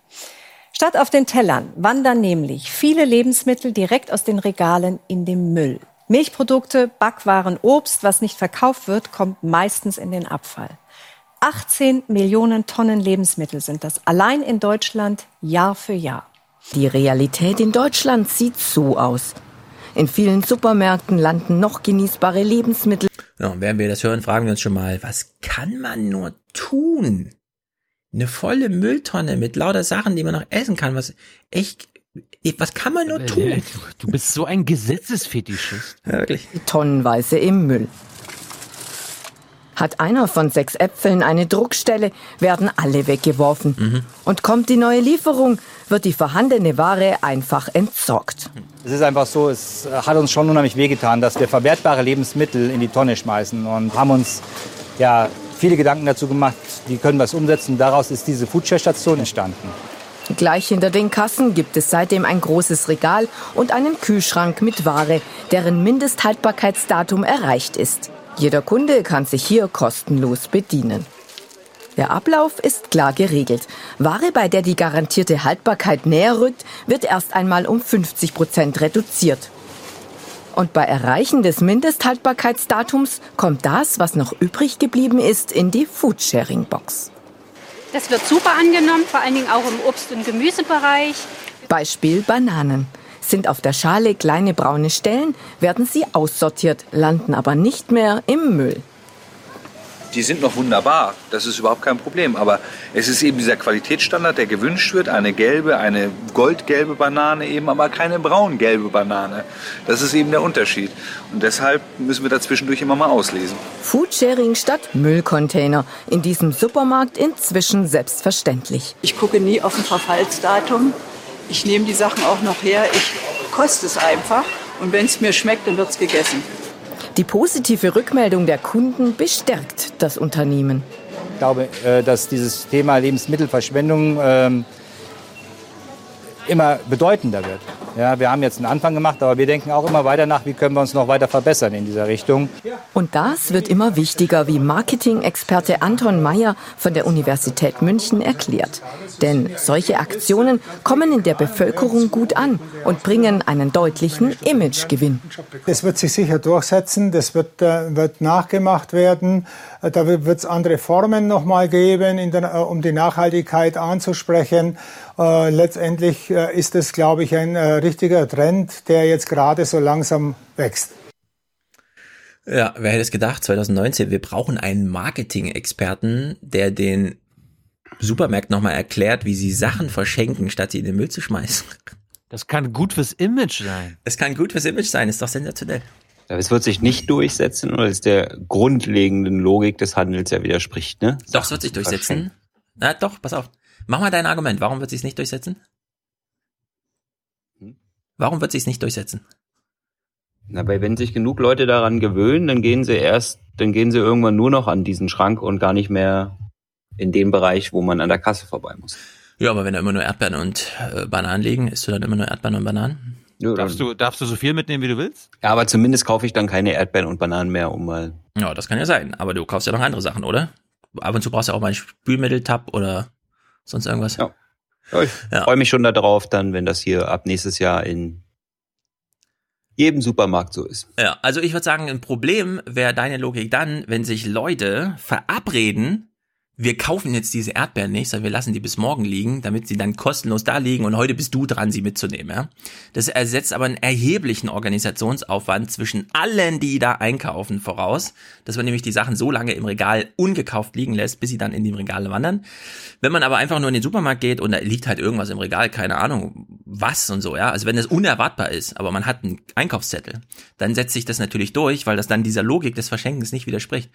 Statt auf den Tellern wandern nämlich viele Lebensmittel direkt aus den Regalen in den Müll. Milchprodukte, Backwaren, Obst, was nicht verkauft wird, kommt meistens in den Abfall. 18 Millionen Tonnen Lebensmittel sind das allein in Deutschland Jahr für Jahr. Die Realität in Deutschland sieht so aus. In vielen Supermärkten landen noch genießbare Lebensmittel. Ja, und während wir das hören, fragen wir uns schon mal, was kann man nur tun? Eine volle Mülltonne mit lauter Sachen, die man noch essen kann, was echt, was kann man nur tun? Du bist so ein Gesetzesfetischist. Ja, wirklich. Tonnenweise im Müll. Hat einer von sechs Äpfeln eine Druckstelle, werden alle weggeworfen. Und kommt die neue Lieferung, wird die vorhandene Ware einfach entsorgt. Es ist einfach so, es hat uns schon unheimlich wehgetan, dass wir verwertbare Lebensmittel in die Tonne schmeißen und haben uns ja viele Gedanken dazu gemacht, wie können wir es umsetzen. Daraus ist diese Foodshare-Station entstanden. Gleich hinter den Kassen gibt es seitdem ein großes Regal und einen Kühlschrank mit Ware, deren Mindesthaltbarkeitsdatum erreicht ist. Jeder Kunde kann sich hier kostenlos bedienen. Der Ablauf ist klar geregelt. Ware, bei der die garantierte Haltbarkeit näher rückt, wird erst einmal um 50 Prozent reduziert. Und bei Erreichen des Mindesthaltbarkeitsdatums kommt das, was noch übrig geblieben ist, in die Foodsharing-Box. Das wird super angenommen, vor allen Dingen auch im Obst- und Gemüsebereich. Beispiel Bananen. Sind auf der Schale kleine braune Stellen, werden sie aussortiert, landen aber nicht mehr im Müll. Die sind noch wunderbar, das ist überhaupt kein Problem. Aber es ist eben dieser Qualitätsstandard, der gewünscht wird. Eine gelbe, eine goldgelbe Banane eben, aber keine braungelbe Banane. Das ist eben der Unterschied. Und deshalb müssen wir da zwischendurch immer mal auslesen. Foodsharing statt Müllcontainer. In diesem Supermarkt inzwischen selbstverständlich. Ich gucke nie auf ein Verfallsdatum. Ich nehme die Sachen auch noch her. Ich koste es einfach. Und wenn es mir schmeckt, dann wird es gegessen. Die positive Rückmeldung der Kunden bestärkt das Unternehmen. Ich glaube, äh, dass dieses Thema Lebensmittelverschwendung ähm, immer bedeutender wird. Ja, wir haben jetzt einen Anfang gemacht, aber wir denken auch immer weiter nach, wie können wir uns noch weiter verbessern in dieser Richtung. Und das wird immer wichtiger, wie Marketing-Experte Anton Mayer von der Universität München erklärt. Denn solche Aktionen kommen in der Bevölkerung gut an und bringen einen deutlichen Imagegewinn. Das wird sich sicher durchsetzen, das wird, äh, wird nachgemacht werden. Äh, Da wird es andere Formen nochmal geben, in der, äh, um die Nachhaltigkeit anzusprechen. Äh, letztendlich äh, ist es, glaube ich, ein äh, richtiger Trend, der jetzt gerade so langsam wächst. Ja, wer hätte es gedacht, 2019, wir brauchen einen Marketing-Experten, der den Supermärkten nochmal erklärt, wie sie Sachen verschenken, statt sie in den Müll zu schmeißen. Das kann gut fürs Image sein. Es kann gut fürs Image sein, ist doch sensationell. Aber es wird sich nicht durchsetzen, weil es der grundlegenden Logik des Handels ja widerspricht, ne? Doch, es wird sich durchsetzen. Na doch, pass auf. Mach mal dein Argument. Warum wird sich nicht durchsetzen? Warum wird sich nicht durchsetzen? Na, weil wenn sich genug Leute daran gewöhnen, dann gehen sie erst, dann gehen sie irgendwann nur noch an diesen Schrank und gar nicht mehr in den Bereich, wo man an der Kasse vorbei muss. Ja, aber wenn da immer nur Erdbeeren und äh, Bananen liegen, isst du dann immer nur Erdbeeren und Bananen? Ja, Darfst du, darfst du so viel mitnehmen, wie du willst? Ja, aber zumindest kaufe ich dann keine Erdbeeren und Bananen mehr, um mal. Ja, das kann ja sein. Aber du kaufst ja noch andere Sachen, oder? Ab und zu brauchst du auch mal einen Spülmitteltab oder sonst irgendwas. Ja. Ja ich freue mich schon darauf, dann, wenn das hier ab nächstes Jahr in jedem Supermarkt so ist. Ja, also ich würde sagen, ein Problem wäre deine Logik dann, wenn sich Leute verabreden, wir kaufen jetzt diese Erdbeeren nicht, sondern wir lassen die bis morgen liegen, damit sie dann kostenlos da liegen und heute bist du dran, sie mitzunehmen. Ja? Das ersetzt aber einen erheblichen Organisationsaufwand zwischen allen, die da einkaufen, voraus, dass man nämlich die Sachen so lange im Regal ungekauft liegen lässt, bis sie dann in die Regale wandern. Wenn man aber einfach nur in den Supermarkt geht und da liegt halt irgendwas im Regal, keine Ahnung, was und so, ja, also wenn es unerwartbar ist, aber man hat einen Einkaufszettel, dann setzt sich das natürlich durch, weil das dann dieser Logik des Verschenkens nicht widerspricht.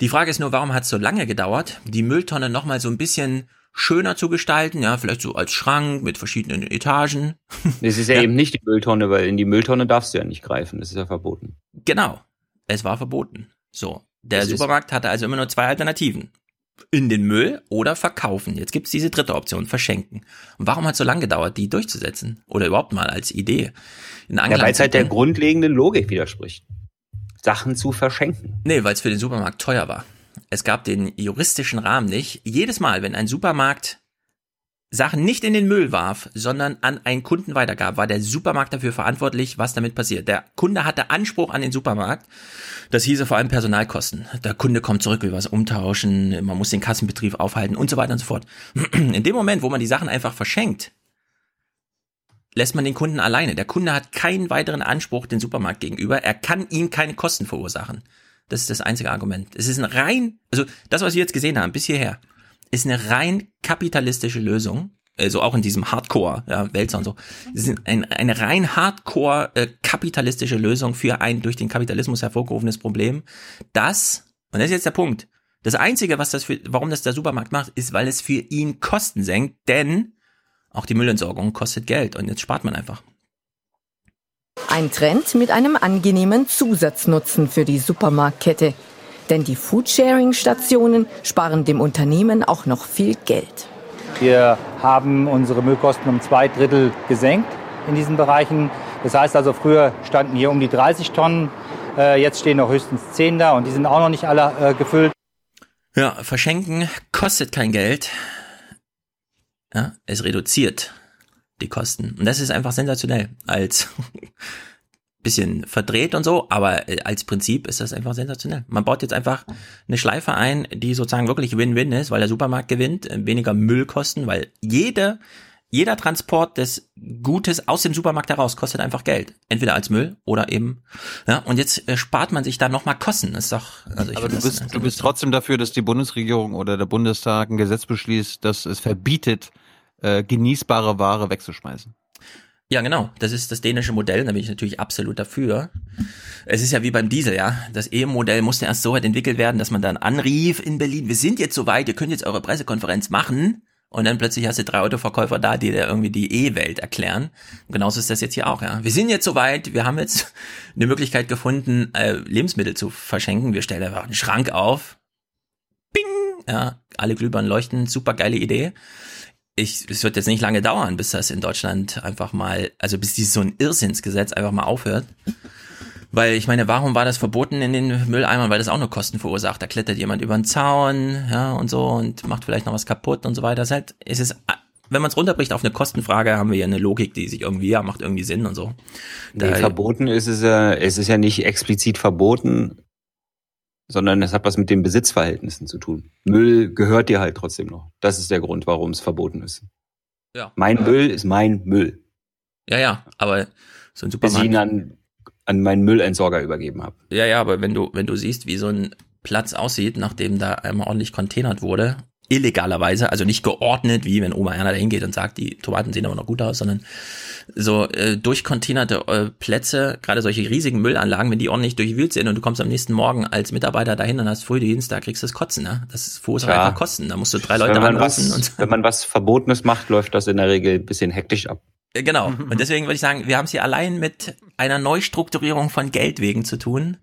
Die Frage ist nur, warum hat es so lange gedauert, die Mülltonne nochmal so ein bisschen schöner zu gestalten, ja, vielleicht so als Schrank mit verschiedenen Etagen. Es ist ja, ja, eben nicht die Mülltonne, weil in die Mülltonne darfst du ja nicht greifen, das ist ja verboten. Genau, es war verboten. So, der das Supermarkt hatte also immer nur zwei Alternativen. In den Müll oder verkaufen. Jetzt gibt's diese dritte Option, verschenken. Und warum hat es so lange gedauert, die durchzusetzen? Oder überhaupt mal als Idee? In ja, weil es halt der grundlegenden Logik widerspricht. Sachen zu verschenken. Nee, weil es für den Supermarkt teuer war. Es gab den juristischen Rahmen nicht. Jedes Mal, wenn ein Supermarkt Sachen nicht in den Müll warf, sondern an einen Kunden weitergab, war der Supermarkt dafür verantwortlich, was damit passiert. Der Kunde hatte Anspruch an den Supermarkt. Das hieße vor allem Personalkosten. Der Kunde kommt zurück, will was umtauschen, man muss den Kassenbetrieb aufhalten und so weiter und so fort. In dem Moment, wo man die Sachen einfach verschenkt, lässt man den Kunden alleine. Der Kunde hat keinen weiteren Anspruch dem Supermarkt gegenüber. Er kann ihm keine Kosten verursachen. Das ist das einzige Argument. Es ist ein rein, also das, was wir jetzt gesehen haben, bis hierher, ist eine rein kapitalistische Lösung. Also auch in diesem Hardcore, ja, Wälzer und so. Es ist ein, eine rein Hardcore äh, kapitalistische Lösung für ein durch den Kapitalismus hervorgerufenes Problem. Das, und das ist jetzt der Punkt, das Einzige, was das für, warum das der Supermarkt macht, ist, weil es für ihn Kosten senkt, denn auch die Müllentsorgung kostet Geld und jetzt spart man einfach. Ein Trend mit einem angenehmen Zusatznutzen für die Supermarktkette. Denn die Foodsharing-Stationen sparen dem Unternehmen auch noch viel Geld. Wir haben unsere Müllkosten um zwei Drittel gesenkt in diesen Bereichen. Das heißt also, früher standen hier um die 30 Tonnen, äh, jetzt stehen noch höchstens 10 da und die sind auch noch nicht alle äh, gefüllt. Ja, verschenken kostet kein Geld. Ja, es reduziert die Kosten. Und das ist einfach sensationell. Als bisschen verdreht und so, aber äh, als Prinzip ist das einfach sensationell. Man baut jetzt einfach eine Schleife ein, die sozusagen wirklich Win-Win ist, weil der Supermarkt gewinnt, äh, weniger Müllkosten, weil jede, jeder Transport des Gutes aus dem Supermarkt heraus kostet einfach Geld. Entweder als Müll oder eben, ja, und jetzt äh, spart man sich da nochmal Kosten. Das ist doch, also ich Aber du bist, du bist trotzdem dafür, dass die Bundesregierung oder der Bundestag ein Gesetz beschließt, das es verbietet, äh, genießbare Ware wegzuschmeißen. Ja, genau. Das ist das dänische Modell. Da bin ich natürlich absolut dafür. Es ist ja wie beim Diesel, ja. Das E-Modell musste erst so weit entwickelt werden, dass man dann anrief in Berlin, wir sind jetzt so weit, ihr könnt jetzt eure Pressekonferenz machen. Und dann plötzlich hast du drei Autoverkäufer da, die dir irgendwie die E-Welt erklären. Und genauso ist das jetzt hier auch, ja. Wir sind jetzt so weit, wir haben jetzt eine Möglichkeit gefunden, äh, Lebensmittel zu verschenken. Wir stellen einfach einen Schrank auf. Bing! Ja, alle Glühbirnen leuchten, super geile Idee ich, es wird jetzt nicht lange dauern, bis das in Deutschland einfach mal, also bis dieses so ein Irrsinnsgesetz einfach mal aufhört. Weil ich meine, warum war das verboten in den Mülleimern? Weil das auch nur Kosten verursacht. Da klettert jemand über den Zaun, ja, und so und macht vielleicht noch was kaputt und so weiter. Es ist halt, es ist, wenn man es runterbricht auf eine Kostenfrage, haben wir ja eine Logik, die sich irgendwie, ja, macht irgendwie Sinn und so. Nee, verboten ist es ja, es ist ja nicht explizit verboten, sondern es hat was mit den Besitzverhältnissen zu tun. Müll gehört dir halt trotzdem noch. Das ist der Grund, warum es verboten ist. Ja. Mein ja. Müll ist mein Müll. Ja, ja, aber so ein Supermarkt. Bis ich ihn an, an meinen Müllentsorger übergeben habe. Ja, ja, aber wenn du, wenn du siehst, wie so ein Platz aussieht, nachdem da einmal ordentlich containert wurde illegalerweise, also nicht geordnet, wie wenn Oma Erna da hingeht und sagt, die Tomaten sehen aber noch gut aus, sondern so äh, durchcontainerte äh, Plätze, gerade solche riesigen Müllanlagen, wenn die ordentlich durchwühlt sind und du kommst am nächsten Morgen als Mitarbeiter dahin und hast Frühdienst, da kriegst du das Kotzen, ne? Das verursacht ja. einfach Kosten, da musst du drei Leute anrufen. Und wenn man was Verbotenes macht, läuft das in der Regel ein bisschen hektisch ab. Äh, genau. Und deswegen würde ich sagen, wir haben es hier allein mit einer Neustrukturierung von Geld wegen zu tun.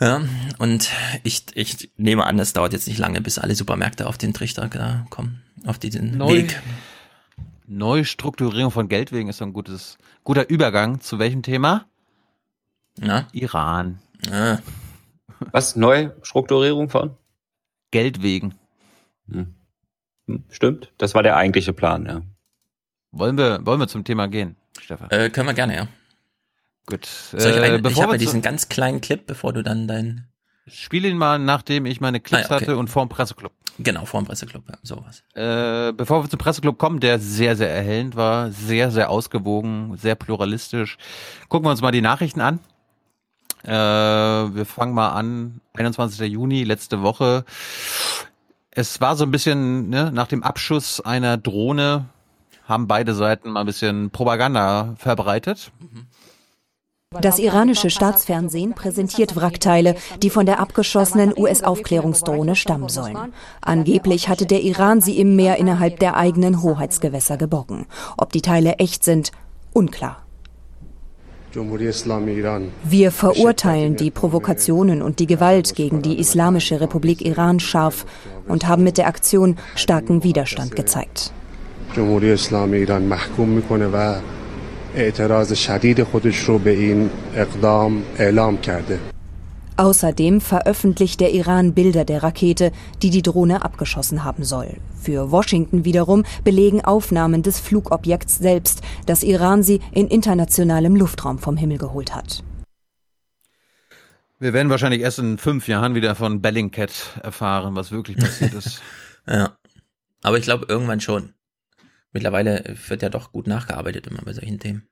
Ja, und ich, ich nehme an, es dauert jetzt nicht lange, bis alle Supermärkte auf den Trichter da kommen, auf diesen Neu Weg. Neustrukturierung von Geldwegen ist ein gutes, guter Übergang. Zu welchem Thema? Na? Iran. Ja. Was? Neustrukturierung von? Geldwegen. Hm. hm. Stimmt, das war der eigentliche Plan, ja. Wollen wir, wollen wir zum Thema gehen, Stefan? Äh, können wir gerne, ja. Gut. Soll ich, einen, ich habe ja diesen ganz kleinen Clip, bevor du dann dein Spiel ihn mal, nachdem ich meine Clips ah, okay. hatte und vorm Presseclub. Genau, vorm Presseclub, ja, sowas. Äh, bevor wir zum Presseclub kommen, der sehr, sehr erhellend war, sehr, sehr ausgewogen, sehr pluralistisch. Gucken wir uns mal die Nachrichten an. Äh, wir fangen mal an, 21. Juni, letzte Woche. Es war so ein bisschen, ne, nach dem Abschuss einer Drohne haben beide Seiten mal ein bisschen Propaganda verbreitet. Mhm. Das iranische Staatsfernsehen präsentiert Wrackteile, die von der abgeschossenen US-Aufklärungsdrohne stammen sollen. Angeblich hatte der Iran sie im Meer innerhalb der eigenen Hoheitsgewässer geborgen. Ob die Teile echt sind, unklar. Wir verurteilen die Provokationen und die Gewalt gegen die Islamische Republik Iran scharf und haben mit der Aktion starken Widerstand gezeigt. Außerdem veröffentlicht der Iran Bilder der Rakete, die die Drohne abgeschossen haben soll. Für Washington wiederum belegen Aufnahmen des Flugobjekts selbst, dass Iran sie in internationalem Luftraum vom Himmel geholt hat. Wir werden wahrscheinlich erst in fünf Jahren wieder von Bellingcat erfahren, was wirklich passiert ist. ja. Aber ich glaube irgendwann schon. Mittlerweile wird ja doch gut nachgearbeitet immer bei solchen Themen.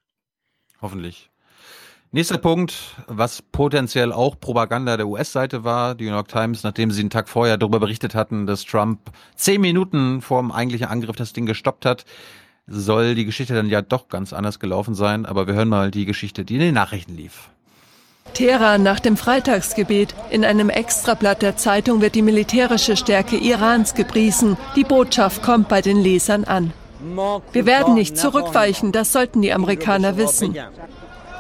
Hoffentlich. Nächster Punkt, was potenziell auch Propaganda der US-Seite war, die New York Times, nachdem sie einen Tag vorher darüber berichtet hatten, dass Trump zehn Minuten vor dem eigentlichen Angriff das Ding gestoppt hat, soll die Geschichte dann ja doch ganz anders gelaufen sein. Aber wir hören mal die Geschichte, die in den Nachrichten lief. Teheran nach dem Freitagsgebet. In einem Extrablatt der Zeitung wird die militärische Stärke Irans gepriesen. Die Botschaft kommt bei den Lesern an. Wir werden nicht zurückweichen, das sollten die Amerikaner wissen.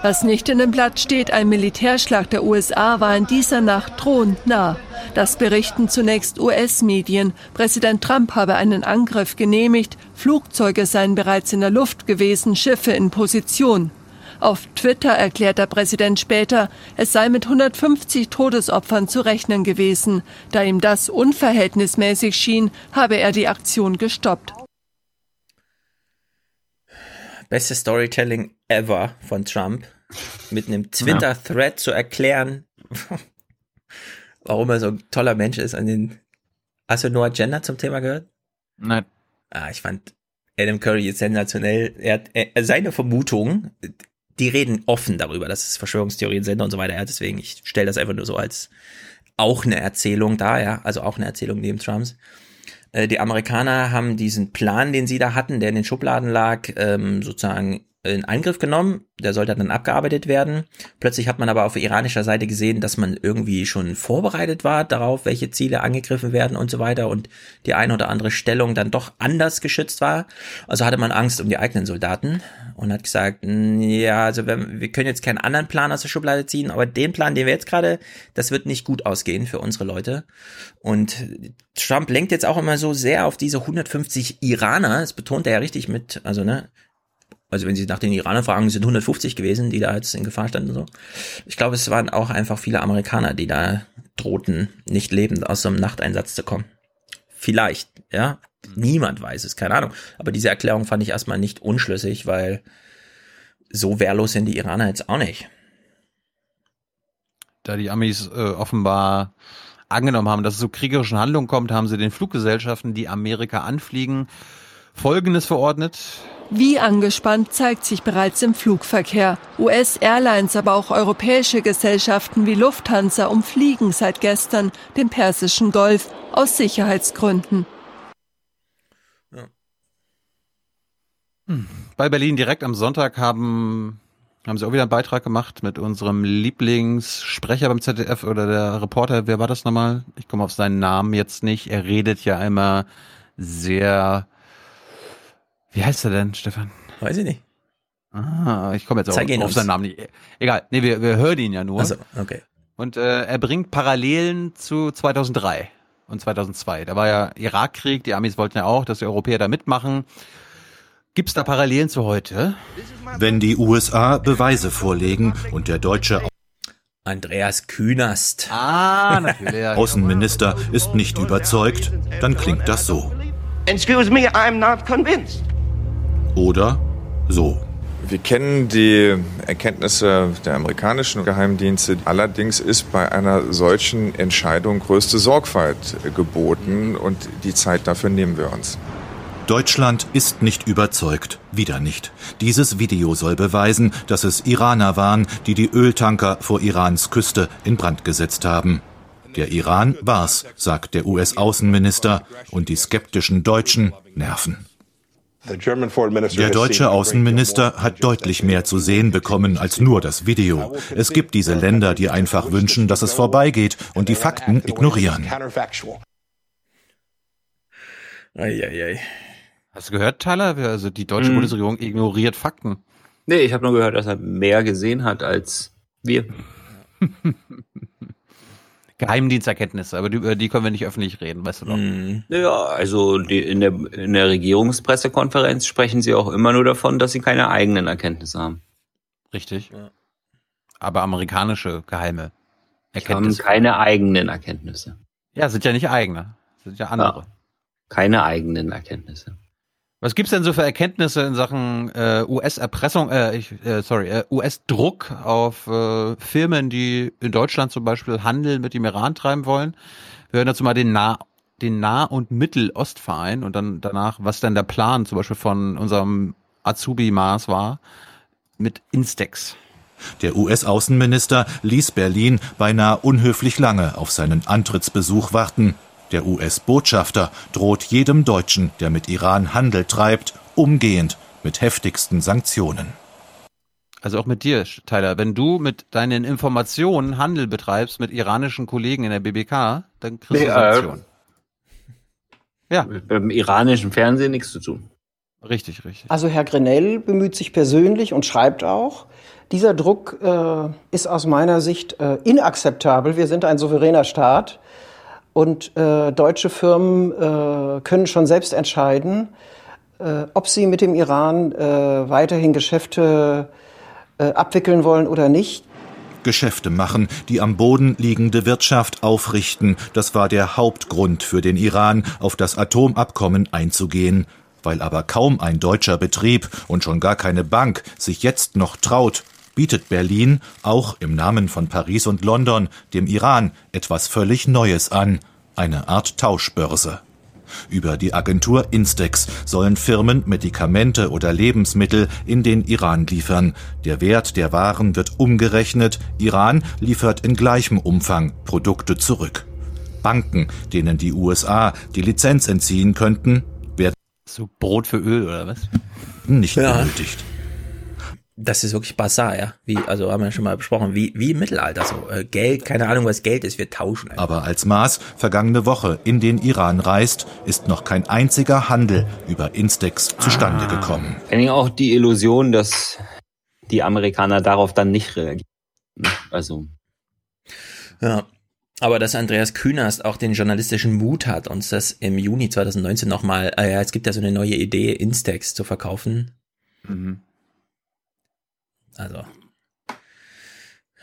Was nicht in dem Blatt steht, ein Militärschlag der USA war in dieser Nacht drohend nah. Das berichten zunächst US-Medien. Präsident Trump habe einen Angriff genehmigt, Flugzeuge seien bereits in der Luft gewesen, Schiffe in Position. Auf Twitter erklärt der Präsident später, es sei mit 150 Todesopfern zu rechnen gewesen. Da ihm das unverhältnismäßig schien, habe er die Aktion gestoppt beste Storytelling ever von Trump, mit einem Twitter-Thread zu erklären, warum er so ein toller Mensch ist. An den Hast du Noah Gender zum Thema gehört? Nein. Ah, ich fand Adam Curry jetzt sensationell. Er hat er, seine Vermutung, die reden offen darüber, dass es Verschwörungstheorien sind und so weiter. Ja, deswegen, ich stelle das einfach nur so als auch eine Erzählung da, ja, also auch eine Erzählung neben Trumps. Äh, die Amerikaner haben diesen Plan, den sie da hatten, der in den Schubladen lag, ähm, sozusagen in Angriff genommen. Der sollte dann abgearbeitet werden. Plötzlich hat man aber auf iranischer Seite gesehen, dass man irgendwie schon vorbereitet war darauf, welche Ziele angegriffen werden und so weiter und die eine oder andere Stellung dann doch anders geschützt war. Also hatte man Angst um die eigenen Soldaten und hat gesagt, ja, also wir, wir können jetzt keinen anderen Plan aus der Schublade ziehen, aber den Plan, den wir jetzt gerade, das wird nicht gut ausgehen für unsere Leute. Und Trump lenkt jetzt auch immer so sehr auf diese 150 Iraner, das betont er ja richtig mit, also ne, also wenn Sie nach den Iranern fragen, sind 150 gewesen, die da jetzt in Gefahr standen und so. Ich glaube, es waren auch einfach viele Amerikaner, die da drohten, nicht lebend aus so einem Nachteinsatz zu kommen. Vielleicht, ja. Niemand weiß es, keine Ahnung. Aber diese Erklärung fand ich erstmal nicht unschlüssig, weil so wehrlos sind die Iraner jetzt auch nicht. Da die Amis äh, offenbar angenommen haben, dass es zu kriegerischen Handlungen kommt, haben sie den Fluggesellschaften, die Amerika anfliegen, Folgendes verordnet. Wie angespannt zeigt sich bereits im Flugverkehr. US-Airlines, aber auch europäische Gesellschaften wie Lufthansa umfliegen seit gestern den Persischen Golf aus Sicherheitsgründen. Bei Berlin direkt am Sonntag haben, haben sie auch wieder einen Beitrag gemacht mit unserem Lieblingssprecher beim ZDF oder der Reporter. Wer war das nochmal? Ich komme auf seinen Namen jetzt nicht. Er redet ja immer sehr wie heißt er denn, Stefan? Weiß ich nicht. Ah, ich komme jetzt auch auf seinen Namen nicht. Egal, nee, wir, wir hören ihn ja nur. Also, okay. Und äh, er bringt Parallelen zu 2003 und 2002. Da war ja Irakkrieg, die Amis wollten ja auch, dass die Europäer da mitmachen. Gibt es da Parallelen zu heute? Wenn die USA Beweise vorlegen und der deutsche Andreas Künast. Ah, natürlich. Außenminister ist nicht überzeugt, dann klingt das so. Excuse me, I'm not convinced. Oder so. Wir kennen die Erkenntnisse der amerikanischen Geheimdienste. Allerdings ist bei einer solchen Entscheidung größte Sorgfalt geboten und die Zeit dafür nehmen wir uns. Deutschland ist nicht überzeugt. Wieder nicht. Dieses Video soll beweisen, dass es Iraner waren, die die Öltanker vor Irans Küste in Brand gesetzt haben. Der Iran war's, sagt der US-Außenminister, und die skeptischen Deutschen nerven. Der deutsche Außenminister hat deutlich mehr zu sehen bekommen als nur das Video. Es gibt diese Länder, die einfach wünschen, dass es vorbeigeht und die Fakten ignorieren. Eieiei. Hast du gehört, Tyler? Also die deutsche hm. Bundesregierung ignoriert Fakten. Nee, ich habe nur gehört, dass er mehr gesehen hat als wir. Geheimdiensterkenntnisse, aber über die können wir nicht öffentlich reden, weißt du doch. Mm. Ja, also die, in, der, in der Regierungspressekonferenz sprechen sie auch immer nur davon, dass sie keine eigenen Erkenntnisse haben. Richtig. Ja. Aber amerikanische geheime Erkenntnisse. Haben keine eigenen Erkenntnisse. Ja, sind ja nicht eigene, sind ja andere. Ja, keine eigenen Erkenntnisse. Was gibt's denn so für Erkenntnisse in Sachen äh, US-Erpressung, äh, ich, äh, sorry, äh, US-Druck auf äh, Firmen, die in Deutschland zum Beispiel Handel mit dem Iran treiben wollen? Wir hören dazu mal den Nah den Nah- und Mittelostverein und dann danach, was denn der Plan zum Beispiel von unserem Azubi Mars war mit Instex. Der US-Außenminister ließ Berlin beinahe unhöflich lange auf seinen Antrittsbesuch warten. Der US-Botschafter droht jedem Deutschen, der mit Iran Handel treibt, umgehend mit heftigsten Sanktionen. Also auch mit dir, Tyler. Wenn du mit deinen Informationen Handel betreibst mit iranischen Kollegen in der BBK, dann kriegst du nee, Sanktionen. Äh, ja. Mit dem iranischen Fernsehen nichts zu tun. Richtig, richtig. Also Herr Grenell bemüht sich persönlich und schreibt auch, dieser Druck äh, ist aus meiner Sicht äh, inakzeptabel. Wir sind ein souveräner Staat. Und äh, deutsche Firmen äh, können schon selbst entscheiden, äh, ob sie mit dem Iran äh, weiterhin Geschäfte äh, abwickeln wollen oder nicht. Geschäfte machen, die am Boden liegende Wirtschaft aufrichten, das war der Hauptgrund für den Iran, auf das Atomabkommen einzugehen. Weil aber kaum ein deutscher Betrieb und schon gar keine Bank sich jetzt noch traut, bietet Berlin, auch im Namen von Paris und London, dem Iran etwas völlig Neues an, eine Art Tauschbörse. Über die Agentur Instex sollen Firmen Medikamente oder Lebensmittel in den Iran liefern. Der Wert der Waren wird umgerechnet. Iran liefert in gleichem Umfang Produkte zurück. Banken, denen die USA die Lizenz entziehen könnten, werden so Brot für Öl oder was? Nicht ja. Das ist wirklich Bazar, ja. Wie, also haben wir schon mal besprochen, wie, wie im Mittelalter so. Äh, Geld, keine Ahnung, was Geld ist, wir tauschen. Einfach. Aber als Maas vergangene Woche in den Iran reist, ist noch kein einziger Handel über Instex zustande ah. gekommen. Auch die Illusion, dass die Amerikaner darauf dann nicht reagieren. Also. Ja. Aber dass Andreas Künast auch den journalistischen Mut hat, uns das im Juni 2019 nochmal, äh, ja, es gibt ja so eine neue Idee, Instex zu verkaufen. Mhm also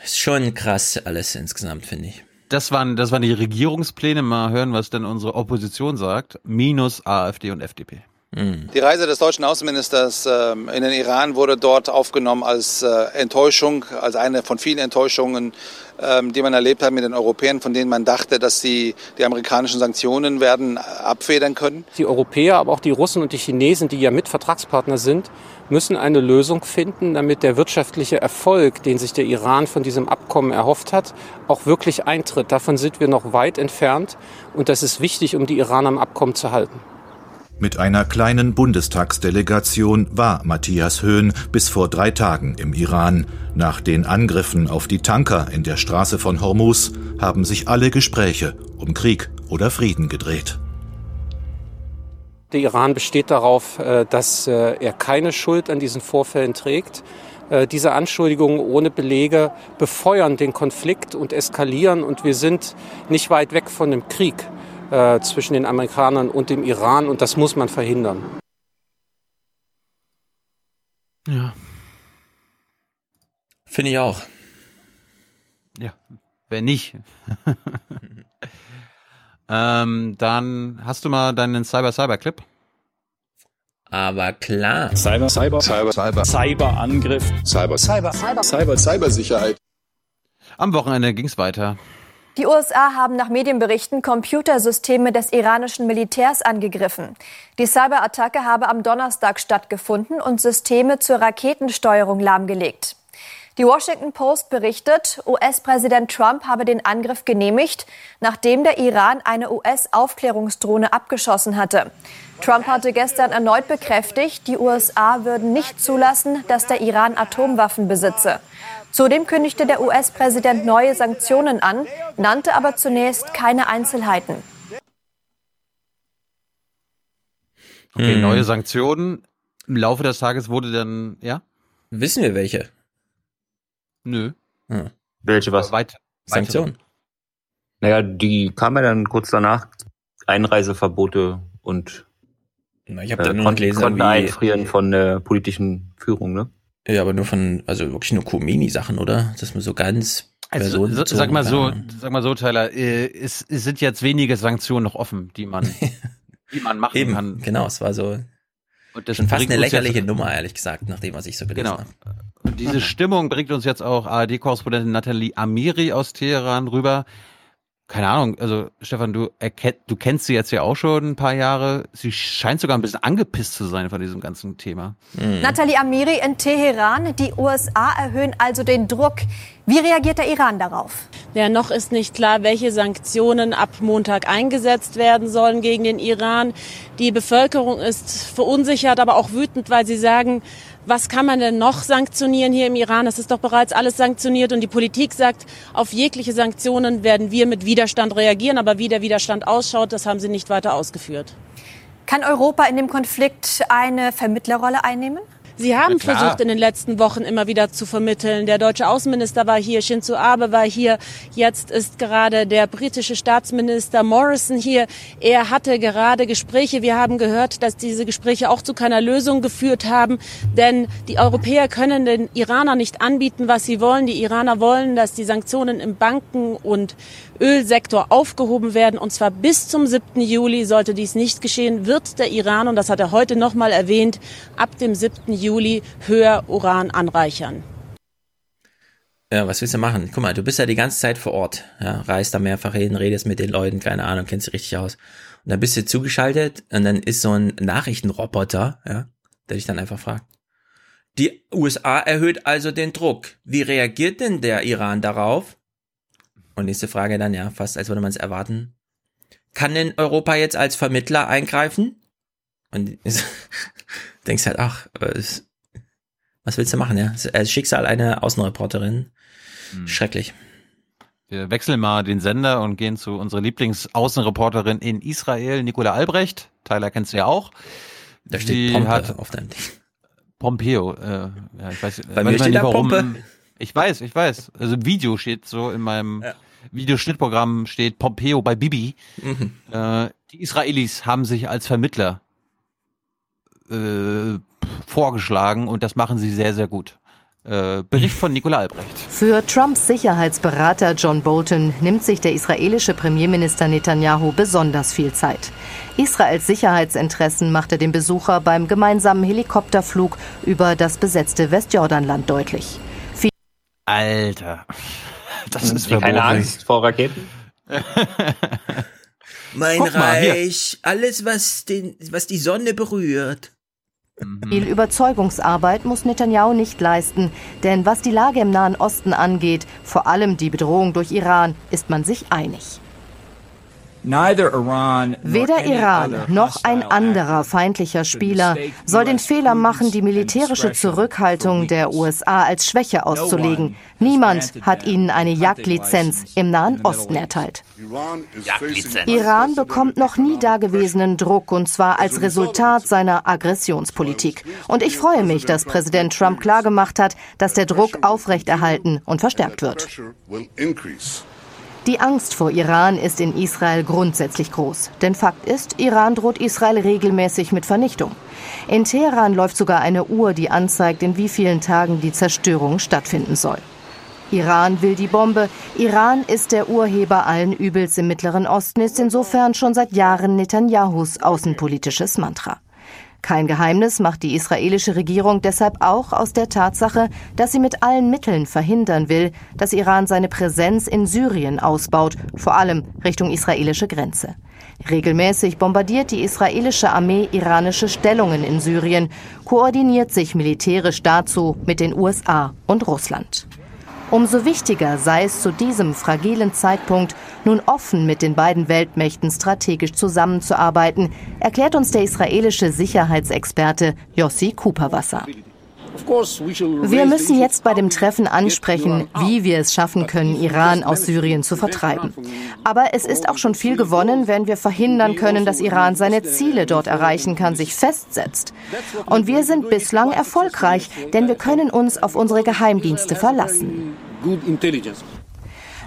ist schon krass alles insgesamt, finde ich. Das waren, das waren die Regierungspläne. Mal hören, was denn unsere Opposition sagt. Minus AfD und FDP. Mhm. Die Reise des deutschen Außenministers ähm, in den Iran wurde dort aufgenommen als äh, Enttäuschung, als eine von vielen Enttäuschungen, ähm, die man erlebt hat mit den Europäern, von denen man dachte, dass sie die amerikanischen Sanktionen werden abfedern können. Die Europäer, aber auch die Russen und die Chinesen, die ja Mitvertragspartner sind, müssen eine Lösung finden, damit der wirtschaftliche Erfolg, den sich der Iran von diesem Abkommen erhofft hat, auch wirklich eintritt. Davon sind wir noch weit entfernt und das ist wichtig, um die Iraner am Abkommen zu halten. Mit einer kleinen Bundestagsdelegation war Matthias Höhn bis vor drei Tagen im Iran. Nach den Angriffen auf die Tanker in der Straße von Hormuz haben sich alle Gespräche um Krieg oder Frieden gedreht. Der Iran besteht darauf, äh, dass äh, er keine Schuld an diesen Vorfällen trägt. Äh, diese Anschuldigungen ohne Belege befeuern den Konflikt und eskalieren und wir sind nicht weit weg von dem Krieg zwischen den Amerikanern und dem Iran und das muss man verhindern. Ja. Finde ich auch. Ja, wenn nicht. Ähm, dann hast du mal deinen Cyber-Cyber-Clip? Aber klar. Cyber, Cyber, Cyber, Cyber, Cyberangriff, Cyber, Cyber, Cyber, Cyber, Cybersicherheit. Am Wochenende ging's weiter. Die USA haben nach Medienberichten Computersysteme des iranischen Militärs angegriffen. Die Cyberattacke habe am Donnerstag stattgefunden und Systeme zur Raketensteuerung lahmgelegt. Die Washington Post berichtet, US-Präsident Trump habe den Angriff genehmigt, nachdem der Iran eine US-Aufklärungsdrohne abgeschossen hatte. Trump hatte gestern erneut bekräftigt, die USA würden nicht zulassen, dass der Iran Atomwaffen besitze. Zudem kündigte der US-Präsident neue Sanktionen an, nannte aber zunächst keine Einzelheiten. Okay, hm. neue Sanktionen. Im Laufe des Tages wurde dann, ja? Wissen wir welche? Nö. Hm. Welche was? Weit, Sanktionen. Naja, die kamen ja dann kurz danach. Einreiseverbote und Na, ich habe äh, da nur gelesen, Konten einfrieren von der politischen Führung, ne? Ja, aber nur von, also wirklich nur Komini-Sachen, oder? Dass man so ganz also, so, sag mal so, sag mal so, Tyler, äh, es, es sind jetzt wenige Sanktionen noch offen, die man, die man machen Eben, kann. Genau, es war so und das schon fast eine lächerliche Nummer, ehrlich gesagt, nachdem was ich so gelesen genau. habe. Und diese Stimmung bringt uns jetzt auch ARD-Korrespondentin Nathalie Amiri aus Teheran rüber keine Ahnung, also Stefan, du erkennt, du kennst sie jetzt ja auch schon ein paar Jahre. Sie scheint sogar ein bisschen angepisst zu sein von diesem ganzen Thema. Mhm. Nathalie Amiri in Teheran. Die USA erhöhen also den Druck. Wie reagiert der Iran darauf? Ja, noch ist nicht klar, welche Sanktionen ab Montag eingesetzt werden sollen gegen den Iran. Die Bevölkerung ist verunsichert, aber auch wütend, weil sie sagen, was kann man denn noch sanktionieren hier im Iran? Es ist doch bereits alles sanktioniert und die Politik sagt, auf jegliche Sanktionen werden wir mit Widerstand reagieren. Aber wie der Widerstand ausschaut, das haben sie nicht weiter ausgeführt. Kann Europa in dem Konflikt eine Vermittlerrolle einnehmen? Sie haben versucht, in den letzten Wochen immer wieder zu vermitteln. Der deutsche Außenminister war hier, Shinzo Abe war hier. Jetzt ist gerade der britische Staatsminister Morrison hier. Er hatte gerade Gespräche. Wir haben gehört, dass diese Gespräche auch zu keiner Lösung geführt haben. Denn die Europäer können den Iranern nicht anbieten, was sie wollen. Die Iraner wollen, dass die Sanktionen im Banken- und Ölsektor aufgehoben werden. Und zwar bis zum 7. Juli. Sollte dies nicht geschehen, wird der Iran, und das hat er heute nochmal erwähnt, ab dem 7. Juli Juli höher Uran anreichern. Ja, was willst du machen? Guck mal, du bist ja die ganze Zeit vor Ort. Ja, reist da mehrfach hin, redest mit den Leuten, keine Ahnung, kennst du richtig aus. Und dann bist du zugeschaltet und dann ist so ein Nachrichtenroboter, ja, der dich dann einfach fragt. Die USA erhöht also den Druck. Wie reagiert denn der Iran darauf? Und nächste Frage dann, ja, fast als würde man es erwarten. Kann denn Europa jetzt als Vermittler eingreifen? Und denkst halt, ach, was willst du machen, ja? Das Schicksal einer Außenreporterin. Hm. Schrecklich. Wir wechseln mal den Sender und gehen zu unserer Lieblingsaußenreporterin in Israel, Nicola Albrecht. Tyler kennst du ja auch. Da steht Sie Pompe hat auf deinem Ding. Pompeo. Äh, ja, ich weiß, Bei mir steht nicht, warum. Pompe. Ich weiß, ich weiß. Also im Video steht so in meinem ja. Videoschnittprogramm steht Pompeo bei Bibi. Mhm. Äh, die Israelis haben sich als Vermittler äh, vorgeschlagen und das machen sie sehr, sehr gut. Äh, Bericht von Nicola Albrecht. Für Trumps Sicherheitsberater John Bolton nimmt sich der israelische Premierminister Netanyahu besonders viel Zeit. Israels Sicherheitsinteressen machte dem Besucher beim gemeinsamen Helikopterflug über das besetzte Westjordanland deutlich. Viel Alter, das ist verboten. Keine Angst vor Raketen? mein Reich, alles was, den, was die Sonne berührt. Viel Überzeugungsarbeit muss Netanyahu nicht leisten, denn was die Lage im Nahen Osten angeht, vor allem die Bedrohung durch Iran, ist man sich einig. Weder Iran noch ein anderer feindlicher Spieler soll den Fehler machen, die militärische Zurückhaltung der USA als Schwäche auszulegen. Niemand hat ihnen eine Jagdlizenz im Nahen Osten erteilt. Iran bekommt noch nie dagewesenen Druck, und zwar als Resultat seiner Aggressionspolitik. Und ich freue mich, dass Präsident Trump klargemacht hat, dass der Druck aufrechterhalten und verstärkt wird. Die Angst vor Iran ist in Israel grundsätzlich groß. Denn Fakt ist, Iran droht Israel regelmäßig mit Vernichtung. In Teheran läuft sogar eine Uhr, die anzeigt, in wie vielen Tagen die Zerstörung stattfinden soll. Iran will die Bombe. Iran ist der Urheber allen Übels im Mittleren Osten, ist insofern schon seit Jahren Netanyahus außenpolitisches Mantra. Kein Geheimnis macht die israelische Regierung deshalb auch aus der Tatsache, dass sie mit allen Mitteln verhindern will, dass Iran seine Präsenz in Syrien ausbaut, vor allem Richtung israelische Grenze. Regelmäßig bombardiert die israelische Armee iranische Stellungen in Syrien, koordiniert sich militärisch dazu mit den USA und Russland. Umso wichtiger sei es zu diesem fragilen Zeitpunkt, nun offen mit den beiden Weltmächten strategisch zusammenzuarbeiten, erklärt uns der israelische Sicherheitsexperte Yossi Kuperwasser. Wir müssen jetzt bei dem Treffen ansprechen, wie wir es schaffen können, Iran aus Syrien zu vertreiben. Aber es ist auch schon viel gewonnen, wenn wir verhindern können, dass Iran seine Ziele dort erreichen kann, sich festsetzt. Und wir sind bislang erfolgreich, denn wir können uns auf unsere Geheimdienste verlassen.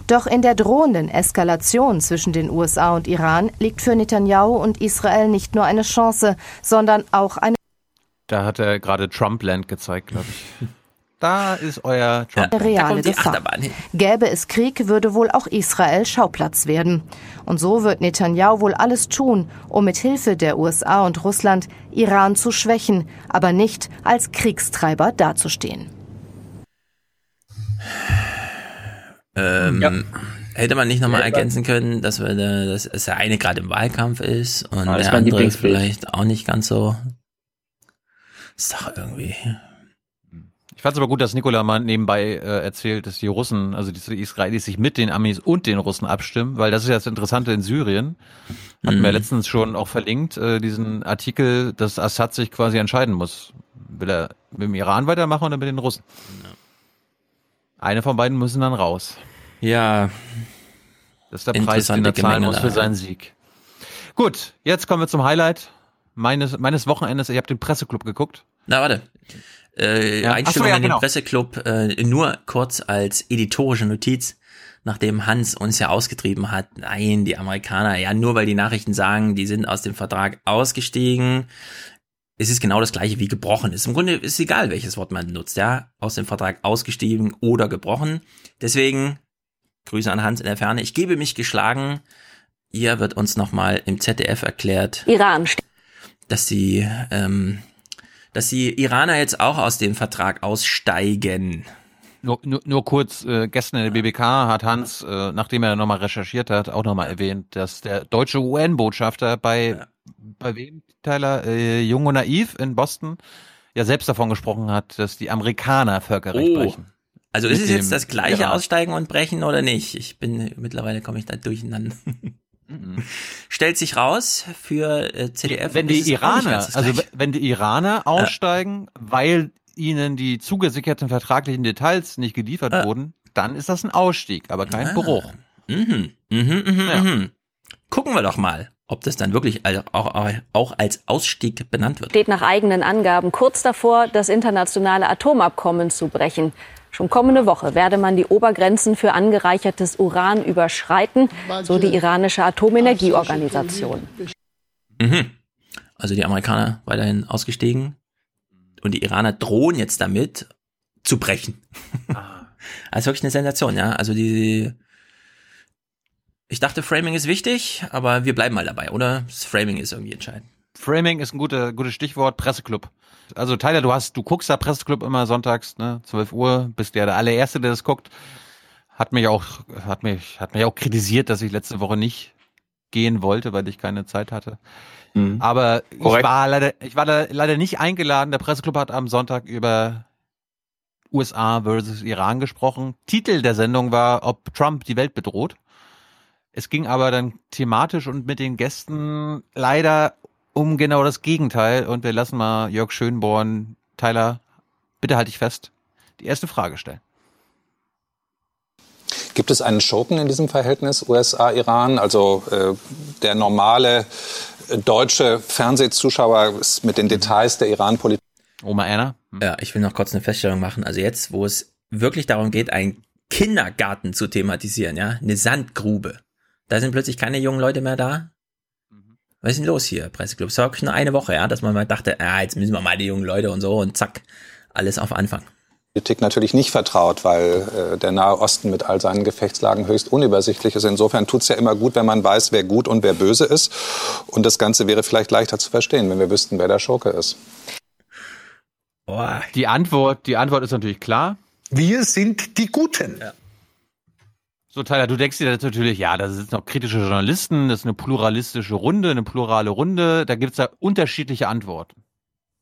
Doch in der drohenden Eskalation zwischen den USA und Iran liegt für Netanyahu und Israel nicht nur eine Chance, sondern auch eine da hat er gerade Trumpland gezeigt, glaube ich. Da ist euer Trump. Eine reale Gefahr. Gäbe es Krieg, würde wohl auch Israel Schauplatz werden. Und so wird Netanyahu wohl alles tun, um mit Hilfe der USA und Russland Iran zu schwächen, aber nicht als Kriegstreiber dazustehen. Ähm, ja. Hätte man nicht nochmal ergänzen können, dass, wir, dass der eine gerade im Wahlkampf ist und ja, der andere vielleicht auch nicht ganz so ist doch irgendwie. Ich fand es aber gut, dass Nikola mal nebenbei äh, erzählt, dass die Russen, also die Israelis sich mit den Amis und den Russen abstimmen, weil das ist ja das Interessante in Syrien. Hatten mhm. wir letztens schon auch verlinkt, äh, diesen Artikel, dass Assad sich quasi entscheiden muss. Will er mit dem Iran weitermachen oder mit den Russen? Ja. Eine von beiden müssen dann raus. Ja. Das ist der Preis, den er zahlen muss für seinen Sieg. Gut, jetzt kommen wir zum Highlight meines, meines Wochenendes. Ich habe den Presseclub geguckt. Na, warte. Äh, ja. Einstellung so, ja, in den genau. Presseclub, äh, nur kurz als editorische Notiz, nachdem Hans uns ja ausgetrieben hat, nein, die Amerikaner, ja, nur weil die Nachrichten sagen, die sind aus dem Vertrag ausgestiegen, es ist genau das gleiche wie gebrochen ist. Im Grunde ist es egal, welches Wort man nutzt, ja, aus dem Vertrag ausgestiegen oder gebrochen. Deswegen, Grüße an Hans in der Ferne, ich gebe mich geschlagen, ihr wird uns nochmal im ZDF erklärt. Iran dass sie, ähm, dass die Iraner jetzt auch aus dem Vertrag aussteigen. Nur, nur, nur kurz, äh, gestern in der BBK hat Hans, äh, nachdem er nochmal recherchiert hat, auch nochmal erwähnt, dass der deutsche UN-Botschafter bei, ja. bei wem, Tyler, äh, Jung und Naiv in Boston, ja selbst davon gesprochen hat, dass die Amerikaner Völkerrecht oh. brechen. Also ist es jetzt das gleiche. Aussteigen und Brechen oder nicht? Ich bin, mittlerweile komme ich da durcheinander. Mhm. Stellt sich raus für äh, CDF. Wenn die Iraner, also wenn die Iraner aussteigen, ja. weil ihnen die zugesicherten vertraglichen Details nicht geliefert ja. wurden, dann ist das ein Ausstieg, aber kein ah. Bruch. Mhm. Mhm, mhm, ja. mhm. Gucken wir doch mal, ob das dann wirklich auch, auch als Ausstieg benannt wird. Steht nach eigenen Angaben kurz davor, das internationale Atomabkommen zu brechen. Schon kommende Woche werde man die Obergrenzen für angereichertes Uran überschreiten, so die iranische Atomenergieorganisation. Mhm. Also die Amerikaner weiterhin ausgestiegen und die Iraner drohen jetzt damit zu brechen. Ah. also wirklich eine Sensation, ja. Also die, ich dachte, Framing ist wichtig, aber wir bleiben mal dabei, oder? Das Framing ist irgendwie entscheidend. Framing ist ein guter, gutes Stichwort, Presseclub. Also Tyler, du hast, du guckst da Presseclub immer sonntags, ne, 12 Uhr, bist ja der allererste, der das guckt. Hat mich auch, hat mich, hat mich auch kritisiert, dass ich letzte Woche nicht gehen wollte, weil ich keine Zeit hatte. Mhm. Aber ich war leider, ich war da leider nicht eingeladen. Der Presseclub hat am Sonntag über USA versus Iran gesprochen. Titel der Sendung war, ob Trump die Welt bedroht. Es ging aber dann thematisch und mit den Gästen leider um genau das Gegenteil. Und wir lassen mal Jörg Schönborn, Tyler, bitte halte ich fest, die erste Frage stellen. Gibt es einen Schurken in diesem Verhältnis USA-Iran? Also äh, der normale äh, deutsche Fernsehzuschauer ist mit den Details der Iran-Politik. Oma Erna? Hm. Ja, ich will noch kurz eine Feststellung machen. Also jetzt, wo es wirklich darum geht, einen Kindergarten zu thematisieren, ja, eine Sandgrube. Da sind plötzlich keine jungen Leute mehr da, was ist denn los hier, Presseclub? Es war wirklich nur eine Woche, ja, dass man mal dachte, ja, jetzt müssen wir mal die jungen Leute und so und zack, alles auf Anfang. Politik natürlich nicht vertraut, weil äh, der Nahe Osten mit all seinen Gefechtslagen höchst unübersichtlich ist. Insofern tut es ja immer gut, wenn man weiß, wer gut und wer böse ist. Und das Ganze wäre vielleicht leichter zu verstehen, wenn wir wüssten, wer der Schurke ist. Boah. Die Antwort, die Antwort ist natürlich klar. Wir sind die Guten. Ja. So, Tyler, du denkst dir natürlich, ja, das sind noch kritische Journalisten, das ist eine pluralistische Runde, eine plurale Runde, da gibt es ja unterschiedliche Antworten.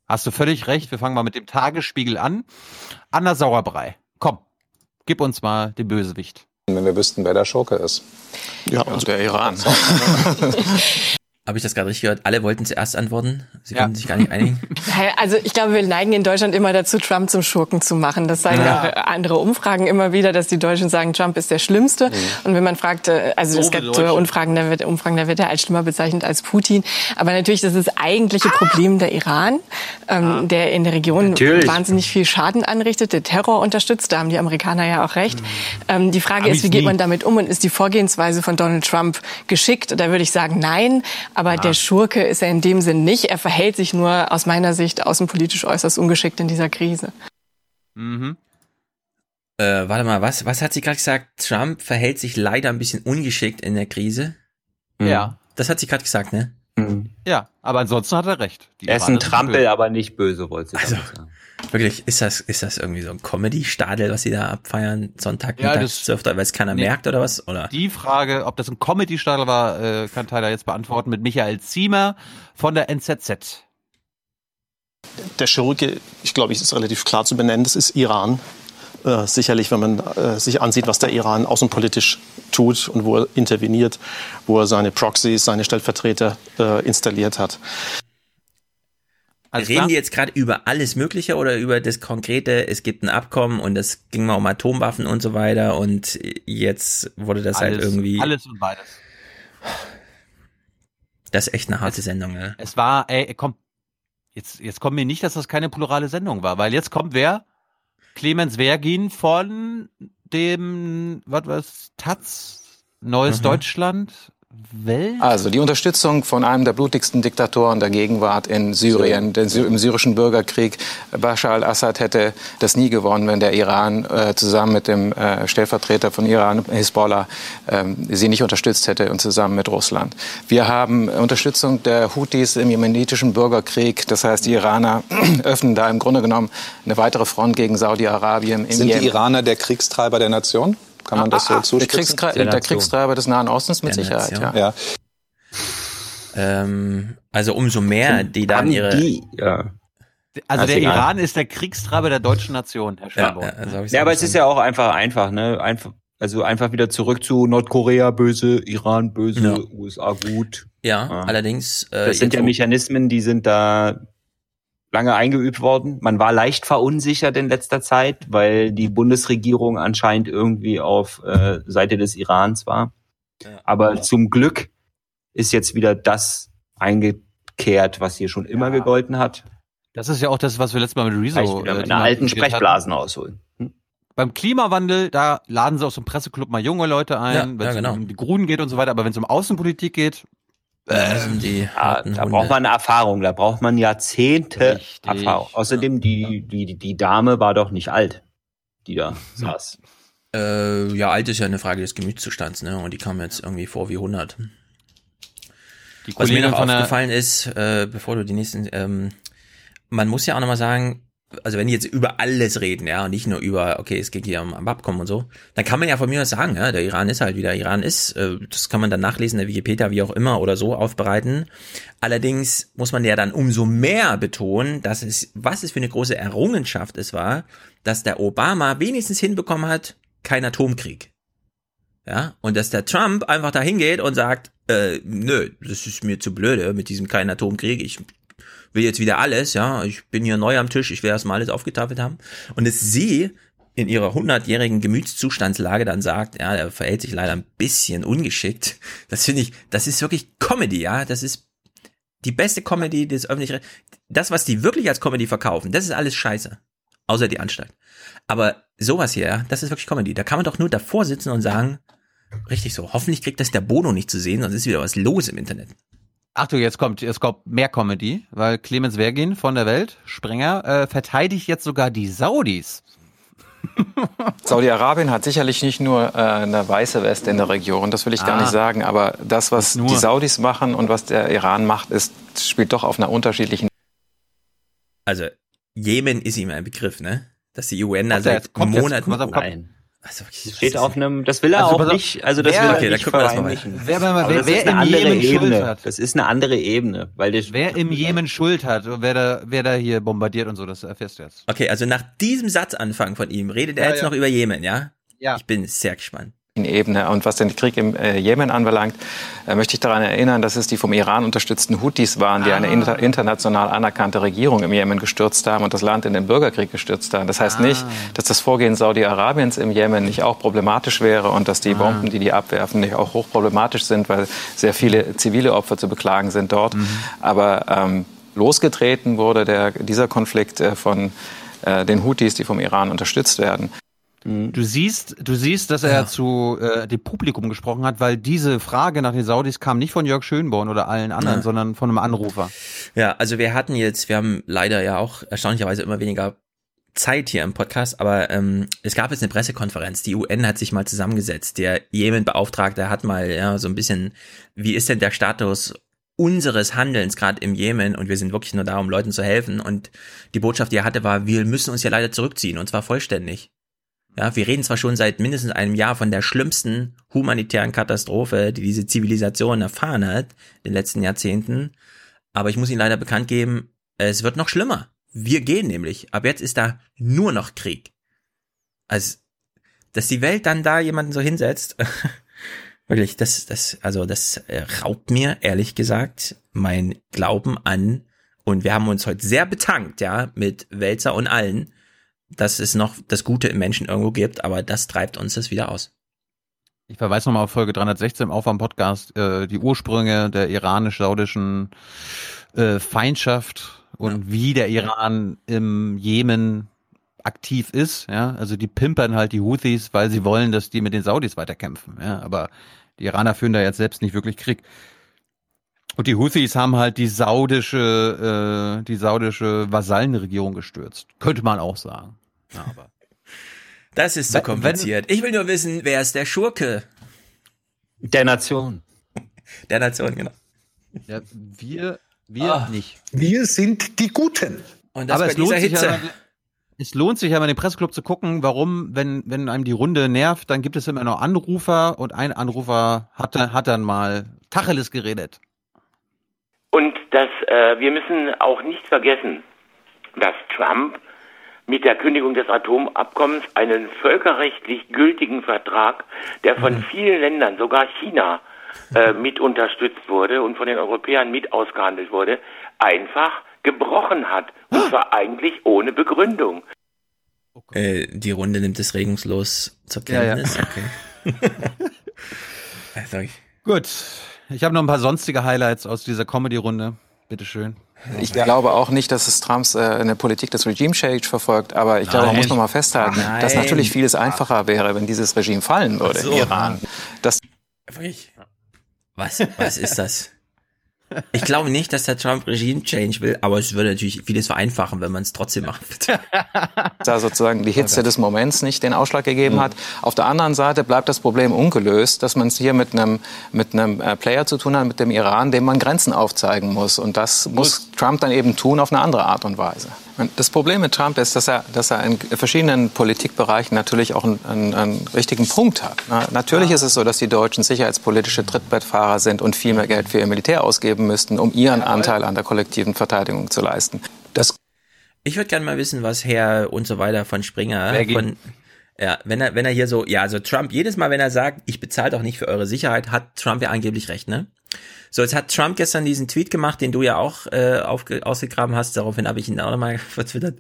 Hast du völlig recht, wir fangen mal mit dem Tagesspiegel an. Anna Sauerbrei, komm, gib uns mal den Bösewicht. Wenn wir wüssten, wer der Schurke ist. Ja, und der Iran. Habe ich das gerade richtig gehört? Alle wollten zuerst antworten. Sie ja. konnten sich gar nicht einigen. Also ich glaube, wir neigen in Deutschland immer dazu, Trump zum Schurken zu machen. Das zeigen ja. auch andere Umfragen immer wieder, dass die Deutschen sagen, Trump ist der Schlimmste. Mhm. Und wenn man fragt, äh, also so es gibt Umfragen, da wird, Umfragen, da wird er als schlimmer bezeichnet als Putin. Aber natürlich, das ist das eigentliche Problem der Iran, ähm, der in der Region natürlich. wahnsinnig viel Schaden anrichtet, der Terror unterstützt. Da haben die Amerikaner ja auch recht. Mhm. Ähm, die Frage Hab ist, wie geht man damit um und ist die Vorgehensweise von Donald Trump geschickt? Da würde ich sagen, nein. Aber ah. der Schurke ist er in dem Sinn nicht. Er verhält sich nur aus meiner Sicht außenpolitisch äußerst ungeschickt in dieser Krise. Mhm. Äh, warte mal, was, was hat sie gerade gesagt? Trump verhält sich leider ein bisschen ungeschickt in der Krise. Ja. Das hat sie gerade gesagt, ne? Mhm. Ja, aber ansonsten hat er recht. Die er ist ein Trampel, aber nicht böse, wollte ich also, sagen. Wirklich, ist das, ist das irgendwie so ein Comedy-Stadel, was sie da abfeiern, Sonntag, ja, das, weil es keiner nee, merkt oder was? Oder? Die Frage, ob das ein Comedy-Stadel war, äh, kann Tyler jetzt beantworten mit Michael Ziemer von der NZZ. Der Schurke, ich glaube, es ist relativ klar zu benennen, das ist Iran. Äh, sicherlich, wenn man äh, sich ansieht, was der Iran außenpolitisch tut und wo er interveniert, wo er seine Proxys, seine Stellvertreter äh, installiert hat. Alles Reden klar? die jetzt gerade über alles Mögliche oder über das Konkrete, es gibt ein Abkommen und es ging mal um Atomwaffen und so weiter und jetzt wurde das halt alles, halt irgendwie. Alles und beides. Das ist echt eine harte es, Sendung, ne? Es war, ey, komm, jetzt, jetzt kommt mir nicht, dass das keine plurale Sendung war, weil jetzt kommt wer? Clemens Vergin von dem, was was, Taz, Neues mhm. Deutschland, Welt? Also die Unterstützung von einem der blutigsten Diktatoren der Gegenwart in Syrien, den, im syrischen Bürgerkrieg. Bashar al-Assad hätte das nie gewonnen, wenn der Iran äh, zusammen mit dem äh, Stellvertreter von Iran, Hisbollah, äh, sie nicht unterstützt hätte und zusammen mit Russland. Wir haben Unterstützung der Houthis im jemenitischen Bürgerkrieg. Das heißt, die Iraner öffnen da im Grunde genommen eine weitere Front gegen Saudi-Arabien. Sind Jemen. die Iraner der Kriegstreiber der Nation? Kann man das so zuspitzen? Der, Kriegskre der, der Kriegstreiber des Nahen Ostens mit der Sicherheit, Nation. ja. ja. Ähm, also umso mehr, die dann ihre... Die, ja. Also der Iran ist der Kriegstreiber der deutschen Nation, Herr Schwabe. Ja, ja, ja, aber es ist ja auch einfach einfach, ne? Einfach, also einfach wieder zurück zu Nordkorea böse, Iran böse, ja. USA gut. Ja, ja. allerdings. Äh, das sind ja Mechanismen, die sind da lange eingeübt worden. Man war leicht verunsichert in letzter Zeit, weil die Bundesregierung anscheinend irgendwie auf äh, Seite des Irans war. Aber zum Glück ist jetzt wieder das eingekehrt, was hier schon immer ja. gegolten hat. Das ist ja auch das, was wir letztes Mal mit Rezo äh, in alten Sprechblasen hatten. ausholen. Hm? Beim Klimawandel, da laden sie aus dem Presseclub mal junge Leute ein, ja, wenn es ja, genau. um die Grünen geht und so weiter. Aber wenn es um Außenpolitik geht, ähm, die ja, da braucht man Erfahrung, da braucht man Jahrzehnte Richtig. Erfahrung. Außerdem, die, die, die Dame war doch nicht alt, die da saß. Äh, ja, alt ist ja eine Frage des Gemütszustands, ne? Und die kam jetzt irgendwie vor wie 100. Was mir noch aufgefallen ist, äh, bevor du die nächsten, ähm, man muss ja auch nochmal sagen, also wenn die jetzt über alles reden, ja, und nicht nur über, okay, es geht hier um, Abkommen und so, dann kann man ja von mir aus sagen, ja, der Iran ist halt wie der Iran ist. Äh, das kann man dann nachlesen, der Wikipedia, wie auch immer oder so aufbereiten. Allerdings muss man ja dann umso mehr betonen, dass es, was es für eine große Errungenschaft es war, dass der Obama wenigstens hinbekommen hat, kein Atomkrieg. Ja, und dass der Trump einfach da hingeht und sagt, äh, nö, das ist mir zu blöde mit diesem keinen Atomkrieg, ich will jetzt wieder alles, ja, ich bin hier neu am Tisch, ich will erstmal alles aufgetafelt haben. Und es sie in ihrer hundertjährigen Gemütszustandslage dann sagt, ja, der verhält sich leider ein bisschen ungeschickt. Das finde ich, das ist wirklich Comedy, ja, das ist die beste Comedy des öffentlichen, das, was die wirklich als Comedy verkaufen, das ist alles scheiße. Außer die Anstalt. Aber sowas hier, das ist wirklich Comedy. Da kann man doch nur davor sitzen und sagen, richtig so, hoffentlich kriegt das der Bono nicht zu sehen, sonst ist wieder was los im Internet. Achtung, jetzt kommt, jetzt kommt mehr Comedy, weil Clemens Vergin von der Welt, Sprenger, äh, verteidigt jetzt sogar die Saudis. Saudi-Arabien hat sicherlich nicht nur äh, eine weiße Weste in der Region, das will ich ah. gar nicht sagen, aber das, was die Saudis machen und was der Iran macht, ist, spielt doch auf einer unterschiedlichen. Also Jemen ist ihm ein Begriff, ne? Dass die UN da seit Monaten. Nein. Also, steht auf einem, das will er also, auch nicht, also das wer, will er okay, nicht verheimlichen. Wer, wer, wer, wer im Jemen Ebene. Schuld hat. Das ist eine andere Ebene, weil das Wer im Jemen Schuld hat, wer da, wer da hier bombardiert und so, das erfährst du jetzt. Okay, also nach diesem Satzanfang von ihm redet er ja, jetzt ja. noch über Jemen, ja? Ja. Ich bin sehr gespannt. Ebene. Und was den Krieg im äh, Jemen anbelangt, äh, möchte ich daran erinnern, dass es die vom Iran unterstützten Houthis waren, die ah. eine inter international anerkannte Regierung im Jemen gestürzt haben und das Land in den Bürgerkrieg gestürzt haben. Das heißt ah. nicht, dass das Vorgehen Saudi-Arabiens im Jemen nicht auch problematisch wäre und dass die ah. Bomben, die die abwerfen, nicht auch hochproblematisch sind, weil sehr viele zivile Opfer zu beklagen sind dort. Mhm. Aber ähm, losgetreten wurde der, dieser Konflikt äh, von äh, den Houthis, die vom Iran unterstützt werden. Mhm. Du siehst, du siehst, dass er ja. zu äh, dem Publikum gesprochen hat, weil diese Frage nach den Saudis kam nicht von Jörg Schönborn oder allen anderen, ja. sondern von einem Anrufer. Ja, also wir hatten jetzt, wir haben leider ja auch erstaunlicherweise immer weniger Zeit hier im Podcast, aber ähm, es gab jetzt eine Pressekonferenz. Die UN hat sich mal zusammengesetzt. Der Jemen-Beauftragte hat mal ja so ein bisschen, wie ist denn der Status unseres Handelns gerade im Jemen und wir sind wirklich nur da, um Leuten zu helfen. Und die Botschaft, die er hatte, war, wir müssen uns ja leider zurückziehen und zwar vollständig. Ja, wir reden zwar schon seit mindestens einem Jahr von der schlimmsten humanitären Katastrophe, die diese Zivilisation erfahren hat in den letzten Jahrzehnten, aber ich muss Ihnen leider bekannt geben, es wird noch schlimmer. Wir gehen nämlich. Ab jetzt ist da nur noch Krieg. Also, dass die Welt dann da jemanden so hinsetzt, wirklich, das, das, also das raubt mir ehrlich gesagt mein Glauben an. Und wir haben uns heute sehr betankt, ja, mit Wälzer und allen dass es noch das Gute im Menschen irgendwo gibt, aber das treibt uns das wieder aus. Ich verweise nochmal auf Folge 316 im Aufwärm-Podcast, äh, die Ursprünge der iranisch-saudischen äh, Feindschaft und ja. wie der Iran im Jemen aktiv ist, ja, also die pimpern halt die Houthis, weil sie wollen, dass die mit den Saudis weiterkämpfen, ja, aber die Iraner führen da jetzt selbst nicht wirklich Krieg. Und die Houthis haben halt die saudische, äh, die saudische Vasallenregierung gestürzt. Könnte man auch sagen. Ja, aber das ist so kompliziert. ich will nur wissen, wer ist der Schurke? Der Nation. Der Nation, genau. Ja, wir, wir oh. nicht. Wir sind die Guten. Und das aber bei es lohnt Hitze. Sich ja, es lohnt sich ja mal den Presseclub zu gucken, warum, wenn, wenn einem die Runde nervt, dann gibt es immer noch Anrufer und ein Anrufer hat, hat dann mal Tacheles geredet. Und das, äh, wir müssen auch nicht vergessen, dass Trump mit der Kündigung des Atomabkommens einen völkerrechtlich gültigen Vertrag, der von mhm. vielen Ländern, sogar China, äh, mit unterstützt wurde und von den Europäern mit ausgehandelt wurde, einfach gebrochen hat. Und zwar eigentlich ohne Begründung. Äh, die Runde nimmt es regungslos zur Kenntnis. Ja, ja. Okay. also Gut, ich habe noch ein paar sonstige Highlights aus dieser Comedy-Runde. Bitteschön. Ich glaube auch nicht, dass es Trumps äh, eine Politik des Regime Change verfolgt, aber ich Nein. glaube, man muss noch mal festhalten, Nein. dass natürlich vieles einfacher wäre, wenn dieses Regime fallen würde so. im Iran. Das was, was ist das? Ich glaube nicht, dass der Trump Regime Change will, aber es würde natürlich vieles vereinfachen, wenn man es trotzdem macht. da sozusagen die Hitze des Moments nicht den Ausschlag gegeben mhm. hat. Auf der anderen Seite bleibt das Problem ungelöst, dass man es hier mit einem, mit einem äh, Player zu tun hat, mit dem Iran, dem man Grenzen aufzeigen muss. Und das muss Trump dann eben tun auf eine andere Art und Weise. Das Problem mit Trump ist, dass er, dass er in verschiedenen Politikbereichen natürlich auch einen, einen, einen richtigen Punkt hat. Na, natürlich ist es so, dass die Deutschen sicherheitspolitische Trittbettfahrer sind und viel mehr Geld für ihr Militär ausgeben müssten, um ihren Anteil an der kollektiven Verteidigung zu leisten. Das ich würde gerne mal wissen, was Herr und so weiter von Springer von ja, wenn er wenn er hier so ja, also Trump jedes Mal, wenn er sagt, ich bezahle doch nicht für eure Sicherheit, hat Trump ja angeblich recht, ne? So, jetzt hat Trump gestern diesen Tweet gemacht, den du ja auch äh, aufge ausgegraben hast. Daraufhin habe ich ihn auch nochmal vertwittert.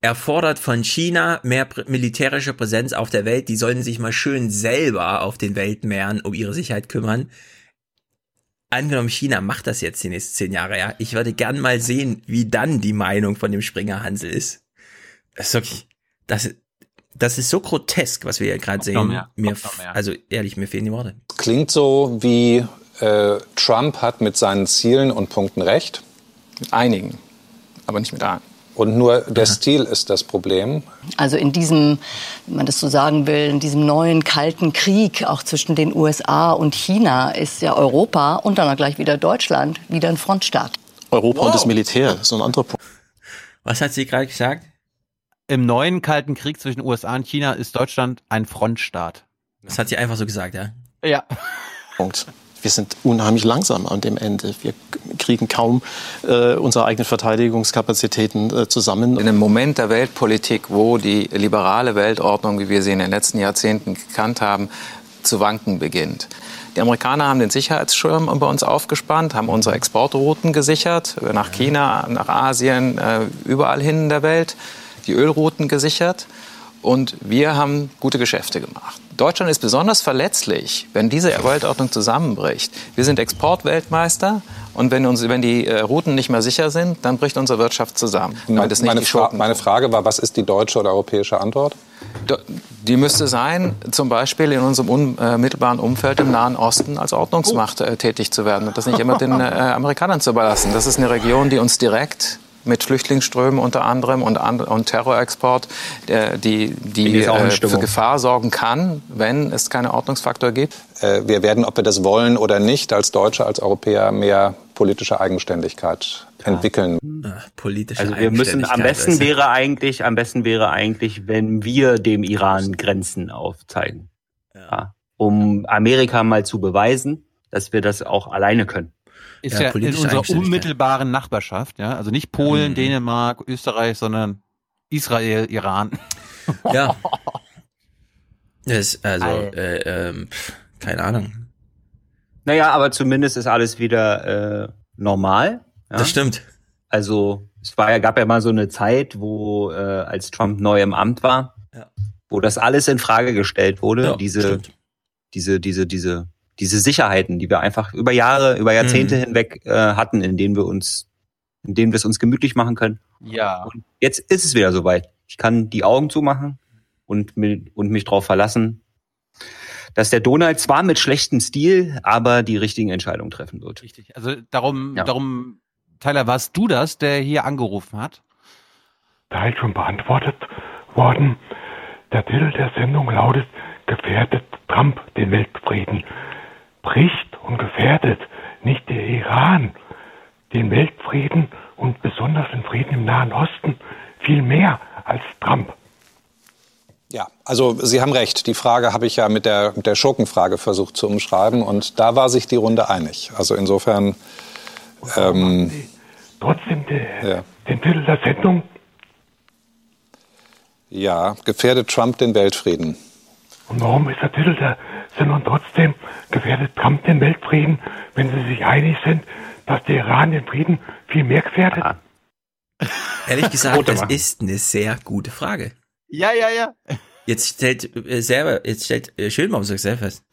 Er fordert von China mehr militärische Präsenz auf der Welt. Die sollen sich mal schön selber auf den Weltmeeren um ihre Sicherheit kümmern. Angenommen, China macht das jetzt die nächsten zehn Jahre, ja. Ich würde gern mal sehen, wie dann die Meinung von dem Springer Hansel ist. Das ist wirklich, das, das ist so grotesk, was wir hier gerade sehen. Mir, also ehrlich, mir fehlen die Worte. Klingt so wie äh, Trump hat mit seinen Zielen und Punkten recht. Mit einigen, aber nicht mit allen. Und nur der Stil ist das Problem. Also in diesem, wenn man das so sagen will, in diesem neuen kalten Krieg auch zwischen den USA und China ist ja Europa und dann auch gleich wieder Deutschland wieder ein Frontstaat. Europa wow. und das Militär, so ein anderer Punkt. Was hat sie gerade gesagt? Im neuen kalten Krieg zwischen USA und China ist Deutschland ein Frontstaat. Das hat sie einfach so gesagt, ja? Ja. Punkt wir sind unheimlich langsam an dem Ende. Wir kriegen kaum äh, unsere eigenen Verteidigungskapazitäten äh, zusammen. In einem Moment der Weltpolitik, wo die liberale Weltordnung, wie wir sie in den letzten Jahrzehnten gekannt haben, zu wanken beginnt. Die Amerikaner haben den Sicherheitsschirm bei uns aufgespannt, haben unsere Exportrouten gesichert, nach China, nach Asien, äh, überall hin in der Welt, die Ölrouten gesichert. Und wir haben gute Geschäfte gemacht. Deutschland ist besonders verletzlich, wenn diese Weltordnung zusammenbricht. Wir sind Exportweltmeister und wenn, uns, wenn die äh, Routen nicht mehr sicher sind, dann bricht unsere Wirtschaft zusammen. Meine, meine, Fra meine Frage war, was ist die deutsche oder europäische Antwort? Die müsste sein, zum Beispiel in unserem unmittelbaren Umfeld im Nahen Osten als Ordnungsmacht äh, tätig zu werden und das nicht immer den äh, Amerikanern zu überlassen. Das ist eine Region, die uns direkt mit Flüchtlingsströmen unter anderem und, und Terrorexport, die, die äh, für Gefahr sorgen kann, wenn es keine Ordnungsfaktor gibt? Äh, wir werden, ob wir das wollen oder nicht, als Deutsche, als Europäer mehr politische Eigenständigkeit ja. entwickeln. Politische also wir müssen am besten wäre eigentlich, am besten wäre eigentlich, wenn wir dem Iran Grenzen aufzeigen, ja. um Amerika mal zu beweisen, dass wir das auch alleine können ist ja, ja in unserer unmittelbaren Nachbarschaft, ja, also nicht Polen, mhm. Dänemark, Österreich, sondern Israel, Iran. Ja. Das, also, äh, äh, keine Ahnung. Naja, aber zumindest ist alles wieder äh, normal. Ja? Das stimmt. Also es war ja, gab ja mal so eine Zeit, wo äh, als Trump neu im Amt war, ja. wo das alles in Frage gestellt wurde. Ja, diese, stimmt. diese, diese, diese diese Sicherheiten, die wir einfach über Jahre, über Jahrzehnte mhm. hinweg äh, hatten, in denen wir uns, in denen wir es uns gemütlich machen können. Ja. Und jetzt ist es wieder soweit. Ich kann die Augen zumachen und, und mich darauf verlassen, dass der Donald zwar mit schlechtem Stil, aber die richtigen Entscheidungen treffen wird. Richtig. Also darum, ja. darum, Tyler, warst du das, der hier angerufen hat? Teil schon beantwortet worden. Der Titel der Sendung lautet Gefährdet Trump den Weltfrieden bricht und gefährdet nicht der Iran den Weltfrieden und besonders den Frieden im Nahen Osten viel mehr als Trump. Ja, also Sie haben recht. Die Frage habe ich ja mit der, mit der Schurkenfrage versucht zu umschreiben und da war sich die Runde einig. Also insofern. Ähm, trotzdem de, ja. den Titel der Sendung? Ja, gefährdet Trump den Weltfrieden. Und warum ist der Titel der Sendung trotzdem gefährdet Trump den Weltfrieden, wenn sie sich einig sind, dass der Iran den Frieden viel mehr gefährdet? Ah. Ehrlich gesagt, das ist eine sehr gute Frage. Ja, ja, ja. Jetzt stellt äh, selber, jetzt stellt äh, Schönbaum sich selber fest.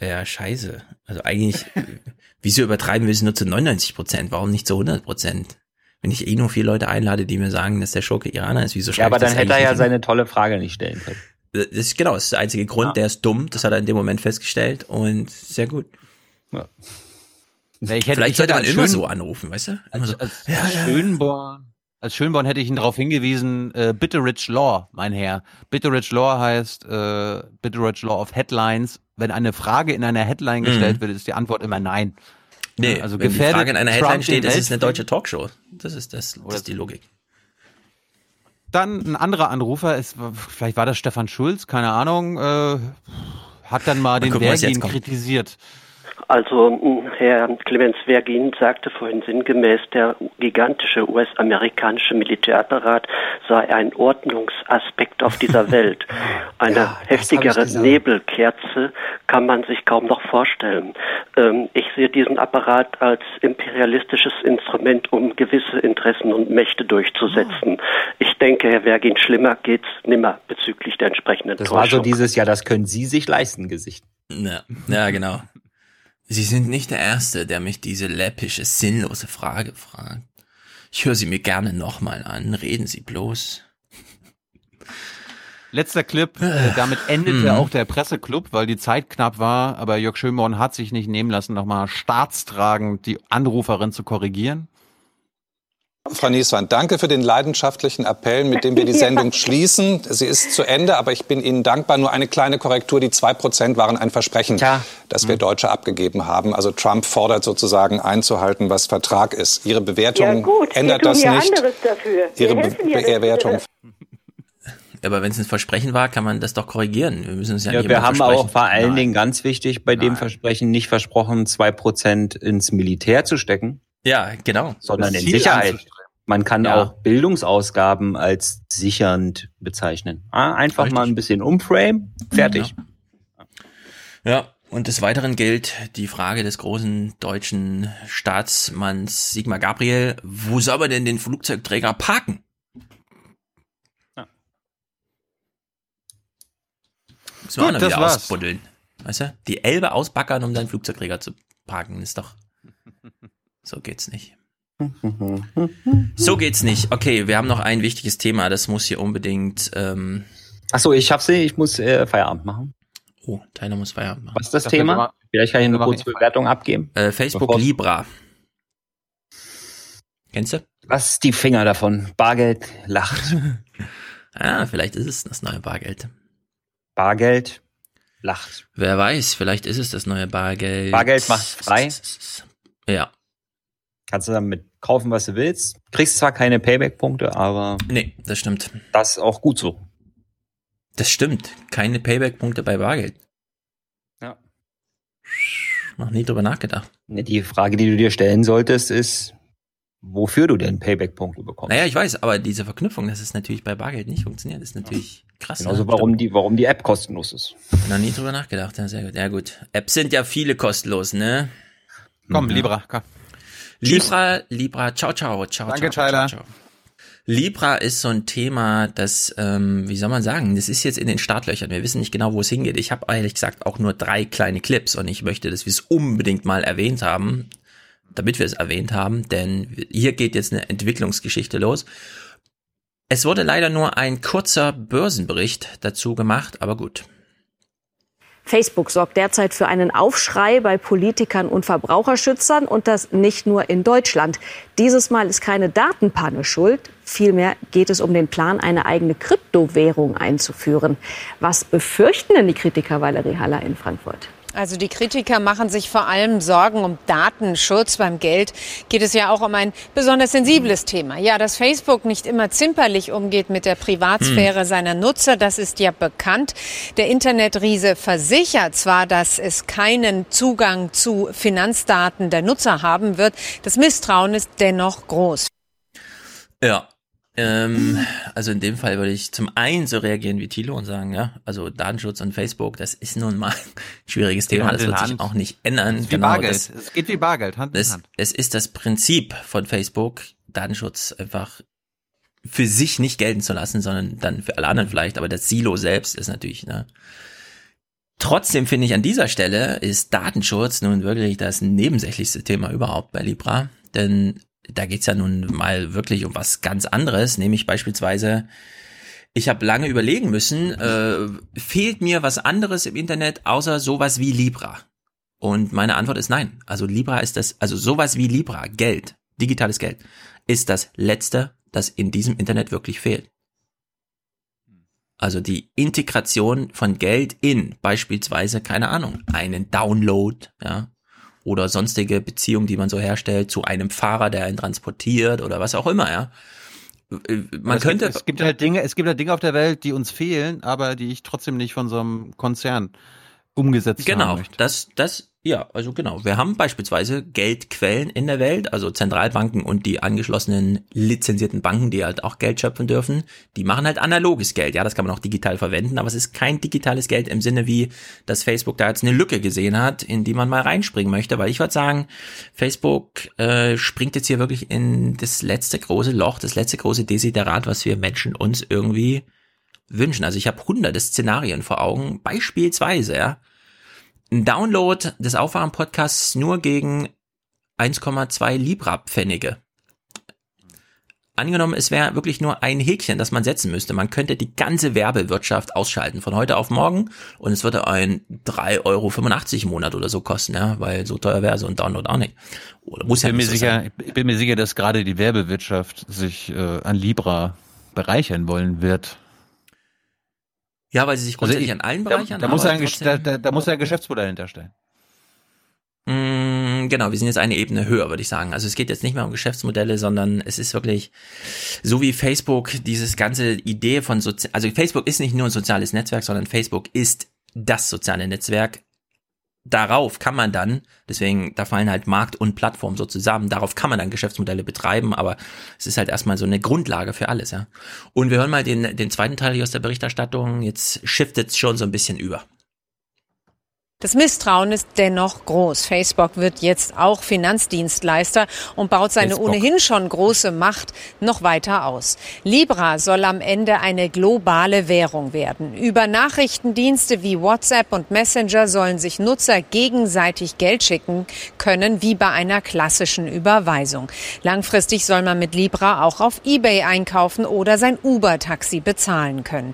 Ja, scheiße. Also eigentlich, wieso übertreiben wir es nur zu 99 Prozent? Warum nicht zu 100 Prozent? Wenn ich eh nur vier Leute einlade, die mir sagen, dass der Schurke Iraner ist, wieso Ja, aber dann hätte er ja seine tolle Frage nicht stellen können. Das ist, genau, das ist der einzige Grund, ja. der ist dumm. Das hat er in dem Moment festgestellt und sehr gut. Ja. Ich hätte, Vielleicht sollte man immer so anrufen, weißt du? Als, so. als, ja, als Schönborn, als Schönborn hätte ich ihn darauf hingewiesen, äh, Bitterrich Law, mein Herr. Bitterrich Law heißt äh, Bitterrich Law of Headlines. Wenn eine Frage in einer Headline mhm. gestellt wird, ist die Antwort immer nein. Nee, also wenn die Frage in einer Headline steht, ist es eine deutsche Talkshow. Das ist das, das ist die Logik. Dann ein anderer Anrufer, ist, vielleicht war das Stefan Schulz, keine Ahnung, äh, hat dann mal, mal den Vergin kritisiert. Also Herr Clemens Vergin sagte vorhin sinngemäß, der gigantische US-amerikanische Militärapparat sei ein Ordnungsaspekt auf dieser Welt. Eine ja, heftigere Nebelkerze kann man sich kaum noch vorstellen. Ähm, ich sehe diesen Apparat als imperialistisches Instrument, um gewisse Interessen und Mächte durchzusetzen. Ich denke, Herr Vergin, schlimmer geht's nimmer bezüglich der entsprechenden Das Täuschung. war so dieses Jahr, das können Sie sich leisten, Gesicht. Ja, ja genau. Sie sind nicht der Erste, der mich diese läppische, sinnlose Frage fragt. Ich höre sie mir gerne nochmal an. Reden Sie bloß. Letzter Clip, äh, damit endete mhm. auch der Presseclub, weil die Zeit knapp war, aber Jörg Schönborn hat sich nicht nehmen lassen, nochmal staatstragend die Anruferin zu korrigieren. Frau Nieswand, danke für den leidenschaftlichen Appell, mit dem wir die Sendung ja. schließen. Sie ist zu Ende, aber ich bin Ihnen dankbar. Nur eine kleine Korrektur. Die zwei Prozent waren ein Versprechen, ja. das wir mhm. Deutsche abgegeben haben. Also Trump fordert sozusagen einzuhalten, was Vertrag ist. Ihre Bewertung ja, gut. ändert das nicht. Dafür. Ihre Be Bewertung. Aber wenn es ein Versprechen war, kann man das doch korrigieren. Wir müssen es ja, ja nicht Wir haben auch vor allen Nein. Dingen ganz wichtig bei Nein. dem Versprechen nicht versprochen, zwei Prozent ins Militär zu stecken. Ja, genau. Sondern in Sicherheit. Man kann ja. auch Bildungsausgaben als sichernd bezeichnen. Ah, einfach Richtig. mal ein bisschen umframe, fertig. Ja. ja. Und des Weiteren gilt die Frage des großen deutschen Staatsmanns Sigmar Gabriel, wo soll man denn den Flugzeugträger parken? Ja. Müssen wir Gut, auch noch wieder war's. ausbuddeln. Weißt du? Die Elbe ausbackern, um deinen Flugzeugträger zu parken, ist doch. So geht's nicht. So geht's nicht. Okay, wir haben noch ein wichtiges Thema, das muss hier unbedingt. Ähm Ach so, ich hab's, ich muss äh, Feierabend machen. Oh, Tyler muss Feierabend machen. Was ist das, das Thema? Vielleicht kann ich eine kurze Bewertung abgeben. Äh, Facebook Bevor Libra. Kennst du? Was die Finger davon? Bargeld lacht. ah, vielleicht ist es das neue Bargeld. Bargeld lacht. Wer weiß, vielleicht ist es das neue Bargeld. Bargeld macht frei. Ja. Kannst du damit kaufen, was du willst. Kriegst zwar keine Payback-Punkte, aber. Nee, das stimmt. Das ist auch gut so. Das stimmt. Keine Payback-Punkte bei Bargeld. Ja. Noch nie drüber nachgedacht. Die Frage, die du dir stellen solltest, ist, wofür du denn Payback-Punkte bekommst. Naja, ich weiß, aber diese Verknüpfung, dass es natürlich bei Bargeld nicht funktioniert, ist natürlich krass. Genauso, ja, warum die, warum die App kostenlos ist. Noch nie drüber nachgedacht, ja, sehr gut. Ja, gut. Apps sind ja viele kostenlos, ne? Komm, mhm. Libra, komm. Libra, Libra, ciao, ciao, ciao, Danke, ciao, ciao, ciao. Libra ist so ein Thema, das, ähm, wie soll man sagen, das ist jetzt in den Startlöchern. Wir wissen nicht genau, wo es hingeht. Ich habe ehrlich gesagt auch nur drei kleine Clips und ich möchte, dass wir es unbedingt mal erwähnt haben, damit wir es erwähnt haben, denn hier geht jetzt eine Entwicklungsgeschichte los. Es wurde leider nur ein kurzer Börsenbericht dazu gemacht, aber gut. Facebook sorgt derzeit für einen Aufschrei bei Politikern und Verbraucherschützern und das nicht nur in Deutschland. Dieses Mal ist keine Datenpanne schuld. Vielmehr geht es um den Plan, eine eigene Kryptowährung einzuführen. Was befürchten denn die Kritiker Valerie Haller in Frankfurt? Also die Kritiker machen sich vor allem Sorgen um Datenschutz. Beim Geld geht es ja auch um ein besonders sensibles Thema. Ja, dass Facebook nicht immer zimperlich umgeht mit der Privatsphäre hm. seiner Nutzer, das ist ja bekannt. Der Internetriese versichert zwar, dass es keinen Zugang zu Finanzdaten der Nutzer haben wird. Das Misstrauen ist dennoch groß. Ja, ähm, also in dem Fall würde ich zum einen so reagieren wie Thilo und sagen, ja, also Datenschutz und Facebook, das ist nun mal ein schwieriges Thema, das wird sich auch nicht ändern. Es, genau, Bargeld. Das, es geht wie Bargeld, Hand das, in Hand. Es ist das Prinzip von Facebook, Datenschutz einfach für sich nicht gelten zu lassen, sondern dann für alle anderen vielleicht, aber das Silo selbst ist natürlich, ne. Trotzdem finde ich an dieser Stelle ist Datenschutz nun wirklich das nebensächlichste Thema überhaupt bei Libra, denn da geht's ja nun mal wirklich um was ganz anderes, nämlich beispielsweise, ich habe lange überlegen müssen, äh, fehlt mir was anderes im Internet außer sowas wie Libra? Und meine Antwort ist nein. Also Libra ist das, also sowas wie Libra, Geld, digitales Geld, ist das Letzte, das in diesem Internet wirklich fehlt. Also die Integration von Geld in beispielsweise, keine Ahnung, einen Download, ja, oder sonstige Beziehungen, die man so herstellt, zu einem Fahrer, der einen transportiert oder was auch immer, ja. Man es könnte. Gibt, es gibt halt Dinge, es gibt halt Dinge auf der Welt, die uns fehlen, aber die ich trotzdem nicht von so einem Konzern umgesetzt genau, haben möchte. Genau, das, das ja, also genau. Wir haben beispielsweise Geldquellen in der Welt, also Zentralbanken und die angeschlossenen lizenzierten Banken, die halt auch Geld schöpfen dürfen. Die machen halt analoges Geld. Ja, das kann man auch digital verwenden, aber es ist kein digitales Geld im Sinne wie, dass Facebook da jetzt eine Lücke gesehen hat, in die man mal reinspringen möchte. Weil ich würde sagen, Facebook äh, springt jetzt hier wirklich in das letzte große Loch, das letzte große Desiderat, was wir Menschen uns irgendwie wünschen. Also ich habe hunderte Szenarien vor Augen, beispielsweise, ja ein Download des Aufwachen-Podcasts nur gegen 1,2 Libra-Pfennige. angenommen, es wäre wirklich nur ein Häkchen, das man setzen müsste. Man könnte die ganze Werbewirtschaft ausschalten von heute auf morgen und es würde ein 3,85 Euro im Monat oder so kosten, ja, weil so teuer wäre so ein Download auch nicht. Oder muss ja bin mir so sicher, sein. Ich bin mir sicher, dass gerade die Werbewirtschaft sich äh, an Libra bereichern wollen wird. Ja, weil sie sich also grundsätzlich also ich, an allen Bereichern. Da, da muss ja ein, da, da, da muss ein Geschäftsmodell hinterstellen. Mm, genau, wir sind jetzt eine Ebene höher, würde ich sagen. Also es geht jetzt nicht mehr um Geschäftsmodelle, sondern es ist wirklich so wie Facebook, dieses ganze Idee von Sozi also Facebook ist nicht nur ein soziales Netzwerk, sondern Facebook ist das soziale Netzwerk. Darauf kann man dann, deswegen, da fallen halt Markt und Plattform so zusammen, darauf kann man dann Geschäftsmodelle betreiben, aber es ist halt erstmal so eine Grundlage für alles, ja. Und wir hören mal den, den zweiten Teil hier aus der Berichterstattung, jetzt shiftet es schon so ein bisschen über. Das Misstrauen ist dennoch groß. Facebook wird jetzt auch Finanzdienstleister und baut seine Facebook. ohnehin schon große Macht noch weiter aus. Libra soll am Ende eine globale Währung werden. Über Nachrichtendienste wie WhatsApp und Messenger sollen sich Nutzer gegenseitig Geld schicken können, wie bei einer klassischen Überweisung. Langfristig soll man mit Libra auch auf eBay einkaufen oder sein Uber-Taxi bezahlen können.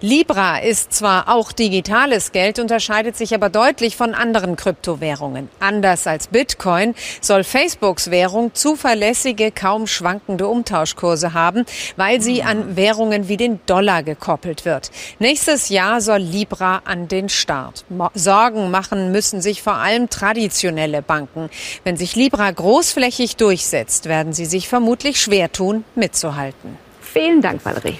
Libra ist zwar auch digitales Geld, unterscheidet sich aber deutlich deutlich von anderen Kryptowährungen. Anders als Bitcoin soll Facebooks Währung zuverlässige, kaum schwankende Umtauschkurse haben, weil sie an Währungen wie den Dollar gekoppelt wird. Nächstes Jahr soll Libra an den Start. Sorgen machen müssen sich vor allem traditionelle Banken. Wenn sich Libra großflächig durchsetzt, werden sie sich vermutlich schwer tun, mitzuhalten. Vielen Dank, Valerie.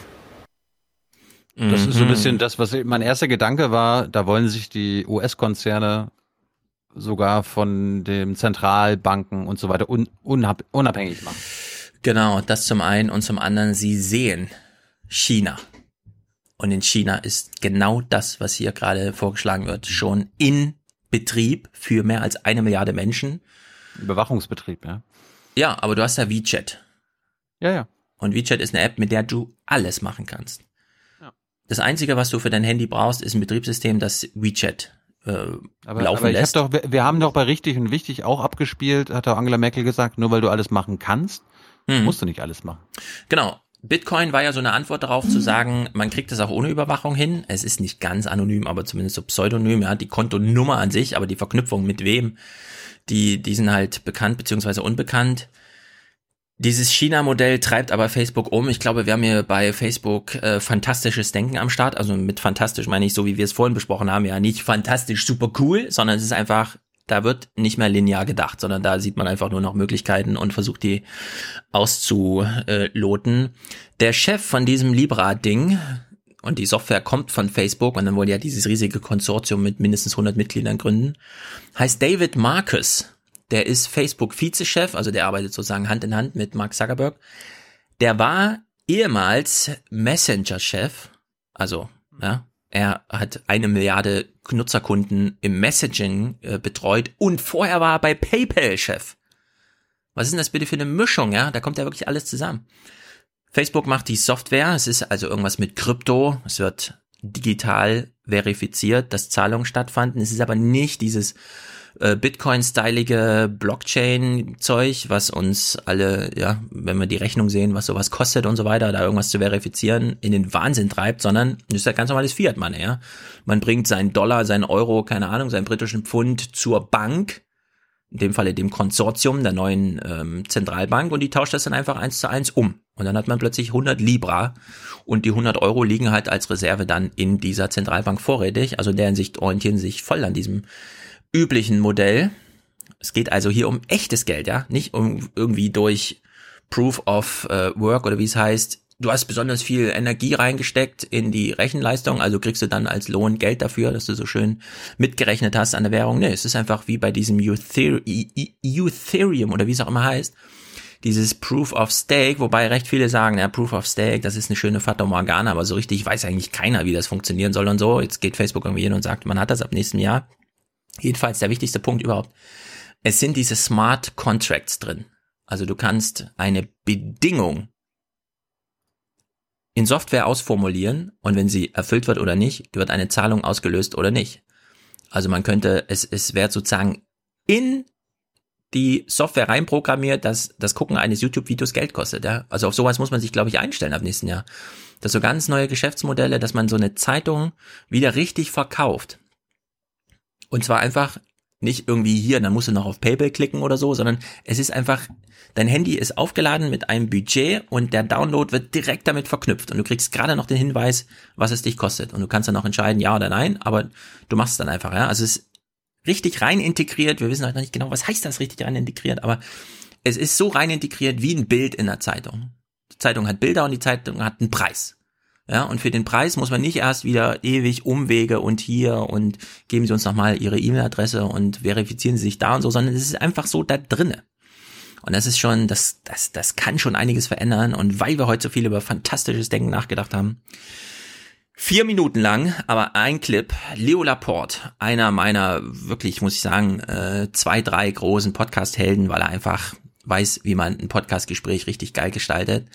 Das ist so ein mhm. bisschen das, was mein erster Gedanke war, da wollen sich die US-Konzerne sogar von den Zentralbanken und so weiter un unabhängig machen. Genau, das zum einen und zum anderen, sie sehen China. Und in China ist genau das, was hier gerade vorgeschlagen wird, schon in Betrieb für mehr als eine Milliarde Menschen. Überwachungsbetrieb, ja. Ja, aber du hast ja WeChat. Ja, ja. Und WeChat ist eine App, mit der du alles machen kannst. Das Einzige, was du für dein Handy brauchst, ist ein Betriebssystem, das WeChat äh, aber, laufen aber ich lässt. Hab doch, wir, wir haben doch bei richtig und wichtig auch abgespielt, hat auch Angela Merkel gesagt, nur weil du alles machen kannst, hm. musst du nicht alles machen. Genau. Bitcoin war ja so eine Antwort darauf zu sagen, man kriegt es auch ohne Überwachung hin. Es ist nicht ganz anonym, aber zumindest so pseudonym, ja, die Kontonummer an sich, aber die Verknüpfung mit wem, die, die sind halt bekannt beziehungsweise unbekannt. Dieses China-Modell treibt aber Facebook um. Ich glaube, wir haben hier bei Facebook äh, fantastisches Denken am Start. Also mit fantastisch meine ich so, wie wir es vorhin besprochen haben, ja nicht fantastisch super cool, sondern es ist einfach, da wird nicht mehr linear gedacht, sondern da sieht man einfach nur noch Möglichkeiten und versucht die auszuloten. Der Chef von diesem Libra-Ding, und die Software kommt von Facebook und dann wollen ja dieses riesige Konsortium mit mindestens 100 Mitgliedern gründen, heißt David Marcus. Der ist Facebook-Vizechef, also der arbeitet sozusagen Hand in Hand mit Mark Zuckerberg. Der war ehemals Messenger-Chef, also ja, er hat eine Milliarde Nutzerkunden im Messaging äh, betreut und vorher war er bei PayPal Chef. Was ist denn das bitte für eine Mischung, ja? Da kommt ja wirklich alles zusammen. Facebook macht die Software, es ist also irgendwas mit Krypto, es wird digital verifiziert, dass Zahlungen stattfanden. Es ist aber nicht dieses äh, Bitcoin-stylige Blockchain-Zeug, was uns alle, ja, wenn wir die Rechnung sehen, was sowas kostet und so weiter, da irgendwas zu verifizieren, in den Wahnsinn treibt, sondern das ist ja ganz normales Fiat-Money, ja. Man bringt seinen Dollar, seinen Euro, keine Ahnung, seinen britischen Pfund zur Bank, in dem Falle dem Konsortium der neuen ähm, Zentralbank und die tauscht das dann einfach eins zu eins um. Und dann hat man plötzlich 100 Libra und die 100 Euro liegen halt als Reserve dann in dieser Zentralbank vorrätig. Also deren Sicht orientieren sich voll an diesem üblichen Modell. Es geht also hier um echtes Geld, ja, nicht um irgendwie durch Proof of äh, Work oder wie es heißt. Du hast besonders viel Energie reingesteckt in die Rechenleistung, also kriegst du dann als Lohn Geld dafür, dass du so schön mitgerechnet hast an der Währung. Nee, es ist einfach wie bei diesem Ethereum oder wie es auch immer heißt dieses Proof of Stake, wobei recht viele sagen, ja, Proof of Stake, das ist eine schöne Fata Morgana, aber so richtig weiß eigentlich keiner, wie das funktionieren soll und so. Jetzt geht Facebook irgendwie hin und sagt, man hat das ab nächstem Jahr. Jedenfalls der wichtigste Punkt überhaupt. Es sind diese Smart Contracts drin. Also du kannst eine Bedingung in Software ausformulieren und wenn sie erfüllt wird oder nicht, wird eine Zahlung ausgelöst oder nicht. Also man könnte, es, es wäre sozusagen in die Software reinprogrammiert, dass das Gucken eines YouTube-Videos Geld kostet. Ja? Also auf sowas muss man sich, glaube ich, einstellen ab nächsten Jahr. Das so ganz neue Geschäftsmodelle, dass man so eine Zeitung wieder richtig verkauft. Und zwar einfach nicht irgendwie hier, dann musst du noch auf PayPal klicken oder so, sondern es ist einfach, dein Handy ist aufgeladen mit einem Budget und der Download wird direkt damit verknüpft und du kriegst gerade noch den Hinweis, was es dich kostet und du kannst dann noch entscheiden, ja oder nein, aber du machst es dann einfach, ja. Also es ist richtig rein integriert. Wir wissen halt noch nicht genau, was heißt das richtig rein integriert, aber es ist so rein integriert wie ein Bild in der Zeitung. Die Zeitung hat Bilder und die Zeitung hat einen Preis. Ja, und für den Preis muss man nicht erst wieder ewig Umwege und hier und geben Sie uns nochmal Ihre E-Mail-Adresse und verifizieren Sie sich da und so, sondern es ist einfach so da drinne. Und das ist schon, das, das, das kann schon einiges verändern. Und weil wir heute so viel über fantastisches Denken nachgedacht haben, Vier Minuten lang, aber ein Clip. Leo Laporte, einer meiner wirklich, muss ich sagen, äh, zwei, drei großen Podcast-Helden, weil er einfach weiß, wie man ein Podcast-Gespräch richtig geil gestaltet,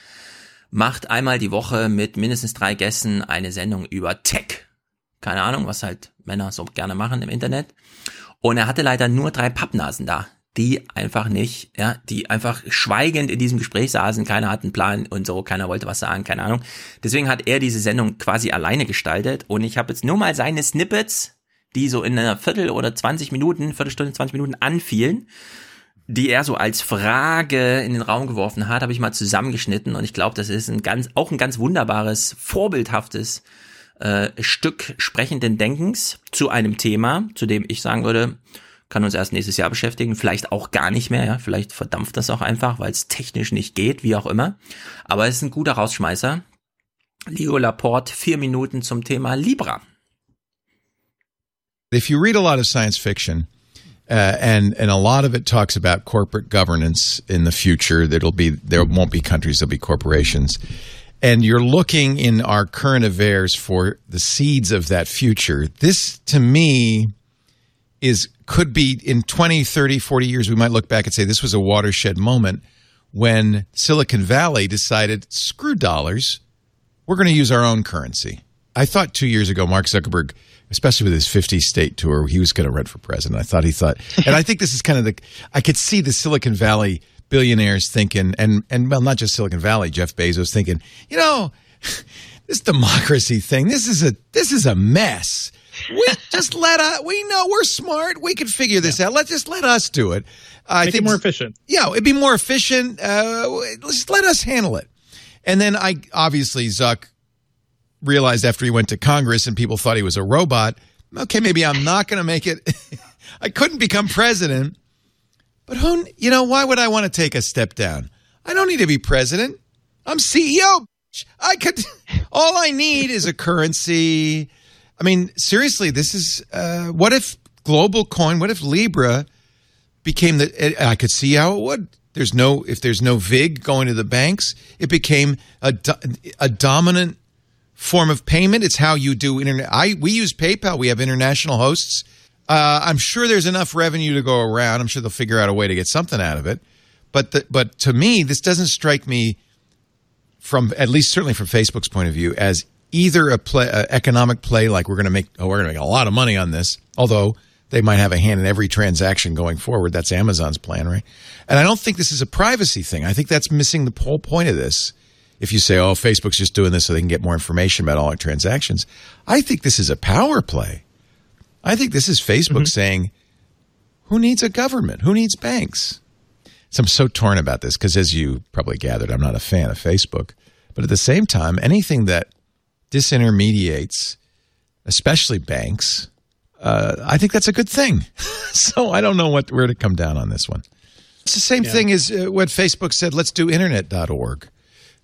macht einmal die Woche mit mindestens drei Gästen eine Sendung über Tech. Keine Ahnung, was halt Männer so gerne machen im Internet. Und er hatte leider nur drei Pappnasen da die einfach nicht, ja, die einfach schweigend in diesem Gespräch saßen, keiner hat einen Plan und so, keiner wollte was sagen, keine Ahnung. Deswegen hat er diese Sendung quasi alleine gestaltet und ich habe jetzt nur mal seine Snippets, die so in einer Viertel oder 20 Minuten, Viertelstunde, 20 Minuten anfielen, die er so als Frage in den Raum geworfen hat, habe ich mal zusammengeschnitten und ich glaube, das ist ein ganz, auch ein ganz wunderbares, vorbildhaftes äh, Stück sprechenden Denkens zu einem Thema, zu dem ich sagen würde, kann uns erst nächstes Jahr beschäftigen, vielleicht auch gar nicht mehr, ja, vielleicht verdampft das auch einfach, weil es technisch nicht geht, wie auch immer. Aber es ist ein guter Rausschmeißer. Leo Laporte, vier Minuten zum Thema Libra. If you read a lot of science fiction, Uh, and and a lot of it talks about corporate governance in the future. That'll be there won't be countries, there'll be corporations, and you're looking in our current affairs for the seeds of that future. This, to me, is could be in 20, 30, 40 years, we might look back and say this was a watershed moment when Silicon Valley decided, screw dollars, we're going to use our own currency. I thought two years ago, Mark Zuckerberg, especially with his 50 state tour, he was going to run for president. I thought he thought, and I think this is kind of the, I could see the Silicon Valley billionaires thinking, and, and well, not just Silicon Valley, Jeff Bezos thinking, you know, this democracy thing, this is a, this is a mess we just let us. We know we're smart. We can figure this yeah. out. Let's just let us do it. Uh, Make I think it more efficient. Yeah, it'd be more efficient. Uh, just let us handle it. And then I obviously Zuck realized after he went to Congress and people thought he was a robot. Okay, maybe I'm not going to make it. I couldn't become president. But who? You know, why would I want to take a step down? I don't need to be president. I'm CEO. I could. All I need is a currency I mean, seriously, this is uh, what if global coin? What if Libra became the? I could see how it would. There's no if there's no vig going to the banks, it became a a dominant form of payment. It's how you do internet. I we use PayPal. We have international hosts. Uh, I'm sure there's enough revenue to go around. I'm sure they'll figure out a way to get something out of it. But the, but to me, this doesn't strike me from at least certainly from Facebook's point of view as either a play, a economic play, like we're going to make, oh, we're going to make a lot of money on this, although they might have a hand in every transaction going forward. That's Amazon's plan, right? And I don't think this is a privacy thing. I think that's missing the whole point of this. If you say, oh, Facebook's just doing this so they can get more information about all our transactions, I think this is a power play. I think this is Facebook mm-hmm. saying, who needs a government? Who needs banks? So I'm so torn about this because, as you probably gathered, I'm not a fan of Facebook. But at the same time, anything that disintermediates, especially banks, uh, I think that's a good thing. so I don't know what where to come down on this one. It's the same yeah. thing as uh, what Facebook said. Let's do internet.org.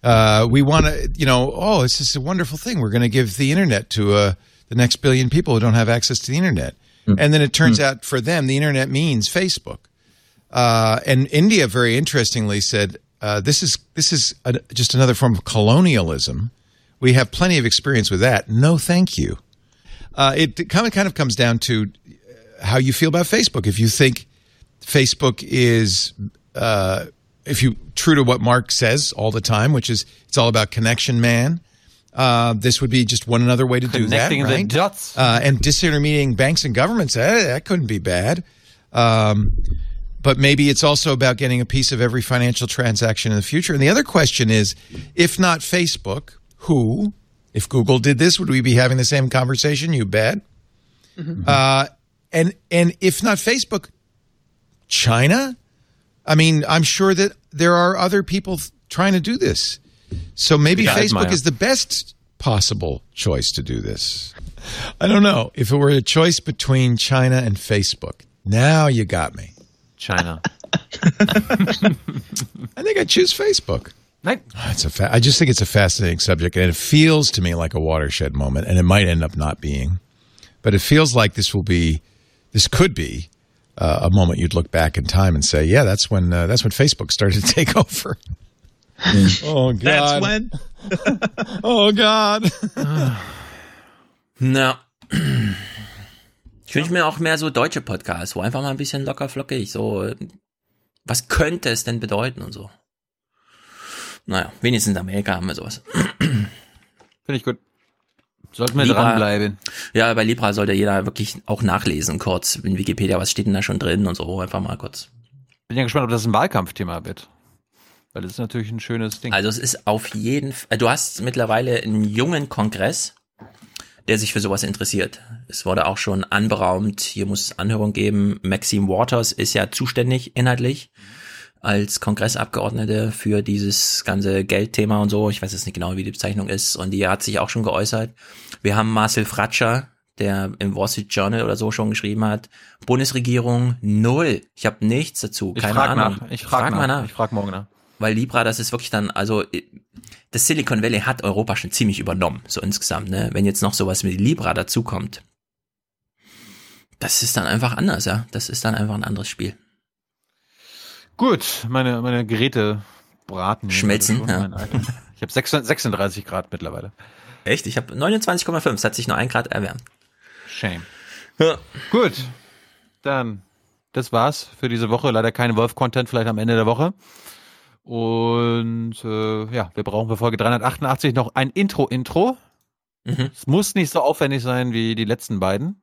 Uh, we want to, you know, oh, this is a wonderful thing. We're going to give the internet to uh, the next billion people who don't have access to the internet. Mm. And then it turns mm. out for them, the internet means Facebook. Uh, and India, very interestingly, said uh, this is this is a, just another form of colonialism we have plenty of experience with that. No, thank you. Uh, it kind of kind of comes down to how you feel about Facebook. If you think Facebook is, uh, if you true to what Mark says all the time, which is it's all about connection, man. Uh, this would be just one another way to do that, right? The dots. Uh, and disintermediating banks and governments, eh, that couldn't be bad. Um, but maybe it's also about getting a piece of every financial transaction in the future. And the other question is, if not Facebook, who? If Google did this, would we be having the same conversation? You bet. Mm-hmm. Uh, and and if not Facebook, China. I mean, I'm sure that there are other people trying to do this. So maybe yeah, Facebook is the best possible choice to do this. I don't know. If it were a choice between China and Facebook, now you got me. China. I think I choose Facebook. Right. It's a fa- I just think it's a fascinating subject, and it feels to me like a watershed moment, and it might end up not being, but it feels like this will be, this could be uh, a moment you'd look back in time and say, yeah, that's when uh, that's when Facebook started to take over. oh God. That's when. oh God. Na. Ich wünsche mir auch mehr so deutsche Podcasts, wo einfach mal ein bisschen locker flockig, so, was könnte es denn bedeuten und so. Naja, wenigstens in Amerika haben wir sowas. Finde ich gut. Sollten wir Libra, dranbleiben. Ja, bei Libra sollte jeder wirklich auch nachlesen, kurz in Wikipedia, was steht denn da schon drin und so, einfach mal kurz. Bin ja gespannt, ob das ein Wahlkampfthema wird. Weil das ist natürlich ein schönes Ding. Also es ist auf jeden Fall, äh, du hast mittlerweile einen jungen Kongress, der sich für sowas interessiert. Es wurde auch schon anberaumt, hier muss es Anhörung geben. Maxine Waters ist ja zuständig inhaltlich. Mhm als Kongressabgeordnete für dieses ganze Geldthema und so. Ich weiß jetzt nicht genau, wie die Bezeichnung ist. Und die hat sich auch schon geäußert. Wir haben Marcel Fratscher, der im Wall Street Journal oder so schon geschrieben hat. Bundesregierung null. Ich habe nichts dazu. Keine ich frag Ahnung. Nach. Ich frage frag nach. mal nach. Ich frage morgen nach. Weil Libra, das ist wirklich dann, also das Silicon Valley hat Europa schon ziemlich übernommen, so insgesamt. Ne? Wenn jetzt noch sowas mit Libra dazukommt, das ist dann einfach anders, ja. Das ist dann einfach ein anderes Spiel. Gut, meine, meine Geräte braten. Schmelzen, ja. Ich habe 36 Grad mittlerweile. Echt? Ich habe 29,5. Es hat sich nur ein Grad erwärmt. Shame. Ja. Gut, dann das war's für diese Woche. Leider kein Wolf-Content, vielleicht am Ende der Woche. Und äh, ja, wir brauchen für Folge 388 noch ein Intro-Intro. Mhm. Es muss nicht so aufwendig sein wie die letzten beiden.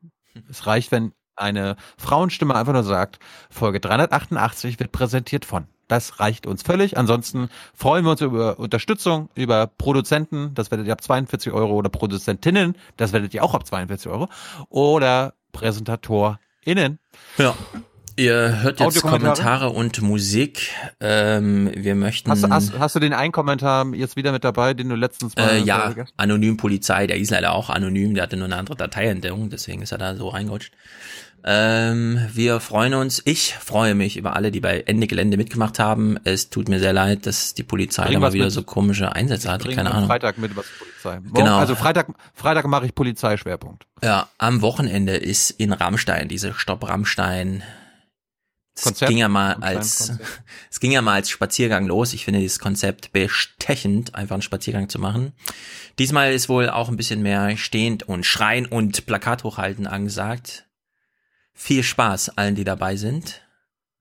Es reicht, wenn eine Frauenstimme einfach nur sagt, Folge 388 wird präsentiert von. Das reicht uns völlig. Ansonsten freuen wir uns über Unterstützung, über Produzenten, das werdet ihr ab 42 Euro, oder Produzentinnen, das werdet ihr auch ab 42 Euro, oder PräsentatorInnen. Ja. Ihr hört jetzt Kommentare und Musik. Ähm, wir möchten. Hast, hast, hast, du den einen Kommentar jetzt wieder mit dabei, den du letztens mal? Äh, ja, anonym Polizei. Der ist leider auch anonym. Der hatte nur eine andere Dateiänderung, deswegen ist er da so reingerutscht. Ähm, wir freuen uns. Ich freue mich über alle, die bei Ende Gelände mitgemacht haben. Es tut mir sehr leid, dass die Polizei da mal wieder mit. so komische Einsätze hatte. Keine Ahnung. Freitag mit was Polizei. Genau. Also Freitag, Freitag mache ich Polizeischwerpunkt. Ja, am Wochenende ist in Rammstein diese Stopp Rammstein. Es ging ja mal als, es ging ja mal als Spaziergang los. Ich finde dieses Konzept bestechend, einfach einen Spaziergang zu machen. Diesmal ist wohl auch ein bisschen mehr stehend und schreien und Plakat hochhalten angesagt. Viel Spaß allen, die dabei sind.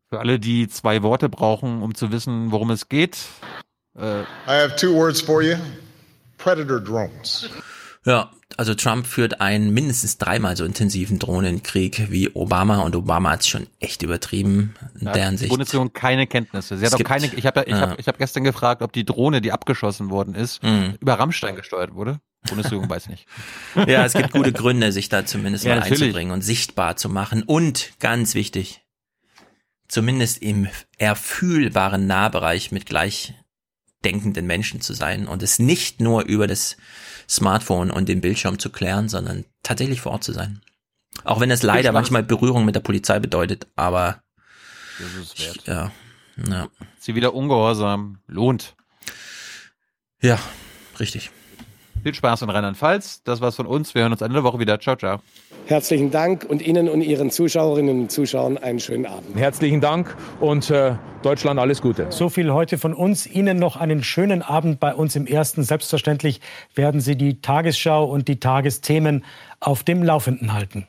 Für alle, die zwei Worte brauchen, um zu wissen, worum es geht. Äh, I have two words for you. Predator drones. Ja, also Trump führt einen mindestens dreimal so intensiven Drohnenkrieg wie Obama und Obama hat es schon echt übertrieben in ja, deren Sicht. Die Bundesregierung keine Kenntnisse. Sie hat auch keine, ich habe ja, ich ja. habe ich hab gestern gefragt, ob die Drohne, die abgeschossen worden ist, mhm. über Rammstein gesteuert wurde. Bundesregierung weiß nicht. Ja, es gibt gute Gründe, sich da zumindest ja, mal natürlich. einzubringen und sichtbar zu machen. Und ganz wichtig, zumindest im erfühlbaren Nahbereich mit gleichdenkenden Menschen zu sein und es nicht nur über das Smartphone und den Bildschirm zu klären, sondern tatsächlich vor Ort zu sein. Auch wenn es leider manchmal Berührung mit der Polizei bedeutet, aber das ist wert. ja, ja. Sie wieder ungehorsam lohnt. Ja, richtig. Viel Spaß in Rheinland-Pfalz. Das war's von uns. Wir hören uns Ende der Woche wieder. Ciao, ciao. Herzlichen Dank und Ihnen und Ihren Zuschauerinnen und Zuschauern einen schönen Abend. Herzlichen Dank und äh, Deutschland alles Gute. So viel heute von uns. Ihnen noch einen schönen Abend bei uns im Ersten. Selbstverständlich werden Sie die Tagesschau und die Tagesthemen auf dem Laufenden halten.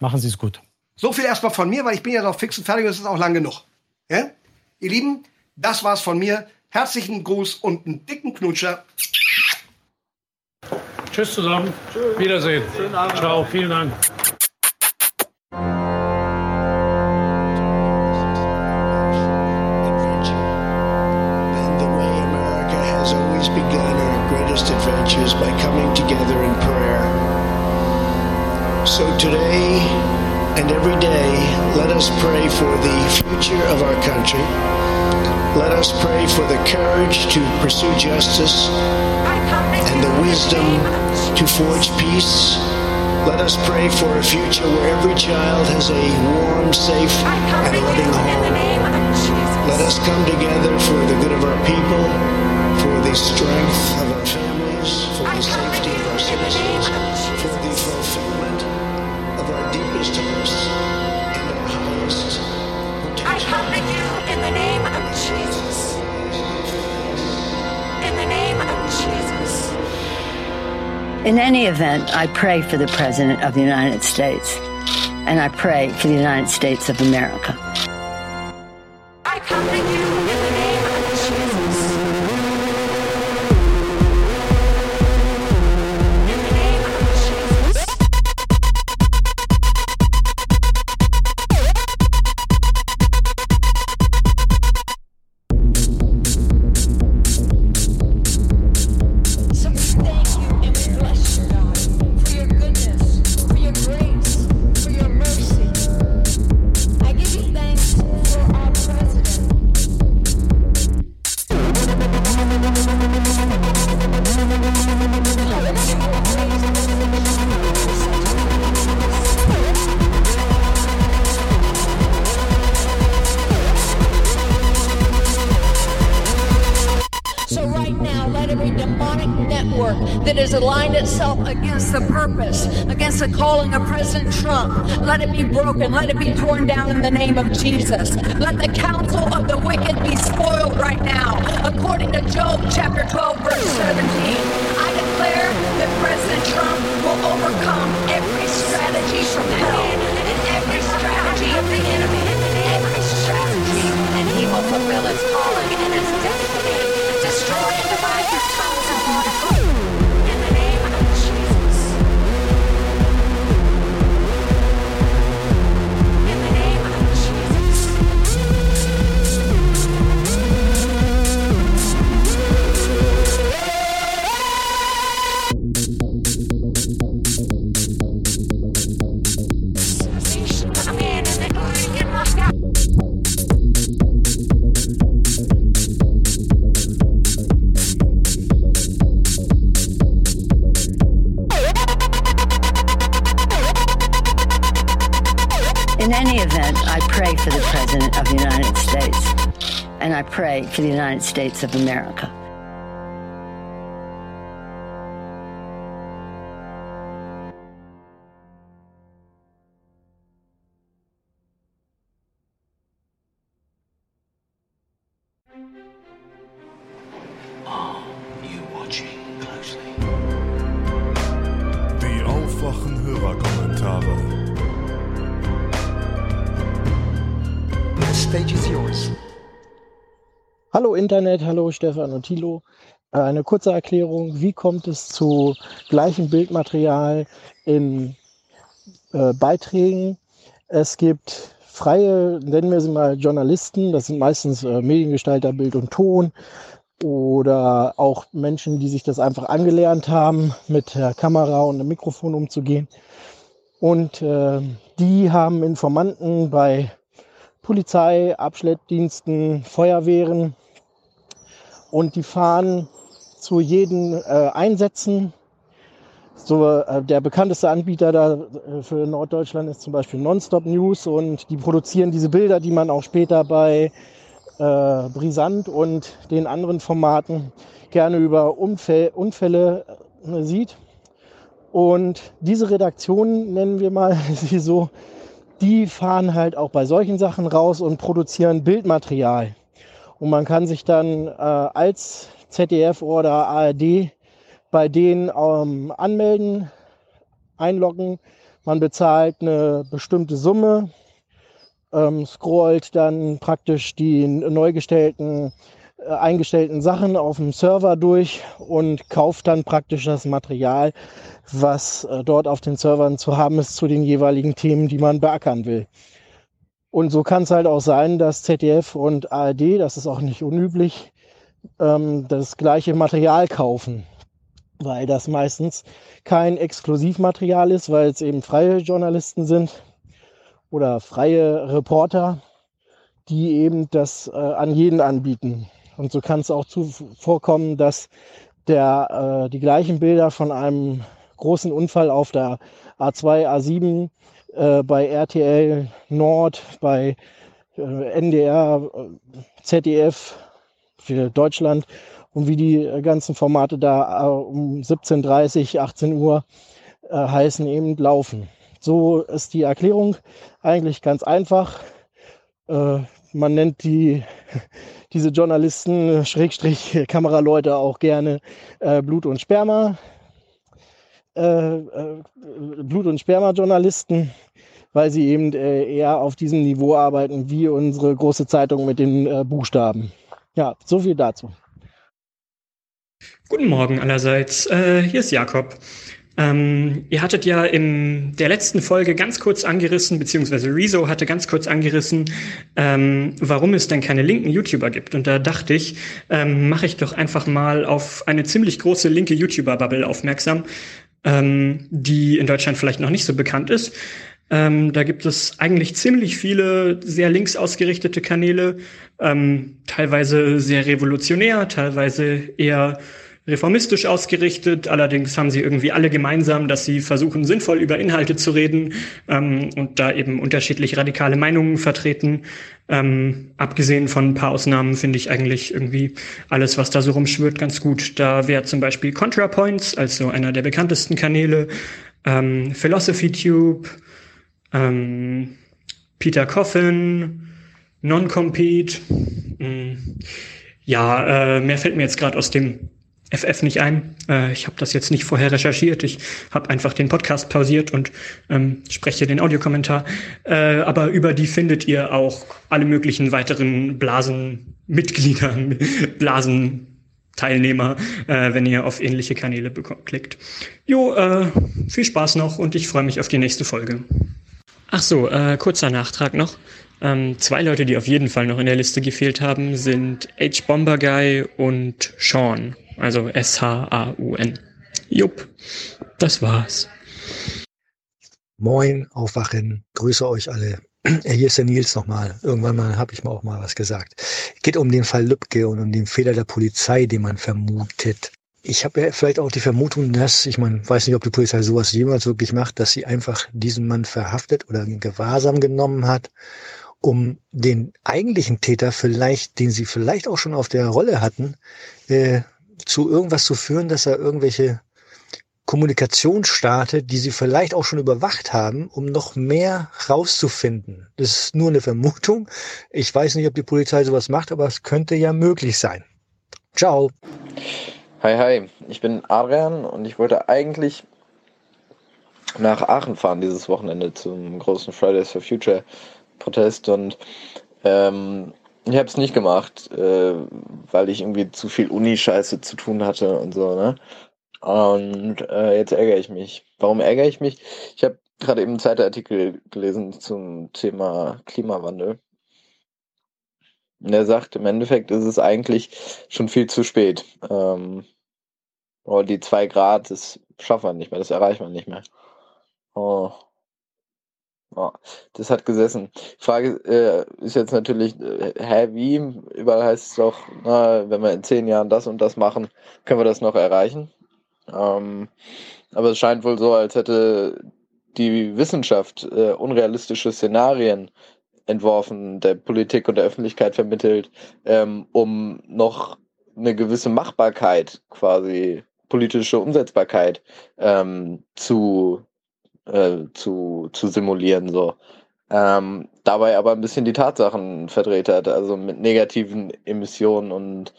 Machen Sie es gut. So viel erstmal von mir, weil ich bin ja noch fix und fertig und es ist auch lang genug. Ja? Ihr Lieben, das war's von mir. Herzlichen Gruß und einen dicken Knutscher. Tschüss zusammen. Tschüss. Wiedersehen. Schönen Abend. Ciao, vielen Dank. adventures by coming together in prayer. So today and every day, let us pray for the future of our country. Let us pray for the courage to pursue justice and the wisdom to forge peace. Let us pray for a future where every child has a warm, safe, and loving home. Let us come together for the good of our people, for the strength of our families, In any event, I pray for the President of the United States, and I pray for the United States of America. Broken. Let it be torn down in the name of Jesus. Let the counsel of the wicked be spoiled right now. According to Job chapter 12, verse 17, I declare that President Trump will overcome every strategy from hell and every strategy of the enemy, every strategy, and he will fulfill his calling and his destiny. Destroy and divide pray for the United States of America. Internet, hallo Stefan und Thilo. Äh, eine kurze Erklärung, wie kommt es zu gleichem Bildmaterial in äh, Beiträgen? Es gibt freie, nennen wir sie mal Journalisten, das sind meistens äh, Mediengestalter, Bild und Ton oder auch Menschen, die sich das einfach angelernt haben, mit der Kamera und dem Mikrofon umzugehen. Und äh, die haben Informanten bei Polizei, Abschleppdiensten, Feuerwehren und die fahren zu jeden äh, Einsätzen. So, äh, der bekannteste Anbieter da äh, für Norddeutschland ist zum Beispiel Nonstop News und die produzieren diese Bilder, die man auch später bei äh, Brisant und den anderen Formaten gerne über Unfälle, Unfälle äh, sieht. Und diese Redaktion, nennen wir mal sie so, die fahren halt auch bei solchen Sachen raus und produzieren Bildmaterial. Und man kann sich dann äh, als ZDF oder ARD bei denen ähm, anmelden, einloggen. Man bezahlt eine bestimmte Summe, ähm, scrollt dann praktisch die neu gestellten, äh, eingestellten Sachen auf dem Server durch und kauft dann praktisch das Material, was äh, dort auf den Servern zu haben ist zu den jeweiligen Themen, die man beackern will. Und so kann es halt auch sein, dass ZDF und ARD, das ist auch nicht unüblich, ähm, das gleiche Material kaufen, weil das meistens kein Exklusivmaterial ist, weil es eben freie Journalisten sind oder freie Reporter, die eben das äh, an jeden anbieten. Und so kann es auch zu vorkommen, dass der, äh, die gleichen Bilder von einem großen Unfall auf der A2, A7 äh, bei RTL Nord, bei äh, NDR, äh, ZDF für Deutschland und wie die ganzen Formate da äh, um 17.30, 18 Uhr äh, heißen, eben laufen. So ist die Erklärung eigentlich ganz einfach. Äh, man nennt die, diese Journalisten, Schrägstrich, Kameraleute auch gerne äh, Blut- und Sperma. Äh, äh, Blut- und Sperma-Journalisten, weil sie eben äh, eher auf diesem Niveau arbeiten wie unsere große Zeitung mit den äh, Buchstaben. Ja, so viel dazu. Guten Morgen allerseits. Äh, hier ist Jakob. Ähm, ihr hattet ja in der letzten Folge ganz kurz angerissen, beziehungsweise Rezo hatte ganz kurz angerissen, ähm, warum es denn keine linken YouTuber gibt. Und da dachte ich, ähm, mache ich doch einfach mal auf eine ziemlich große linke YouTuber-Bubble aufmerksam, ähm, die in Deutschland vielleicht noch nicht so bekannt ist. Ähm, da gibt es eigentlich ziemlich viele sehr links ausgerichtete Kanäle, ähm, teilweise sehr revolutionär, teilweise eher reformistisch ausgerichtet. Allerdings haben sie irgendwie alle gemeinsam, dass sie versuchen, sinnvoll über Inhalte zu reden ähm, und da eben unterschiedlich radikale Meinungen vertreten. Ähm, abgesehen von ein paar Ausnahmen finde ich eigentlich irgendwie alles, was da so rumschwirrt, ganz gut. Da wäre zum Beispiel ContraPoints, also einer der bekanntesten Kanäle, ähm, PhilosophyTube, ähm, Peter Coffin, Non-Compete. Mm, ja, äh, mehr fällt mir jetzt gerade aus dem FF nicht ein. Äh, ich habe das jetzt nicht vorher recherchiert. Ich habe einfach den Podcast pausiert und ähm, spreche den Audiokommentar. Äh, aber über die findet ihr auch alle möglichen weiteren Blasenmitglieder, Blasenteilnehmer, äh, wenn ihr auf ähnliche Kanäle klickt. Jo, äh, viel Spaß noch und ich freue mich auf die nächste Folge. Ach so, äh, kurzer Nachtrag noch. Ähm, zwei Leute, die auf jeden Fall noch in der Liste gefehlt haben, sind H. Bomber Guy und Sean. Also S-H-A-U-N. Jupp, das war's. Moin, aufwachen, grüße euch alle. Hier ist der Nils nochmal. Irgendwann mal habe ich mal auch mal was gesagt. Geht um den Fall Lübcke und um den Fehler der Polizei, den man vermutet. Ich habe ja vielleicht auch die Vermutung, dass, ich meine, weiß nicht, ob die Polizei sowas jemals wirklich macht, dass sie einfach diesen Mann verhaftet oder in Gewahrsam genommen hat, um den eigentlichen Täter vielleicht, den sie vielleicht auch schon auf der Rolle hatten, äh, zu irgendwas zu führen, dass er irgendwelche Kommunikation startet, die sie vielleicht auch schon überwacht haben, um noch mehr rauszufinden. Das ist nur eine Vermutung. Ich weiß nicht, ob die Polizei sowas macht, aber es könnte ja möglich sein. Ciao. Hi, hi. Ich bin Adrian und ich wollte eigentlich nach Aachen fahren dieses Wochenende zum großen Fridays for Future Protest und ähm, ich habe es nicht gemacht, äh, weil ich irgendwie zu viel Uni-Scheiße zu tun hatte und so, ne? Und äh, jetzt ärgere ich mich. Warum ärgere ich mich? Ich habe gerade eben einen Zeitartikel gelesen zum Thema Klimawandel. Und er sagt, im Endeffekt ist es eigentlich schon viel zu spät. Ähm, oh, die zwei Grad, das schaffen wir nicht mehr, das erreichen wir nicht mehr. Oh. Oh, das hat gesessen. Frage äh, ist jetzt natürlich, äh, hä, wie? Überall heißt es doch, na, wenn wir in zehn Jahren das und das machen, können wir das noch erreichen. Ähm, aber es scheint wohl so, als hätte die Wissenschaft äh, unrealistische Szenarien entworfen, der Politik und der Öffentlichkeit vermittelt, ähm, um noch eine gewisse Machbarkeit, quasi politische Umsetzbarkeit ähm, zu äh, zu, zu simulieren, so. Ähm, dabei aber ein bisschen die Tatsachen verdreht hat, also mit negativen Emissionen und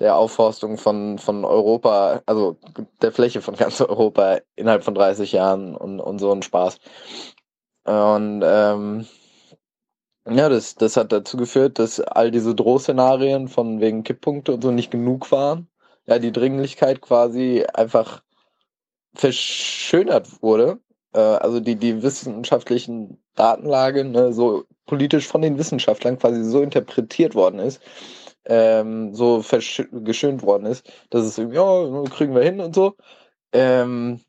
der Aufforstung von, von Europa, also der Fläche von ganz Europa innerhalb von 30 Jahren und, und so ein Spaß. Und ähm, ja, das, das hat dazu geführt, dass all diese Drohszenarien von wegen Kipppunkte und so nicht genug waren. Ja, die Dringlichkeit quasi einfach verschönert wurde äh, also die, die wissenschaftlichen Datenlage ne, so politisch von den Wissenschaftlern quasi so interpretiert worden ist, ähm, so geschönt worden ist, dass es irgendwie, ja, kriegen wir hin und so. Ähm,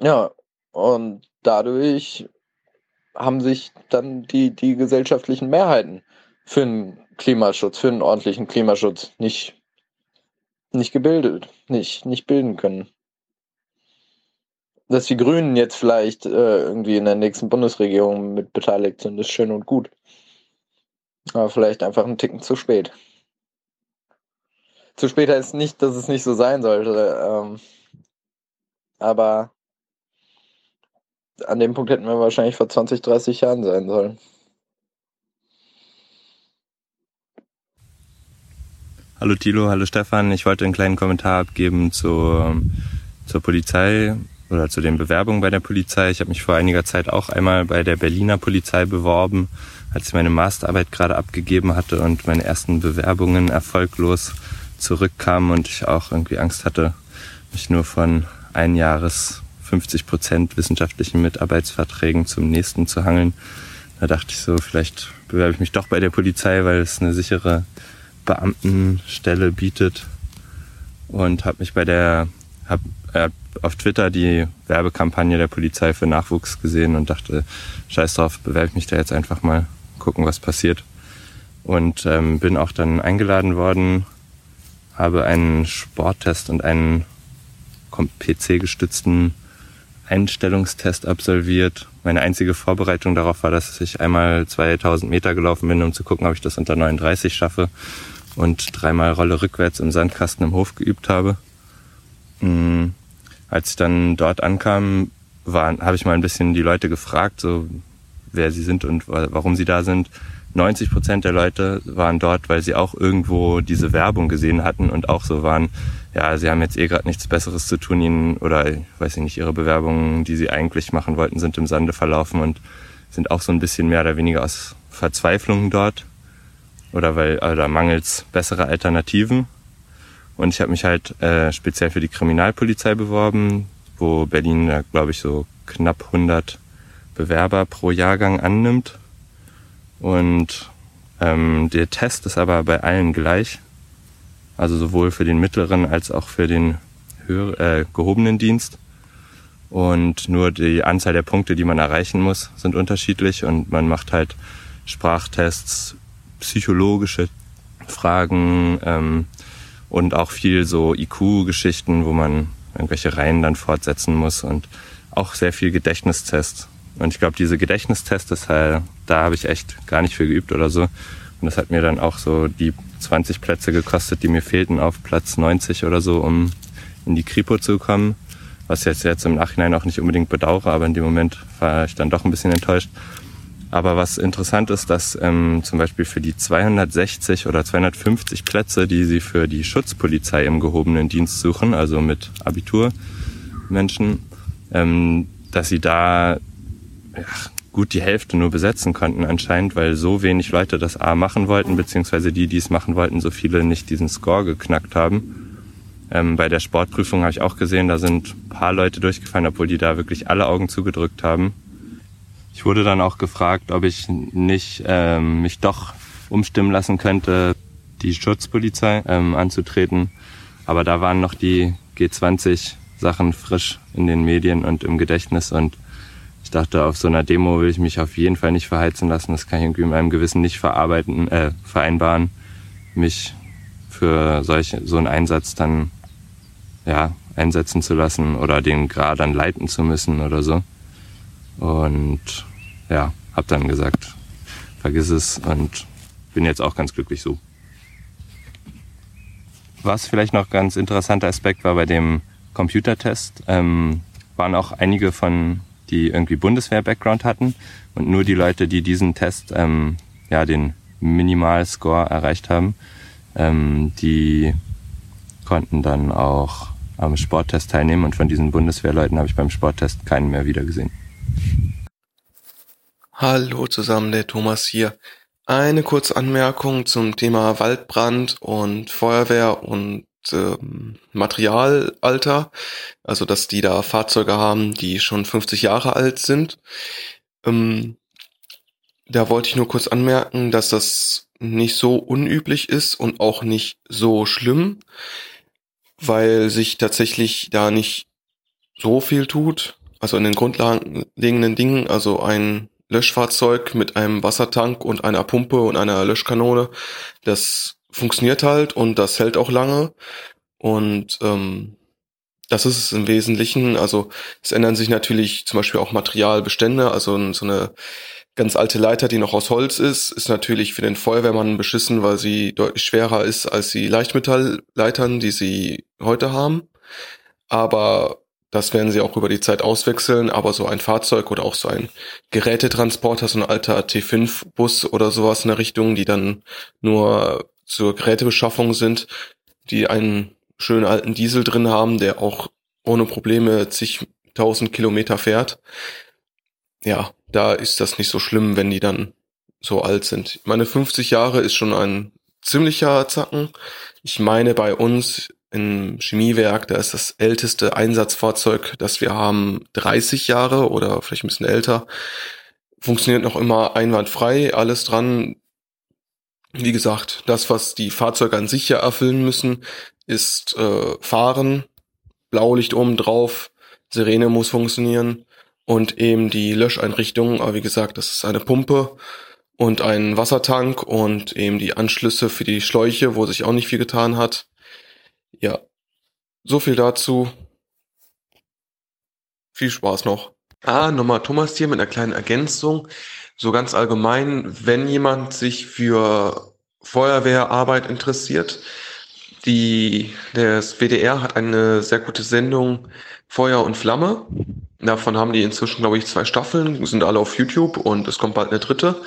ja, und dadurch haben sich dann die, die gesellschaftlichen Mehrheiten für einen Klimaschutz, für einen ordentlichen Klimaschutz nicht, nicht gebildet, nicht, nicht bilden können. Dass die Grünen jetzt vielleicht äh, irgendwie in der nächsten Bundesregierung mit beteiligt sind, ist schön und gut. Aber vielleicht einfach einen Ticken zu spät. Zu spät heißt nicht, dass es nicht so sein sollte. Ähm, aber an dem Punkt hätten wir wahrscheinlich vor 20, 30 Jahren sein sollen. Hallo Tilo, hallo Stefan. Ich wollte einen kleinen Kommentar abgeben zur, zur Polizei oder zu den Bewerbungen bei der Polizei. Ich habe mich vor einiger Zeit auch einmal bei der Berliner Polizei beworben, als ich meine Masterarbeit gerade abgegeben hatte und meine ersten Bewerbungen erfolglos zurückkamen und ich auch irgendwie Angst hatte, mich nur von ein Jahres 50 Prozent wissenschaftlichen Mitarbeitsverträgen zum nächsten zu hangeln. Da dachte ich so, vielleicht bewerbe ich mich doch bei der Polizei, weil es eine sichere Beamtenstelle bietet und habe mich bei der hab, äh, auf Twitter die Werbekampagne der Polizei für Nachwuchs gesehen und dachte, scheiß drauf, bewerbe ich mich da jetzt einfach mal, gucken, was passiert. Und ähm, bin auch dann eingeladen worden, habe einen Sporttest und einen PC-gestützten Einstellungstest absolviert. Meine einzige Vorbereitung darauf war, dass ich einmal 2000 Meter gelaufen bin, um zu gucken, ob ich das unter 39 schaffe und dreimal Rolle rückwärts im Sandkasten im Hof geübt habe. Mhm. Als ich dann dort ankam, habe ich mal ein bisschen die Leute gefragt, so wer sie sind und warum sie da sind. 90 Prozent der Leute waren dort, weil sie auch irgendwo diese Werbung gesehen hatten und auch so waren, ja, sie haben jetzt eh gerade nichts Besseres zu tun, ihnen oder ich weiß nicht, ihre Bewerbungen, die sie eigentlich machen wollten, sind im Sande verlaufen und sind auch so ein bisschen mehr oder weniger aus Verzweiflung dort oder weil oder mangels bessere Alternativen. Und ich habe mich halt äh, speziell für die Kriminalpolizei beworben, wo Berlin, glaube ich, so knapp 100 Bewerber pro Jahrgang annimmt. Und ähm, der Test ist aber bei allen gleich. Also sowohl für den mittleren als auch für den höher, äh, gehobenen Dienst. Und nur die Anzahl der Punkte, die man erreichen muss, sind unterschiedlich. Und man macht halt Sprachtests, psychologische Fragen ähm, und auch viel so IQ-Geschichten, wo man irgendwelche Reihen dann fortsetzen muss und auch sehr viel Gedächtnistests. Und ich glaube, diese Gedächtnistests, äh, da habe ich echt gar nicht viel geübt oder so. Und das hat mir dann auch so die 20 Plätze gekostet, die mir fehlten auf Platz 90 oder so, um in die Kripo zu kommen. Was ich jetzt, jetzt im Nachhinein auch nicht unbedingt bedauere, aber in dem Moment war ich dann doch ein bisschen enttäuscht. Aber was interessant ist, dass ähm, zum Beispiel für die 260 oder 250 Plätze, die sie für die Schutzpolizei im gehobenen Dienst suchen, also mit Abiturmenschen, ähm, dass sie da ja, gut die Hälfte nur besetzen konnten anscheinend, weil so wenig Leute das A machen wollten, beziehungsweise die, die es machen wollten, so viele nicht diesen Score geknackt haben. Ähm, bei der Sportprüfung habe ich auch gesehen, da sind paar Leute durchgefallen, obwohl die da wirklich alle Augen zugedrückt haben. Ich wurde dann auch gefragt, ob ich nicht ähm, mich doch umstimmen lassen könnte, die Schutzpolizei ähm, anzutreten. Aber da waren noch die G20 Sachen frisch in den Medien und im Gedächtnis und ich dachte, auf so einer Demo will ich mich auf jeden Fall nicht verheizen lassen. Das kann ich irgendwie in meinem Gewissen nicht verarbeiten, äh, vereinbaren, mich für solch, so einen Einsatz dann ja, einsetzen zu lassen oder den Grad dann leiten zu müssen oder so. Und ja, hab dann gesagt, vergiss es und bin jetzt auch ganz glücklich so. Was vielleicht noch ganz interessanter Aspekt war bei dem Computertest, ähm, waren auch einige von die irgendwie Bundeswehr-Background hatten und nur die Leute, die diesen Test, ähm, ja, den Minimalscore erreicht haben, ähm, die konnten dann auch am Sporttest teilnehmen und von diesen Bundeswehrleuten habe ich beim Sporttest keinen mehr wiedergesehen. Hallo zusammen, der Thomas hier. Eine kurze Anmerkung zum Thema Waldbrand und Feuerwehr und ähm, Materialalter, also dass die da Fahrzeuge haben, die schon 50 Jahre alt sind. Ähm, da wollte ich nur kurz anmerken, dass das nicht so unüblich ist und auch nicht so schlimm, weil sich tatsächlich da nicht so viel tut. Also in den grundlegenden Dingen, also ein Löschfahrzeug mit einem Wassertank und einer Pumpe und einer Löschkanone, das funktioniert halt und das hält auch lange. Und ähm, das ist es im Wesentlichen. Also es ändern sich natürlich zum Beispiel auch Materialbestände. Also so eine ganz alte Leiter, die noch aus Holz ist, ist natürlich für den Feuerwehrmann beschissen, weil sie deutlich schwerer ist als die Leichtmetallleitern, die sie heute haben. Aber das werden sie auch über die Zeit auswechseln, aber so ein Fahrzeug oder auch so ein Gerätetransporter, so ein alter T5-Bus oder sowas in der Richtung, die dann nur zur Gerätebeschaffung sind, die einen schönen alten Diesel drin haben, der auch ohne Probleme zigtausend Kilometer fährt. Ja, da ist das nicht so schlimm, wenn die dann so alt sind. Meine 50 Jahre ist schon ein ziemlicher Zacken. Ich meine, bei uns im Chemiewerk, da ist das älteste Einsatzfahrzeug, das wir haben, 30 Jahre oder vielleicht ein bisschen älter. Funktioniert noch immer einwandfrei, alles dran. Wie gesagt, das, was die Fahrzeuge an sich ja erfüllen müssen, ist äh, Fahren, Blaulicht oben drauf, Sirene muss funktionieren und eben die Löscheinrichtung. Aber wie gesagt, das ist eine Pumpe und ein Wassertank und eben die Anschlüsse für die Schläuche, wo sich auch nicht viel getan hat. Ja, so viel dazu. Viel Spaß noch. Ah, nochmal Thomas hier mit einer kleinen Ergänzung. So ganz allgemein, wenn jemand sich für Feuerwehrarbeit interessiert, die, das WDR hat eine sehr gute Sendung Feuer und Flamme. Davon haben die inzwischen, glaube ich, zwei Staffeln, sind alle auf YouTube und es kommt bald eine dritte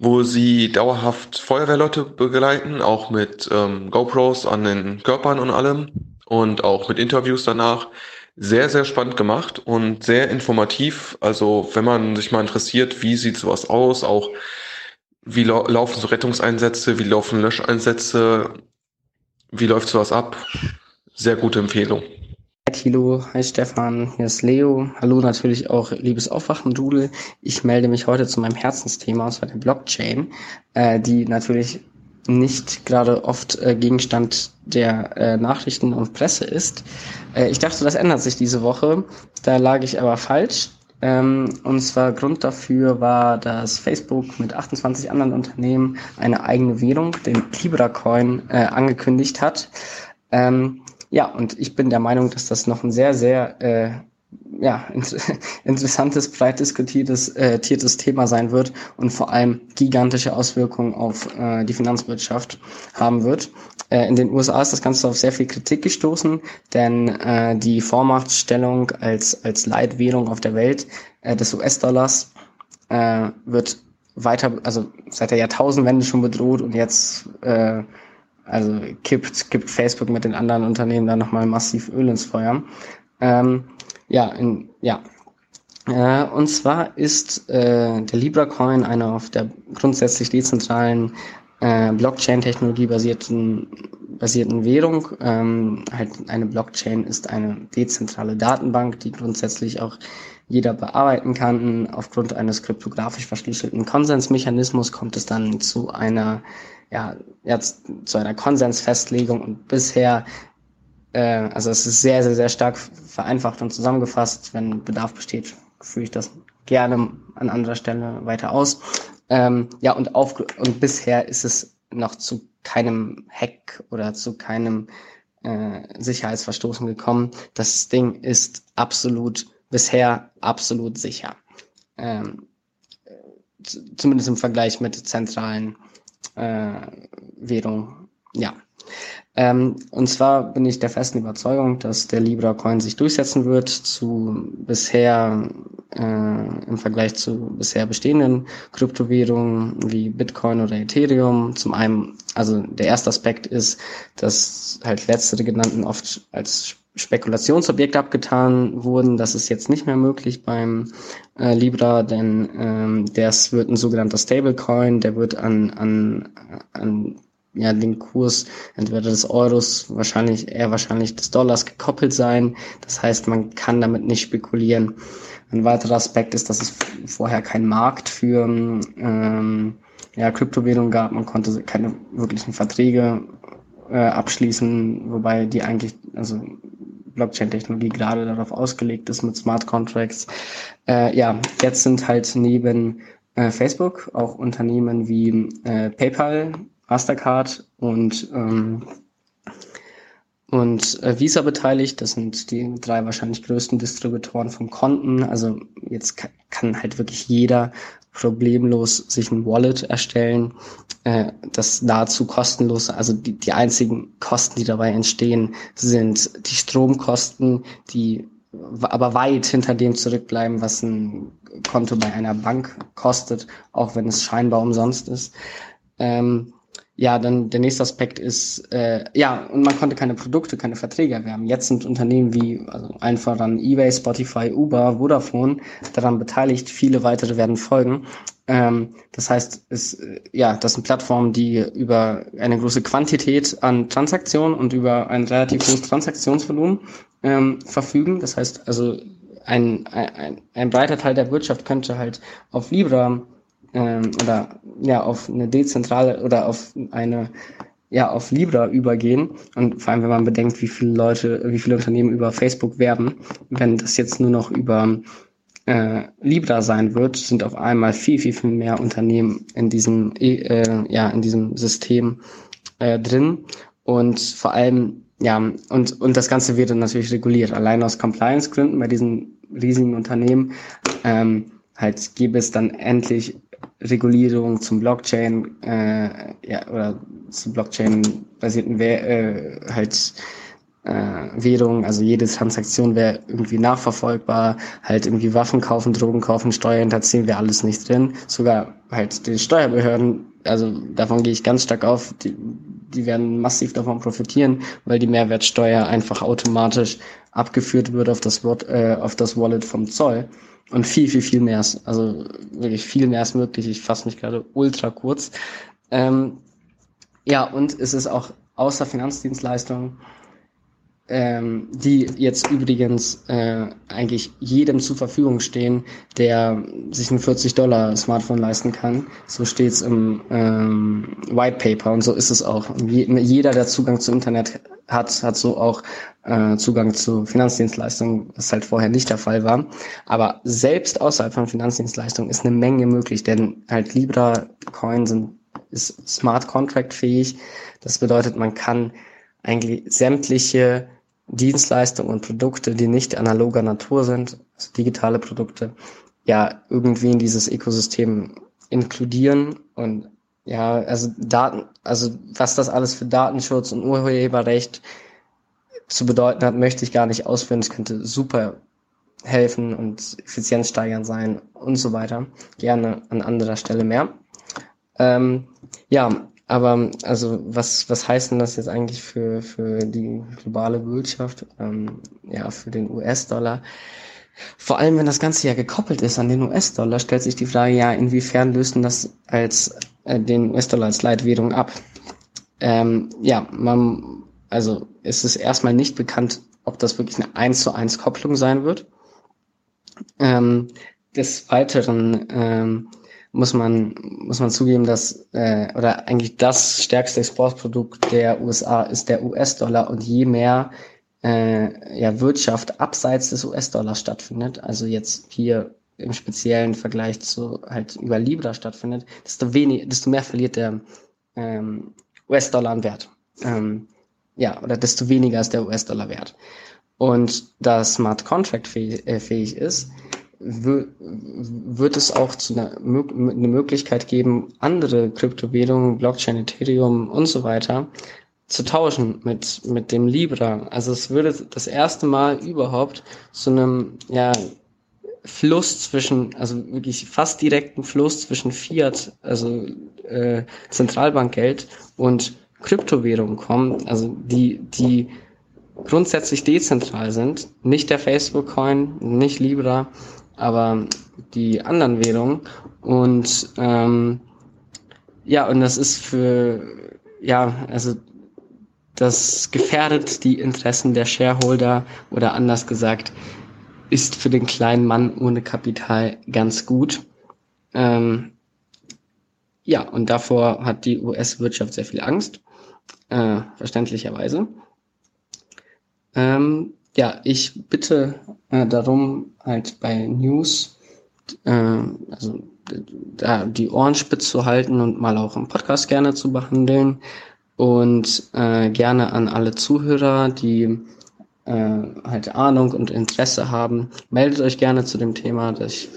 wo sie dauerhaft Feuerwehrleute begleiten, auch mit ähm, GoPros an den Körpern und allem und auch mit Interviews danach. Sehr, sehr spannend gemacht und sehr informativ. Also wenn man sich mal interessiert, wie sieht sowas aus, auch wie lau laufen so Rettungseinsätze, wie laufen Löscheinsätze, wie läuft sowas ab. Sehr gute Empfehlung. Hallo, hi Stefan, hier ist Leo. Hallo natürlich auch liebes Aufwachen-Dudel. Ich melde mich heute zu meinem Herzensthema, und zwar der Blockchain, äh, die natürlich nicht gerade oft äh, Gegenstand der äh, Nachrichten und Presse ist. Äh, ich dachte, das ändert sich diese Woche. Da lag ich aber falsch. Ähm, und zwar Grund dafür war, dass Facebook mit 28 anderen Unternehmen eine eigene Währung, den Libra Coin, äh, angekündigt hat. Ähm, ja, und ich bin der Meinung, dass das noch ein sehr, sehr äh, ja, interessantes, breit diskutiertes äh, tiertes Thema sein wird und vor allem gigantische Auswirkungen auf äh, die Finanzwirtschaft haben wird. Äh, in den USA ist das Ganze auf sehr viel Kritik gestoßen, denn äh, die Vormachtstellung als, als Leitwährung auf der Welt äh, des US-Dollars äh, wird weiter, also seit der Jahrtausendwende schon bedroht und jetzt äh, also kippt, kippt Facebook mit den anderen Unternehmen da nochmal massiv Öl ins Feuer. Ähm, ja, in, ja. Äh, und zwar ist äh, der Libra Coin eine auf der grundsätzlich dezentralen äh, Blockchain-Technologie basierten, basierten Währung. Ähm, halt eine Blockchain ist eine dezentrale Datenbank, die grundsätzlich auch jeder bearbeiten kann. Aufgrund eines kryptografisch verschlüsselten Konsensmechanismus kommt es dann zu einer ja, jetzt zu einer Konsensfestlegung und bisher, äh, also es ist sehr, sehr, sehr stark vereinfacht und zusammengefasst. Wenn Bedarf besteht, führe ich das gerne an anderer Stelle weiter aus. Ähm, ja, und, auf, und bisher ist es noch zu keinem Hack oder zu keinem äh, Sicherheitsverstoßen gekommen. Das Ding ist absolut, bisher absolut sicher. Ähm, zumindest im Vergleich mit zentralen Währung. Ja. Ähm, und zwar bin ich der festen Überzeugung, dass der Libra Coin sich durchsetzen wird zu bisher äh, im Vergleich zu bisher bestehenden Kryptowährungen wie Bitcoin oder Ethereum. Zum einen, also der erste Aspekt ist, dass halt letztere genannten oft als Spekulationsobjekte abgetan wurden. Das ist jetzt nicht mehr möglich beim äh, Libra, denn ähm, das wird ein sogenannter Stablecoin, der wird an, an, an ja, den Kurs entweder des Euros, wahrscheinlich eher wahrscheinlich des Dollars gekoppelt sein. Das heißt, man kann damit nicht spekulieren. Ein weiterer Aspekt ist, dass es vorher keinen Markt für ähm, ja, Kryptowährungen gab. Man konnte keine wirklichen Verträge äh, abschließen, wobei die eigentlich, also Blockchain-Technologie gerade darauf ausgelegt ist mit Smart Contracts. Äh, ja, jetzt sind halt neben äh, Facebook auch Unternehmen wie äh, PayPal, Mastercard und ähm, und äh, Visa beteiligt. Das sind die drei wahrscheinlich größten Distributoren von Konten. Also jetzt kann, kann halt wirklich jeder problemlos sich ein Wallet erstellen, äh, das nahezu kostenlos, also die, die einzigen Kosten, die dabei entstehen, sind die Stromkosten, die aber weit hinter dem zurückbleiben, was ein Konto bei einer Bank kostet, auch wenn es scheinbar umsonst ist. Ähm, ja, dann der nächste Aspekt ist, äh, ja, und man konnte keine Produkte, keine Verträge erwerben. Jetzt sind Unternehmen wie, also einfach dann eBay, Spotify, Uber, Vodafone daran beteiligt. Viele weitere werden folgen. Ähm, das heißt, es, ja, das sind Plattformen, die über eine große Quantität an Transaktionen und über ein relativ hohes Transaktionsvolumen ähm, verfügen. Das heißt, also ein, ein, ein breiter Teil der Wirtschaft könnte halt auf Libra ähm, oder ja auf eine dezentrale oder auf eine ja auf Libra übergehen. Und vor allem wenn man bedenkt, wie viele Leute, wie viele Unternehmen über Facebook werben, wenn das jetzt nur noch über äh, Libra sein wird, sind auf einmal viel viel viel mehr Unternehmen in diesem äh, ja in diesem System äh, drin. Und vor allem ja und und das Ganze wird dann natürlich reguliert, allein aus Compliance-Gründen bei diesen riesigen Unternehmen ähm, halt gäbe es dann endlich Regulierung zum Blockchain äh, ja, oder zu Blockchain-basierten äh, halt äh, Währungen, also jede Transaktion wäre irgendwie nachverfolgbar, halt irgendwie Waffen kaufen, Drogen kaufen, Steuern hinterziehen wäre alles nicht drin. Sogar halt die Steuerbehörden, also davon gehe ich ganz stark auf, die, die werden massiv davon profitieren, weil die Mehrwertsteuer einfach automatisch abgeführt wird auf das, äh, auf das Wallet vom Zoll. Und viel, viel, viel mehr ist, also wirklich viel mehr ist möglich. Ich fasse mich gerade ultra kurz. Ähm, ja, und es ist auch außer Finanzdienstleistungen ähm, die jetzt übrigens äh, eigentlich jedem zur Verfügung stehen, der sich ein 40 Dollar Smartphone leisten kann. So steht's im ähm, White Paper und so ist es auch. jeder, der Zugang zum Internet hat, hat so auch äh, Zugang zu Finanzdienstleistungen, was halt vorher nicht der Fall war. Aber selbst außerhalb von Finanzdienstleistungen ist eine Menge möglich, denn halt Libra Coin sind, ist Smart Contract fähig. Das bedeutet, man kann eigentlich sämtliche Dienstleistungen und Produkte, die nicht analoger Natur sind, also digitale Produkte, ja, irgendwie in dieses Ökosystem inkludieren und ja, also Daten, also was das alles für Datenschutz und Urheberrecht zu bedeuten hat, möchte ich gar nicht ausführen. Es könnte super helfen und Effizienz steigern sein und so weiter. Gerne an anderer Stelle mehr. Ähm, ja, aber also was, was heißt denn das jetzt eigentlich für, für die globale Wirtschaft, ähm, ja, für den US-Dollar? Vor allem, wenn das Ganze ja gekoppelt ist an den US-Dollar, stellt sich die Frage, ja, inwiefern löst das als äh, den US-Dollar als Leitwährung ab? Ähm, ja, man, also es ist erstmal nicht bekannt, ob das wirklich eine 1 zu 1 Kopplung sein wird. Ähm, des Weiteren ähm, muss man, muss man zugeben, dass, äh, oder eigentlich das stärkste Exportprodukt der USA ist der US-Dollar und je mehr äh, ja, Wirtschaft abseits des US-Dollars stattfindet, also jetzt hier im speziellen Vergleich zu halt über Libra stattfindet, desto weniger, desto mehr verliert der ähm, US-Dollar an Wert. Ähm, ja, oder desto weniger ist der US-Dollar wert. Und da Smart Contract fähig, äh, fähig ist, wird es auch zu einer eine Möglichkeit geben, andere Kryptowährungen, Blockchain, Ethereum und so weiter zu tauschen mit, mit dem Libra. Also es würde das erste Mal überhaupt zu einem, ja, Fluss zwischen, also wirklich fast direkten Fluss zwischen Fiat, also äh, Zentralbankgeld und Kryptowährungen kommen, also die, die grundsätzlich dezentral sind, nicht der Facebook-Coin, nicht Libra, aber die anderen Währungen. Und ähm, ja, und das ist für, ja, also das gefährdet die Interessen der Shareholder oder anders gesagt, ist für den kleinen Mann ohne Kapital ganz gut. Ähm, ja, und davor hat die US-Wirtschaft sehr viel Angst, äh, verständlicherweise. Ähm, ja, ich bitte äh, darum, halt bei News, äh, also da die Ohren spitz zu halten und mal auch im Podcast gerne zu behandeln. Und äh, gerne an alle Zuhörer, die äh, halt Ahnung und Interesse haben, meldet euch gerne zu dem Thema. Dass ich,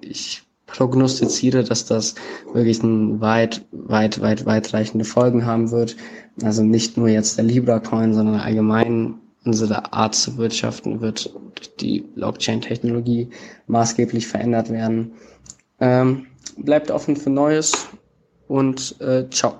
ich prognostiziere, dass das wirklich ein weit, weit, weit, weitreichende Folgen haben wird. Also nicht nur jetzt der Libra-Coin, sondern allgemein unsere Art zu wirtschaften wird die Blockchain-Technologie maßgeblich verändert werden. Ähm, bleibt offen für Neues und äh, ciao.